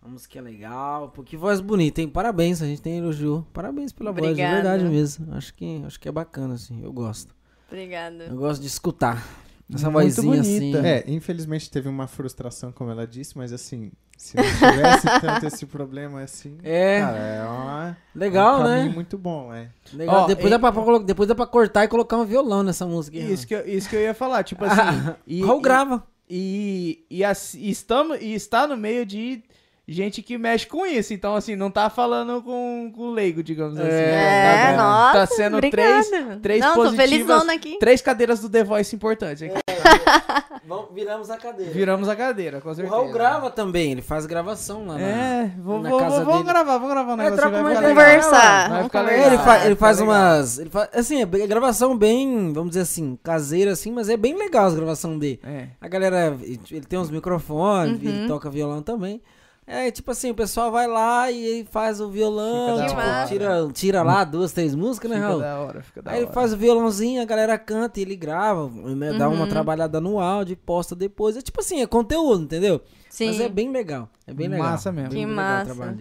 Uma musiquinha legal. Pô, que voz bonita, hein? Parabéns, a gente tem elogio. Parabéns pela voz, de Obrigada. verdade mesmo. Acho que, acho que é bacana, assim. Eu gosto. Obrigada. Eu gosto de escutar. Essa Muito vozinha bonita. assim. É, infelizmente teve uma frustração, como ela disse, mas assim, se não tivesse tanto esse problema assim, É. cara, é uma, Legal, um né? muito bom, é. Legal. Ó, depois, e- dá pra, depois dá pra cortar e colocar um violão nessa música. aí, Isso que, eu- isso que eu ia falar, tipo assim. e, Raul grava. E, e, as- e estamos, e está no meio de gente que mexe com isso. Então, assim, não tá falando com, com leigo, digamos assim. É, tá, nossa, tá sendo três, obrigada. três Não, tô positivas, felizona aqui. três cadeiras do The Voice importantes. aqui. (laughs) Vamos, viramos a cadeira. Viramos a cadeira, com O certeza. Raul grava também, ele faz gravação lá na, É, vou, na vou, casa vou, vamos dele. gravar, vamos gravar um É, negócio. troca vai uma ficar legal. Conversar. Vai Vamos ficar conversar. legal. ele, fa- ele faz umas. Ele faz, assim, é gravação bem, vamos dizer assim, caseira assim, mas é bem legal as gravações dele. É. A galera, ele tem uns microfones, Uhum. ele toca violão também. É, tipo assim, o pessoal vai lá e ele faz o violão, Fica tipo, tira, tira lá duas, três músicas, né, Fica Raul? da hora, fica da Aí ele hora. faz o violãozinho, a galera canta e ele grava, né, dá uma Uhum. trabalhada no áudio e posta depois. É tipo assim, é conteúdo, entendeu? Sim. Mas é bem legal, é bem legal. Massa mesmo. Bem Que legal o massa.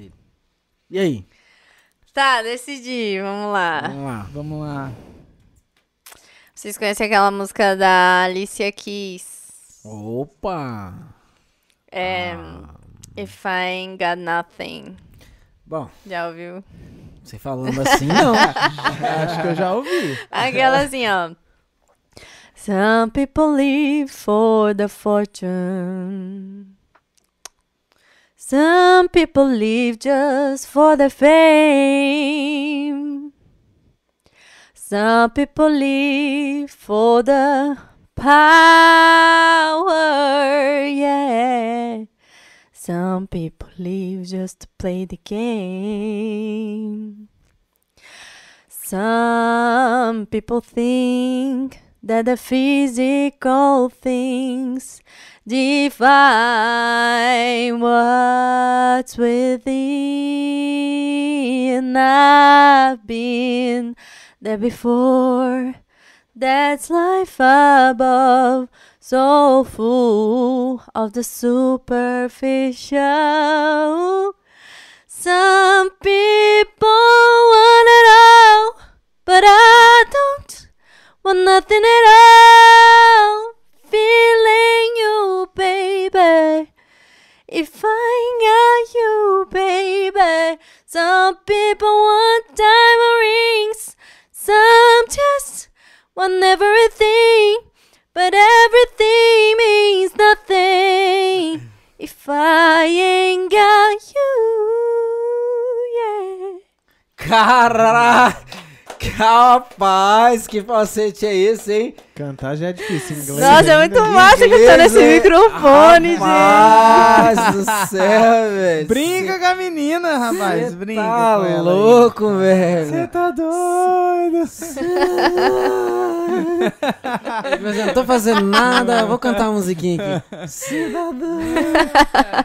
E aí? Tá, decidi, vamos lá. Vamos lá. Vamos lá. Vocês conhecem aquela música da Alicia Keys? Opa! É. Ah. If I Ain't Got Nothing. Bom, Já ouviu? você falando assim, não. (laughs) Acho que eu já ouvi. Aquela assim, ó. Some people live for the fortune. Some people live just for the fame. Some people live for the power, yeah. Some people live just to play the game. Some people think that the physical things define what's within. I've been there before. That's life above, so full of the superficial. Some people want it all, but I don't want nothing at all. Feeling you, baby. If I got you, baby. Some people want diamond rings, some just want everything, but everything means nothing (clears throat) if I ain't got you, yeah. Caraca! (laughs) Rapaz, que falsete é esse, hein? Cantar já é difícil, em inglês. Nossa, é muito massa Inglês, cantando esse é- microfone, gente. Rapaz do céu, velho. Brinca com a menina, rapaz. Cê Brinca Tá com ela aí. louco, velho. Você tá doido. Mas (laughs) eu não tô fazendo nada, eu vou cantar uma musiquinha aqui. Cidadão.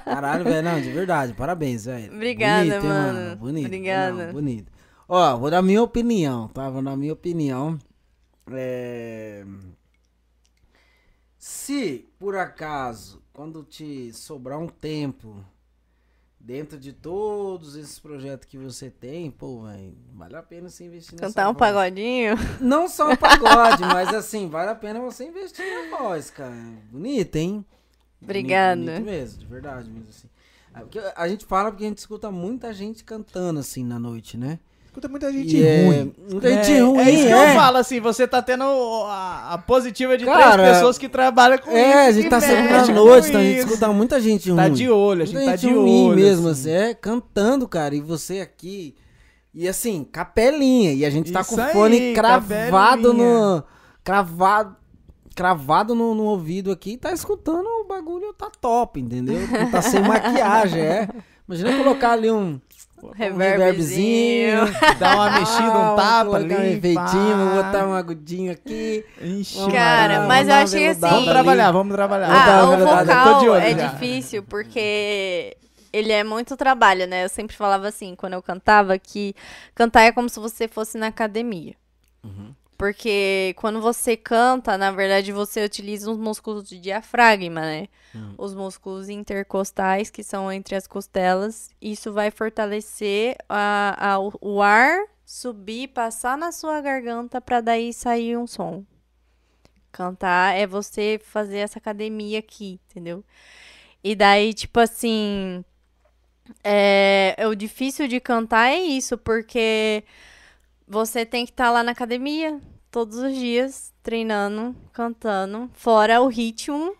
Caralho, velho, não, de verdade, parabéns, velho. Obrigada, Bonito, hein, mano. Bonito. Obrigada. não, bonito. Ó, vou dar minha opinião, tá? Vou dar minha opinião. É... Se, por acaso, quando te sobrar um tempo dentro de todos esses projetos que você tem, pô, velho, vale a pena você investir nessa Cantar um voz. pagodinho. Não só o pagode, (laughs) mas assim, vale a pena você investir na voz, cara. Bonita, hein? Obrigada. Bonito, bonito mesmo, de verdade mesmo, assim. Porque A gente fala porque a gente escuta muita gente cantando, assim, na noite, né? Escuta muita gente E é- ruim. Muita É, gente ruim, é isso que é. eu falo, assim, você tá tendo a, a positiva de Cara, três pessoas que trabalham com isso. É, a gente tá sempre na noite, então a gente escuta muita gente ruim. Tá de olho, a gente Muita tá de ruim olho. mesmo, assim. assim, é, cantando, cara, e você aqui, e assim, capelinha, e a gente tá Isso com o aí, fone cravado capelinha. no, cravado, cravado no, no ouvido aqui, tá escutando o bagulho, tá top, entendeu? Não tá sem maquiagem, é. Imagina colocar ali um, reverbzinho. (laughs) Dá uma mexida, Ah, um tapa vou colocar ali. um efeitinho, vou botar um agudinho aqui. Ixi, Cara, lá, mas vamos eu que assim- Vamos trabalhar, vamos trabalhar. Ah, o vocal é já. difícil porque ele é muito trabalho, né? Eu sempre falava assim, quando eu cantava, que cantar é como se você fosse na academia. Uhum. Porque quando você canta, na verdade, você utiliza os músculos de diafragma, né? Hum. Os músculos intercostais, que são entre as costelas. Isso vai fortalecer a, a- o- ar subir, passar na sua garganta para daí sair um som. Cantar é você fazer essa academia aqui, entendeu? E daí, tipo assim. É o difícil de cantar é isso, porque você tem que estar lá na academia todos os dias, treinando, cantando, fora o ritmo,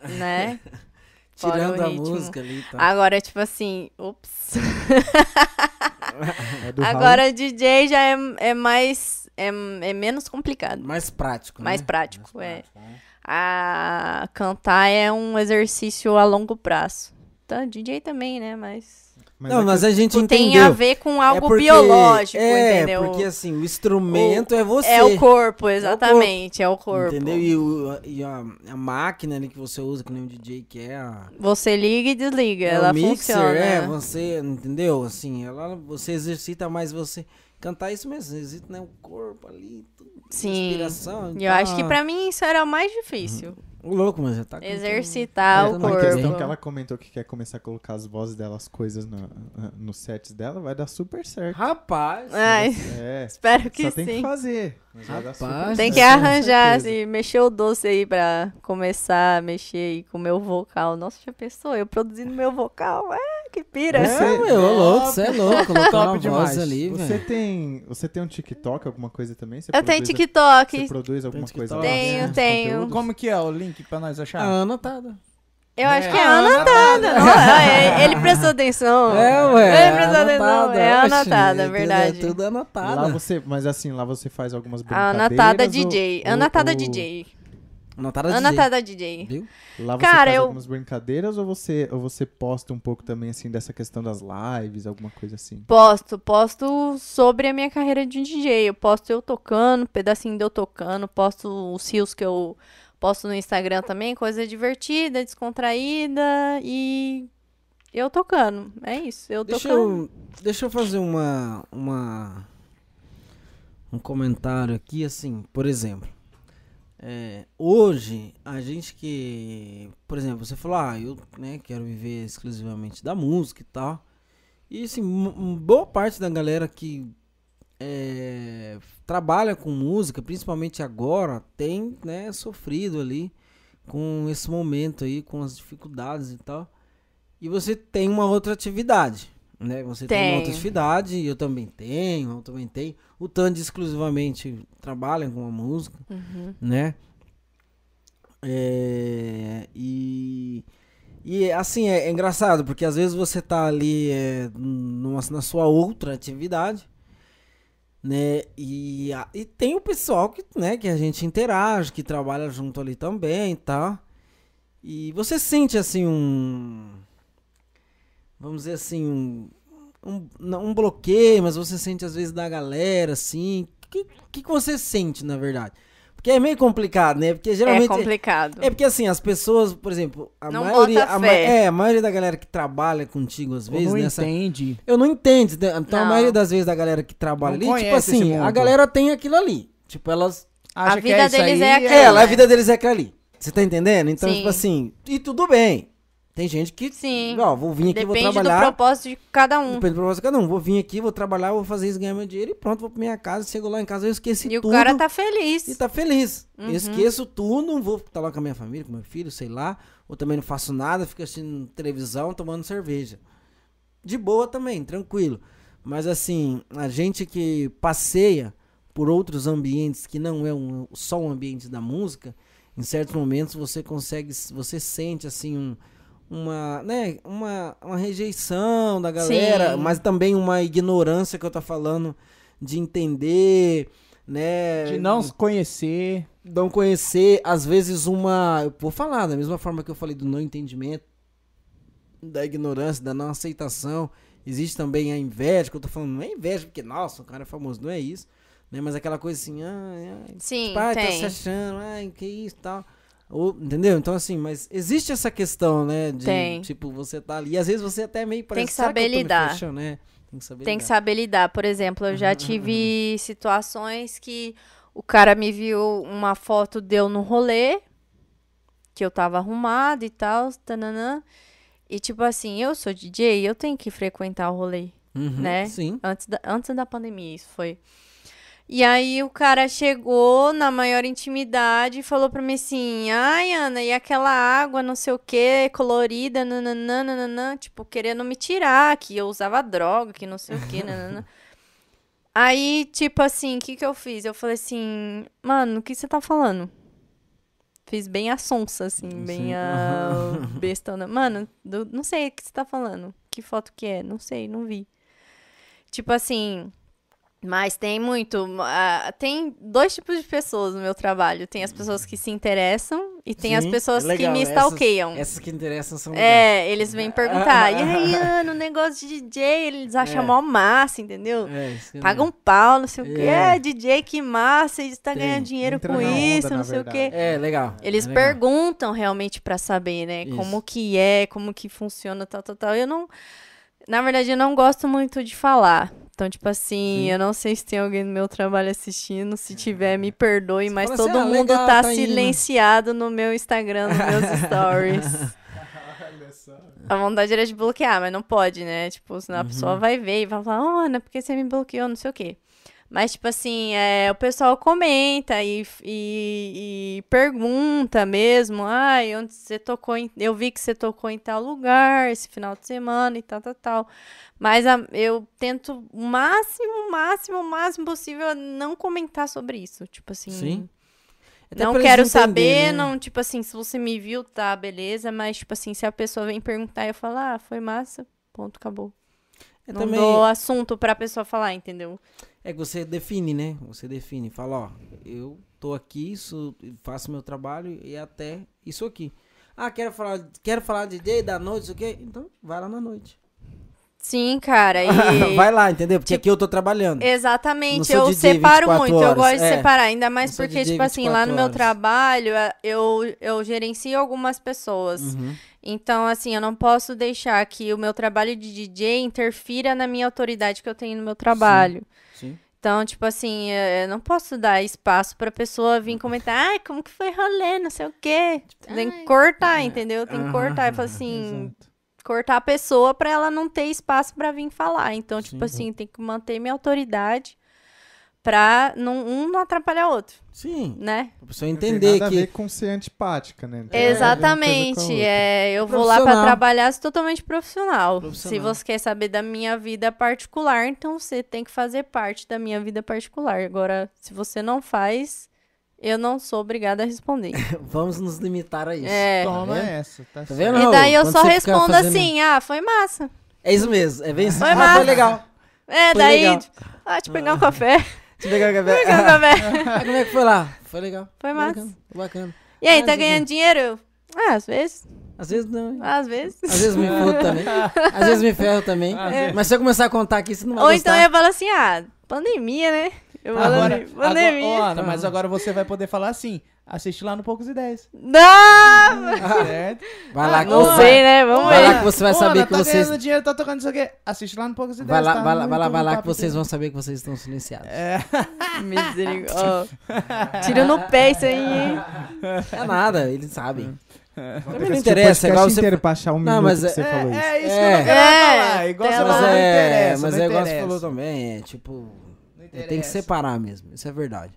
(laughs) né? Tirando a música ali. Tá. Agora, tipo assim, ups. É do Raul. Agora DJ já é, é mais. É, é menos complicado. Mais prático, Mais né? prático, é. prático, né? A cantar é um exercício a longo prazo. Tá, DJ também, né? Mas. Mas Não, é mas a gente entendeu. tem a ver com algo é porque- biológico, é, entendeu? porque assim, o instrumento é você. É o corpo, exatamente. É o corpo. Entendeu? E, o- e a, a máquina ali que você usa, que nem o DJ, que é a. Você liga e desliga. é ela o mixer, funciona. é, você, entendeu? Assim, ela, você exercita mais você. Cantar isso mesmo, exercita né, o corpo ali, tudo, Sim. inspiração. E eu acho que tá- pra mim isso era o mais difícil. O louco, mas já tá Exercitar o muito corpo. questão bem. que ela comentou que quer começar a colocar as vozes dela, as coisas no, nos sets dela, vai dar super certo. Rapaz, Ai, É, espero que só tem que sim. fazer. Mas vai dar super Rapaz, Tem que com arranjar, assim, mexer o doce aí pra começar a mexer aí com o meu vocal. Nossa, já pensou? Eu produzindo meu vocal? É, que pira. É, meu, louco, você é louco, (laughs) Top uma demais. ali, Você tem, você tem um TikTok, alguma coisa também? Você Eu tenho produz- TikTok. Você produz alguma coisa? Tenho, tenho. conteúdos? Como que é o link pra nós achar? A Ana tá. Eu acho que é É, anotada. Não, é, ele prestou atenção. (laughs) É, ué. Ele prestou atenção. anotada, É oxe, anotada, é tudo- verdade. Tudo anotado. Lá você, mas assim, lá você faz algumas brincadeiras. Anotada ou- DJ. ou- Anotada ou- DJ. Anotada DJ. Anotada DJ. Viu? Lá você Cara, faz eu- algumas brincadeiras ou você, ou você posta um pouco também, assim, dessa questão das lives, alguma coisa assim? Posto, posto sobre a minha carreira de DJ. Eu posto eu tocando, pedacinho de eu tocando, posto os rios que eu posto no Instagram também, coisa divertida, descontraída e eu tocando. É isso, eu Deixa tocando. eu, deixa eu fazer uma, uma um comentário aqui, assim, por exemplo. É, hoje, a gente que, por exemplo, você falou, ah, eu né, quero viver exclusivamente da música e tal. E assim, boa parte da galera que é, trabalha com música, principalmente agora, tem né, sofrido ali com esse momento aí, com as dificuldades e tal. E você tem uma outra atividade, né? Você tem, uma outra atividade, eu também tenho, eu também tenho. O Tandy exclusivamente trabalha com a música, Uhum. né? É, e, e assim, é, é engraçado, porque às vezes você tá ali é, numa, na sua outra atividade, né? E, a- e tem o pessoal que, né, que a gente interage, que trabalha junto ali também e tal. E você sente assim um. Vamos dizer assim, um. Um, não um bloqueio, mas você sente às vezes da galera, assim. O que, que, que você sente, na verdade? Porque é meio complicado, né? Porque geralmente. É complicado. É porque assim, as pessoas, por exemplo, a Não maioria. bota A, ma- é, a maioria da galera que trabalha contigo, às vezes, não nessa. entende. Eu não entendo. né? Então, a Não. maioria das vezes da galera que trabalha Não ali, tipo assim, a galera tem aquilo ali. Tipo, elas. Acha A vida é deles aí, é aquela. É, ela, a né? vida deles é aquela ali. Você tá entendendo? Então, Sim. tipo assim, e tudo bem. Tem gente que. Sim. Ó, vou vir aqui, vou Depende do trabalhar. propósito de cada um. Depende do propósito de cada um. Vou vir aqui, vou trabalhar, vou fazer isso, ganhar meu dinheiro e pronto, vou pra minha casa. Chego lá em casa, eu esqueci E o tudo. cara tá feliz. E tá feliz. Uhum. Eu esqueço tudo, não vou estar lá com a minha família, com meu filho, sei lá. Ou também não faço nada, fico assistindo televisão, tomando cerveja. De boa também, tranquilo. Mas assim, a gente que passeia por outros ambientes que não é um, só um ambiente da música, em certos momentos você consegue, você sente assim um, uma, né, uma, uma rejeição da galera, Sim. mas também uma ignorância que eu tô falando de entender, né? De não se conhecer. não conhecer, às vezes uma, eu vou falar da mesma forma que eu falei do não entendimento, da ignorância, da não aceitação Existe também a inveja, que eu tô falando, não é inveja, porque, nossa, o cara é famoso, não é isso. Né? Mas aquela coisa assim, ah, ah, Sim, tipo, ah, tá se achando, ai, que isso e tal. Ou, entendeu? Então, assim, mas existe essa questão, né? De, Tem. tipo, você tá ali. E às vezes você até meio parece que "Será saber me lidar. fechando?" né? Tem que saber Tem que lidar. saber lidar. Por exemplo, eu já tive situações que o cara me viu uma foto deu no rolê, que eu tava arrumado e tal, tananã. E tipo assim, eu sou DJ, eu tenho que frequentar o rolê, Uhum, né? Sim. Antes da, antes da pandemia, isso foi. E aí o cara chegou na maior intimidade e falou pra mim assim, ai, Ana, e aquela água, não sei o que, colorida, nananã, nananã, tipo, querendo me tirar, que eu usava droga, que não sei o que, nananã. (laughs) Aí, tipo assim, o que que eu fiz? Eu falei assim, mano, o que você tá falando? Fiz bem a sonsa, assim, bem Sim. a (laughs) bestona. Mano, do- não sei o que você tá falando. Que foto que é? Não sei, não vi. Tipo assim, mas tem muito. ah, tem dois tipos de pessoas no meu trabalho. Tem as pessoas que se interessam e tem as Sim, pessoas é legal, que me essas- stalkeiam. Essas que interessam são. É, eles vêm perguntar. e aí, Ana, o negócio de DJ, eles acham É. mó massa, entendeu? É, isso que eu Paga não- um pau, não sei o quê. É. É, DJ, que massa, eles tá Tem. ganhando dinheiro Entra com onda, isso, na não sei o quê. É, legal. Eles é legal. perguntam realmente pra saber, né? Isso. Como que é, como que funciona, tal, tal, tal. Eu não. Na verdade, eu não gosto muito de falar. Então, tipo assim, Sim. eu não sei se tem alguém no meu trabalho assistindo. Se tiver, me perdoe, mas fala assim, todo "Ah, mundo legal, tá, tá indo." silenciado no meu Instagram, nos meus (laughs) stories. A vontade era de bloquear, mas não pode, né? Tipo, senão a Uhum. pessoa vai ver e vai falar, oh, Ana, por que você me bloqueou? Não sei o quê. Mas, tipo assim, é, o pessoal comenta e, e, e pergunta mesmo. Ai, onde você tocou em... Eu vi que você tocou em tal lugar esse final de semana e tal, tal, tal. Mas a- eu tento o máximo, máximo, máximo possível não comentar sobre isso. Tipo assim... Sim. Até Não quero entender, saber, né? não, tipo assim, se você me viu, tá, beleza, mas, tipo assim, se a pessoa vem perguntar, eu falo, ah, foi massa, ponto, acabou. É não também- dou assunto pra pessoa falar, entendeu? É que você define, né? Você define, fala, ó, eu tô aqui, isso, faço meu trabalho e até isso aqui. Ah, quero falar, quero falar de dia, da noite, isso aqui. Então, vai lá na noite. Sim, cara, e... (laughs) vai lá, entendeu? Porque aqui eu tô trabalhando. Exatamente, eu DJ separo 24 muito, eu horas, gosto de é. separar, ainda mais porque, DJ tipo assim, lá no 24 meu horas. trabalho, é, eu, eu gerencio algumas pessoas. Uhum. Então, assim, eu não posso deixar que o meu trabalho de DJ interfira na minha autoridade que eu tenho no meu trabalho. Sim. Então, tipo assim, eh, eu não posso dar espaço pra pessoa vir comentar, ai, como que foi rolê, não sei o quê. Tem que cortar, entendeu? Tem que cortar. Eu falo assim, (laughs) cortar a pessoa pra ela não ter espaço pra vir falar. Então, tipo assim, tem que manter minha autoridade pra não, um não atrapalhar o outro, Sim. né? A pessoa Não tem entender nada a ver que. com ser antipática, né? Coisa com a Exatamente. É, eu vou lá pra Profissional. trabalhar totalmente profissional. Profissional. Se você quer saber da minha vida particular, então você tem que fazer parte da minha vida particular. Agora, se você não faz, eu não sou obrigada a responder. (laughs) Vamos nos limitar a isso. É. Toma vendo? essa, tá Tá certo. vendo? E daí eu Quando só respondo fazendo- assim: ah, foi massa. É isso mesmo. É bem. Foi ah, massa. foi legal. É, Foi daí. legal. Ah, te pegar um café. Deixa eu pegar o (laughs) café. Pegar um café. (laughs) Ah, como é que foi lá? Foi legal. Foi massa. Bacana. bacana. E aí, Ah, tá isso ganhando dinheiro? Ah, às vezes. Às vezes não. hein? Às vezes. Às vezes me fodo também. Às vezes me ferro também. É. Mas se eu começar a contar aqui, você não vai Ou gostar. então eu falo assim: ah, pandemia, né? Eu Agora, assim, pandemia. agora, Ana, mas agora você vai poder falar assim, assiste lá no Poucos Ideias. Não! (laughs) Certo? Vai lá que Não você- sei, né? Vamos Vai ver. lá que você vai Ô, saber Ana, que tá vocês. ganhando dinheiro, tá tocando isso aqui. Assiste lá no Poucos Ideias, Vai lá, tá? vai lá, vai lá, vai lá que vocês vão saber que vocês estão silenciados. É. (laughs) Misericórdia. (laughs) Ó, Tiro no pé isso aí, hein? É nada, eles sabem. Também que não o interessa, é igual você. inteiro pra achar um Não, minuto mas que é- você falou isso. É isso que É. eu não quero É, falar. Igual você falou, não é, interessa, mas é igual você falou também, é tipo. É, tem que interessa. separar mesmo, isso é verdade.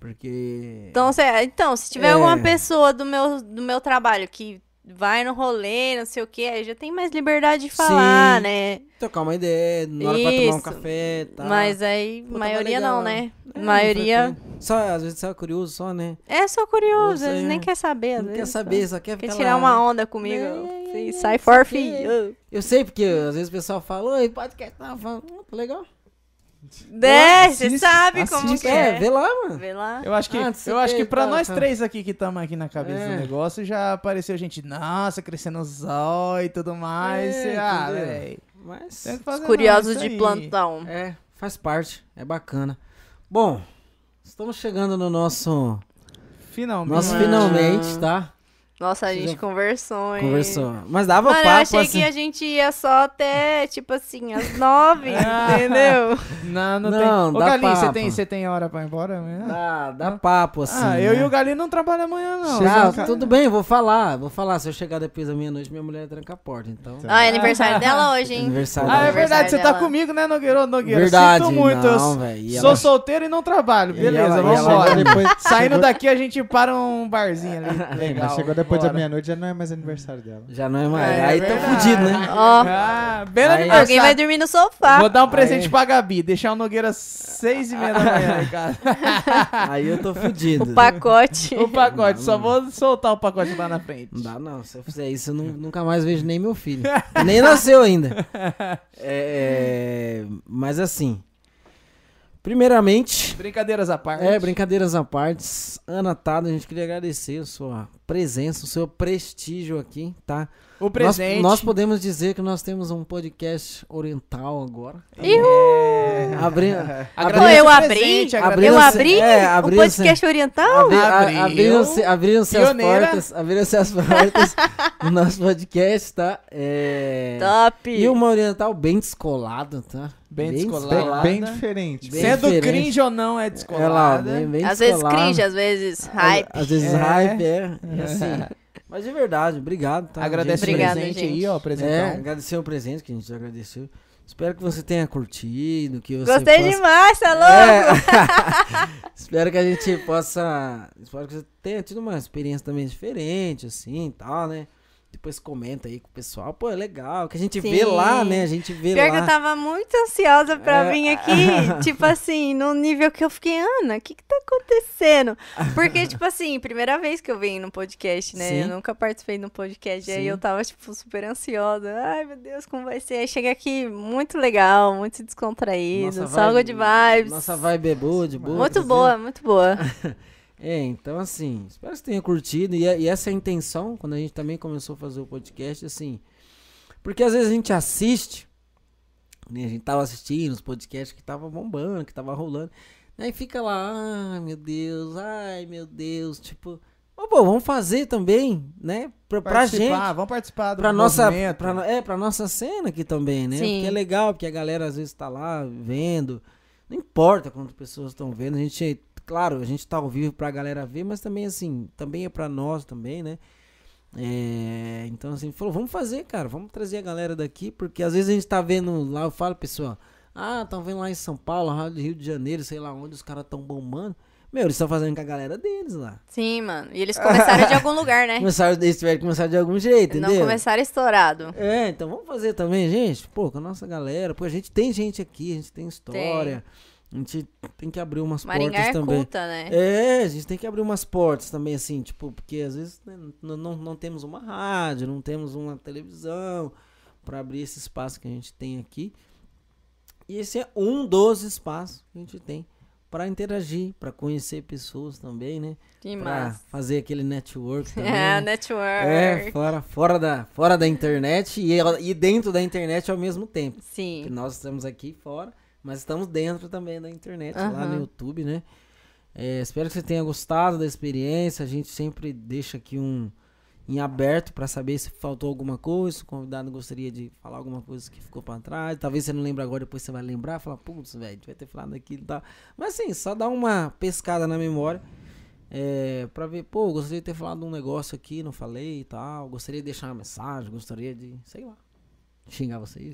Porque. Então, se, então, se tiver É. alguma pessoa do meu, do meu trabalho que vai no rolê, não sei o que, aí já tem mais liberdade de falar, Sim. né? Trocar uma ideia, na hora pra tomar um Isso. café e tal. Mas aí, Pô, tava maioria legal, não, né? né? É, maioria foi- Só, às vezes só curioso, só, né? é só curioso, Você eles nem querem saber. às Não quer vezes, saber, só. só quer Quer ficar tirar lá. uma onda comigo. É, Fih, Sai for, filho. Eu sei porque às vezes o pessoal fala, oi, podcast, tá falando, tá legal. É, você assiste, sabe como assiste, que É, é. vê lá, mano. Vê lá. Eu acho que, Ah, eu acho que pra tal, nós tá. três aqui que estamos aqui na cabeça É. do negócio, já apareceu gente, nossa, crescendo os olhos e tudo mais. É, ah, véi. Mas Curiosos de aí. plantão. é, faz parte, é bacana. Bom, estamos chegando no nosso, Finalmente. nosso finalmente, tá? Nossa, a gente já conversou, hein? Conversou. Mas dava Mano, eu papo achei assim. que a gente ia só até, tipo assim, às nove, (laughs) entendeu? Não, não, Não, tem. Ô, Galinho, você tem, você tem hora pra ir embora amanhã? Dá, dá papo assim. ah, eu né? e o Galinho não trabalhamos amanhã, não. Ah, Só- tudo bem, vou falar, vou falar. Se eu chegar depois da meia-noite, minha mulher tranca a porta, então. Ah, é aniversário dela (laughs) hoje, hein? Aniversário Ah, é verdade, você tá comigo, né, Nogueira? Ô, Nogueira, Verdade, sinto muito. eu não. E sou ela- solteiro e não trabalho. Beleza, vamos embora. depois Saindo daqui, a gente para um barzinho ali. (laughs) Legal. mas chegou depois da bora. meia-noite, já não é mais aniversário dela. Já não é mais. É aí tá verdade. fudido, né? Ó, Ah, bem no Aí- aniversário. alguém vai dormir no sofá. Vou dar um presente Aí- pra Gabi, deixar o Nogueira às seis e meia da manhã aí, (laughs) cara. Aí eu tô fudido. O pacote. O pacote, só vou soltar o pacote lá na frente. Não dá não. Se eu fizer isso, eu nu- nunca mais vejo nem meu filho. (laughs) nem nasceu ainda. (laughs) É, mas assim. Primeiramente, Brincadeiras à parte. é, brincadeiras à parte. Ana Tada, a gente queria agradecer a sua presença, o seu prestígio aqui, tá? O Nós, presente. nós podemos dizer que nós temos um podcast oriental agora. É. Abri, Pô, eu o abri, presente, eu agradece- abri é, o abriu-se- podcast oriental? Abri- Abriu. Abriram-se as portas, abriram-se as portas do nosso podcast, tá? É... Top. E uma oriental bem descolada, tá? Bem Bem, descolada. bem diferente. Bem Sendo diferente. cringe ou não, é É lá, descolada. bem, bem Às vezes descolada. cringe, às vezes Às- hype. Às, vezes É. hype, é. E (laughs) assim, mas de verdade, obrigado, tá? Gente, o presente gente. aí, ó, É, presentão. agradecer o presente que a gente já agradeceu. Espero que você tenha curtido, que você Gostei possa... demais, tá louco? É. (laughs) Espero que a gente possa. Espero que você tenha tido uma experiência também diferente, assim e tal, né? Depois comenta aí com o pessoal. Pô, é legal. Que a gente vê Sim. lá, né? A gente vê Pior lá. que eu tava muito ansiosa pra É. vir aqui, (laughs) tipo assim, num nível que eu fiquei, Ana, o que que tá acontecendo? Porque, tipo assim, primeira vez que eu venho no podcast, né? Sim. Eu nunca participei no podcast, aí Sim. eu tava, tipo, super ansiosa. Ai, meu Deus, como vai ser? Aí cheguei aqui muito legal, muito descontraído, Nossa só good vibes. Nossa vibe é boa, de boa. muito boa, muito boa. (laughs) É, então assim, espero que você tenha curtido. E, e essa é a intenção, quando a gente também começou a fazer o podcast, assim. Porque às vezes a gente assiste, né? A gente tava assistindo os podcasts que tava bombando, que tava rolando. Aí fica lá, ai meu Deus, ai meu Deus, tipo. Mas, pô, vamos fazer também, né? Pra, pra gente. Participar, Vamos participar do Pra nossa, pra, é, pra nossa cena aqui também, né? Sim. Porque é legal, porque a galera às vezes tá lá vendo. Não importa quantas pessoas estão vendo. A gente, claro, a gente tá ao vivo pra galera ver, mas também, assim, também é pra nós também, né? É, então, assim, falou, vamos fazer, cara, vamos trazer a galera daqui, porque às vezes a gente tá vendo lá, eu falo, pessoal, ah, tá vendo lá em São Paulo, Rádio Rio de Janeiro, sei lá onde, os caras tão bombando. Meu, eles estão fazendo com a galera deles lá. Sim, mano. E eles começaram de algum lugar, né? (laughs) Começaram, eles tiveram que começar de algum jeito, Não entendeu? começaram estourado. É, então vamos fazer também, gente. Pô, com a nossa galera. Pô, a gente tem gente aqui, a gente tem história. A gente tem que abrir umas Maringá portas é também. culta, né? É, a gente tem que abrir umas portas também, assim, tipo, porque às vezes né, não, não, não temos uma rádio, não temos uma televisão pra abrir esse espaço que a gente tem aqui. E esse é um dos espaços que a gente tem pra interagir, pra conhecer pessoas também, né? Massa. fazer aquele network (laughs) também. É, né? network. É, fora, fora, da, fora da internet e, e dentro da internet ao mesmo tempo. Sim. Que nós estamos aqui fora, mas estamos dentro também da internet, lá Aham. no YouTube, né? É, espero que você tenha gostado da experiência. A gente sempre deixa aqui um em aberto para saber se faltou alguma coisa, se o convidado gostaria de falar alguma coisa que ficou para trás. Talvez você não lembre agora, depois você vai lembrar, falar, putz, velho, vai ter falado aquilo e tal. Mas assim, só dá uma pescada na memória. É, pra ver, pô, gostaria de ter falado um negócio aqui, não falei e tal. Gostaria de deixar uma mensagem, gostaria de, sei lá, xingar vocês.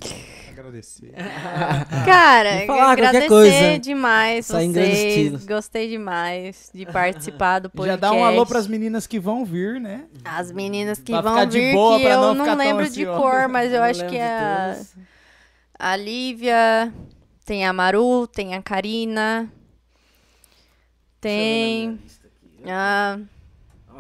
Agradecer. (laughs) Cara, falar agradecer coisa. demais vocês. Gostei demais de participar do (laughs) Já podcast. dá um alô pras meninas que vão vir, né? As meninas que Pra vão ficar de vir, boa, que pra eu não não, lembro de ansiosa. cor, mas eu Não acho que de a, a Lívia, tem a Maru, tem a Karina, tem a...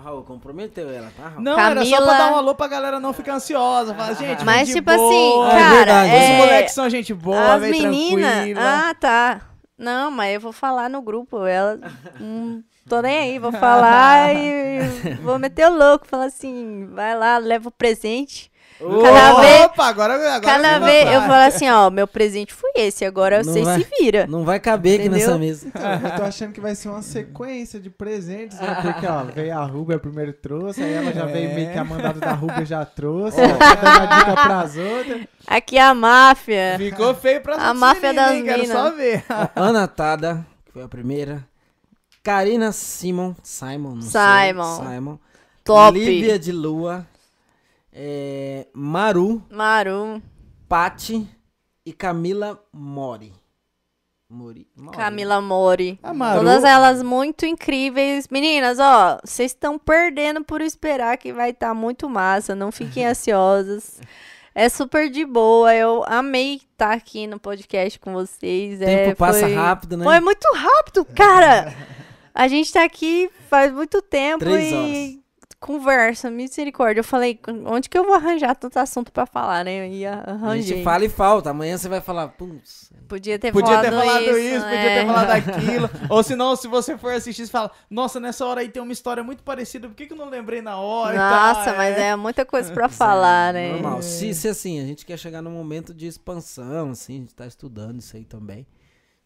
Raul, comprometeu ela, tá, Raul? Não, era só pra Camila. dar um alô pra galera não ficar ansiosa. Falar, gente, Mas, tipo assim, boa. É cara, verdade, Os é, moleques são gente boa, as meninas... Ah, tá. Não, mas eu vou falar no grupo. Ela... Hum, tô nem aí, vou falar (laughs) e vou meter o louco. Falar assim, vai lá, leva o presente. Cada vez, Opa, agora, agora cada vez eu falo assim, ó, meu presente foi esse, agora Não você vai- se vira. Não vai caber aqui Entendeu? nessa mesa. Então, eu tô achando que vai ser uma sequência de presentes, né? Porque, ó, veio a Rubia primeiro trouxe, aí ela já veio meio que a mandada da Rubia já trouxe, dando a dica pras outras. Aqui é a máfia. Ficou feio pra A máfia das hein? Quero só ver. Ana Tada, que foi a primeira. Karina Simon. Simon, não Simon. sei. Simon. Top. Lívia de Lua. É, Maru. Maru, Pati e Camila Mori. Mori. Mori. Camila Mori. A Maru- Todas elas muito incríveis. Meninas, ó, vocês estão perdendo por esperar que vai estar muito massa. Não fiquem (laughs) ansiosas. É super de boa. Eu amei estar aqui no podcast com vocês. O tempo é, passa foi- rápido, né? Foi muito rápido, cara. (laughs) A gente tá aqui faz muito tempo Três e conversa, misericórdia. Eu falei, onde que eu vou arranjar tanto assunto pra falar, né? E A arranjei. gente fala e falta. Amanhã você vai falar, putz. Podia ter Podia falado ter falado isso, isso, podia é. ter falado (laughs) aquilo. Ou se não, se você for assistir, você fala, nossa, nessa hora aí tem uma história muito parecida, por que, que eu não lembrei na hora? e Nossa, tal?" mas é muita coisa pra falar, né? Normal. Se, se assim, a gente quer chegar num momento de expansão, assim, a gente tá estudando isso aí também.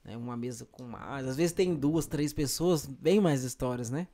Né? Uma mesa com mais. Às vezes tem duas, três pessoas, bem mais histórias, né?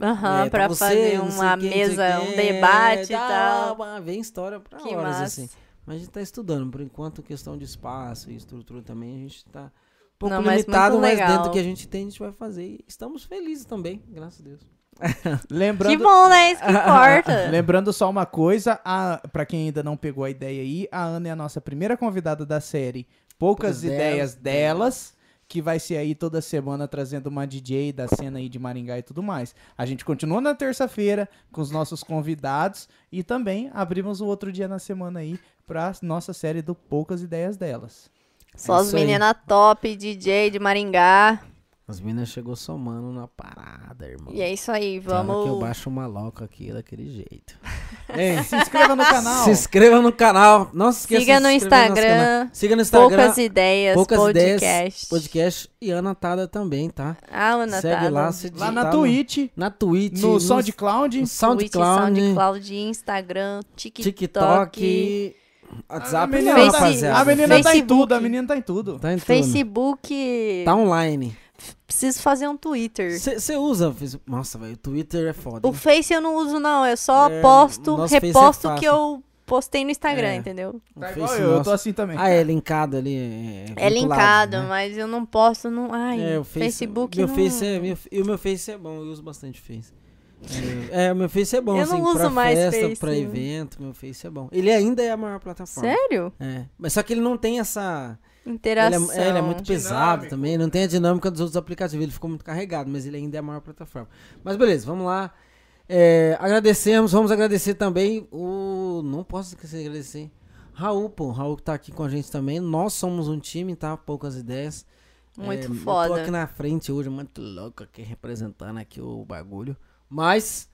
Aham, É, pra você, fazer uma quem, mesa, um debate e tal. uma- Vem história pra Que horas, massa. assim. Mas a gente tá estudando. Por enquanto, questão de espaço e estrutura também, a gente tá um pouco Não, mas limitado, mas legal. dentro do que a gente tem, a gente vai fazer. E estamos felizes também, graças a Deus. (laughs) Lembrando, Que bom, né? Isso que (laughs) importa. Lembrando só uma coisa, a, pra quem ainda não pegou a ideia aí, a Ana é a nossa primeira convidada da série Poucas Poucas Ideias Delas, Delas, que vai ser aí toda semana trazendo uma DJ da cena aí de Maringá e tudo mais. A gente continua na terça-feira com os nossos convidados e também abrimos o outro dia na semana aí pra nossa série do Poucas Ideias Delas. Só É as meninas top, DJ de Maringá. As meninas chegou somando na parada, irmão. E é isso aí, hora que eu vamos. baixo uma loca aqui daquele jeito. (laughs) Ei, se inscreva no canal. Se inscreva no canal. Não se esqueça Siga de no Instagram. Siga no Instagram. Poucas ideias, Poucas podcast. ideias, podcast e Ana Tada também, tá? Ah, Ana Segue lá, no se Lá na digitar Twitch, Na Twitch. no SoundCloud. no Twitch, SoundCloud. SoundCloud, Instagram, TikTok. TikTok. WhatsApp a menina, não, tá, rapaziada. a menina tá em tudo, a menina tá em tudo. Tá em tudo. Facebook. Tá online. Preciso fazer um Twitter. Você usa? Facebook? Nossa, velho, o Twitter é foda. O hein? Face eu não uso, não. Eu só É, posto, é reposto o que fácil. eu postei no Instagram, É. entendeu? O Tá Face igual eu, eu tô assim também. Ah, é linkado ali. É, É vinculado, linkado, né? mas eu não posto no. Ai, É, o face, Facebook meu não... Face é, meu, e o meu Face é bom, eu uso bastante Face. É, é, o meu Face é bom, Eu não assim, uso pra mais festa, Face. pra evento, meu Face é bom. Ele ainda é a maior plataforma. Sério? É, mas só que ele não tem essa... Ele Interação. é, é, ele é muito pesado Dinâmico. também, não tem a dinâmica dos outros aplicativos, ele ficou muito carregado, mas ele ainda é a maior plataforma. Mas beleza, vamos lá. É, agradecemos, vamos agradecer também o... Não posso esquecer de agradecer. Raul, pô, Raul que tá aqui com a gente também. Nós somos um time, tá? Poucas ideias. Muito É, Eu tô foda. aqui na frente hoje, muito louco aqui, representando aqui o bagulho. Mas,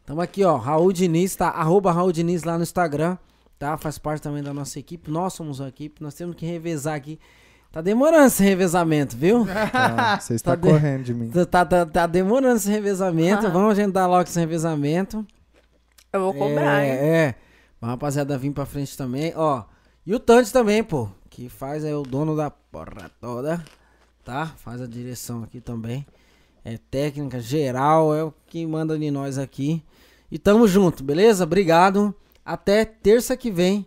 estamos aqui, ó, Raul Diniz, tá? Arroba Raul Diniz lá no Instagram, tá? Faz parte também da nossa equipe. Nós somos uma equipe, nós temos que revezar aqui. Tá demorando esse revezamento, viu? Tá, (laughs) Você está Tá de- correndo de mim. tá, tá, tá demorando esse revezamento. (laughs) Vamos agendar logo esse revezamento. Eu vou cobrar, hein? É, é. Pra rapaziada vir pra frente também, ó. E o Tante também, pô. Que faz, é o dono da porra toda. Tá? Faz a direção aqui também. É técnica geral, é o que manda de nós aqui. E tamo junto, beleza? Obrigado. Até terça que vem.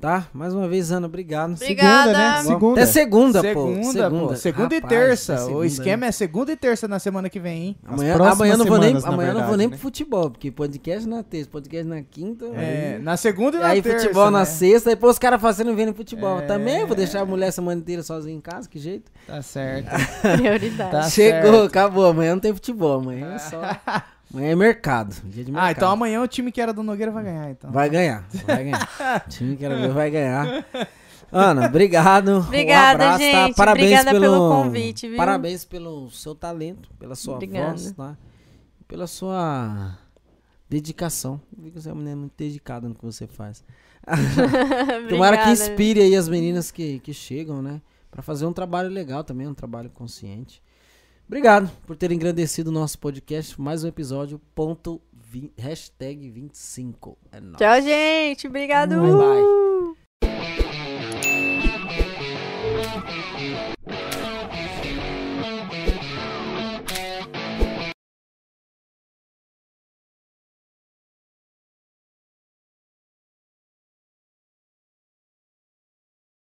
Tá? Mais uma vez, Ana, obrigado. Obrigada. Segunda, né? Segunda. Até segunda, pô. Segunda, pô. Segunda e Rapaz, terça. até o segunda, esquema né? é segunda e terça na semana que vem, hein? As Amanhã, amanhã não vou nem, na amanhã não vou verdade, nem né? pro futebol, porque podcast na terça, podcast na quinta. É, aí- na segunda e E na aí terça, futebol na né? sexta, depois os caras fazendo vendo futebol. É. Também eu vou deixar a mulher a semana inteira sozinha em casa, que jeito. Tá certo. Prioridade. Tá Chegou, certo. acabou. Amanhã não tem futebol, amanhã é só. (laughs) Amanhã é mercado. Dia de mercado. Ah, então amanhã o time que era do Nogueira vai ganhar, então. Vai ganhar, vai ganhar. (laughs) o time que era ver vai ganhar. Ana, obrigado. Obrigada, um abraço, tá? gente. Parabéns Obrigada pelo, pelo convite, viu? Parabéns pelo seu talento, pela sua Obrigada. voz, tá? Pela sua dedicação. Eu vi que você é uma mulher muito dedicada no que você faz. (laughs) (laughs) Tomara que inspire aí as meninas que, que chegam, né? Pra fazer um trabalho legal também, um trabalho consciente. Obrigado por terem engrandecido o nosso podcast. Mais um episódio, ponto vi- hashtag 25. É nóis. Tchau, gente. Obrigado. Bye, bye.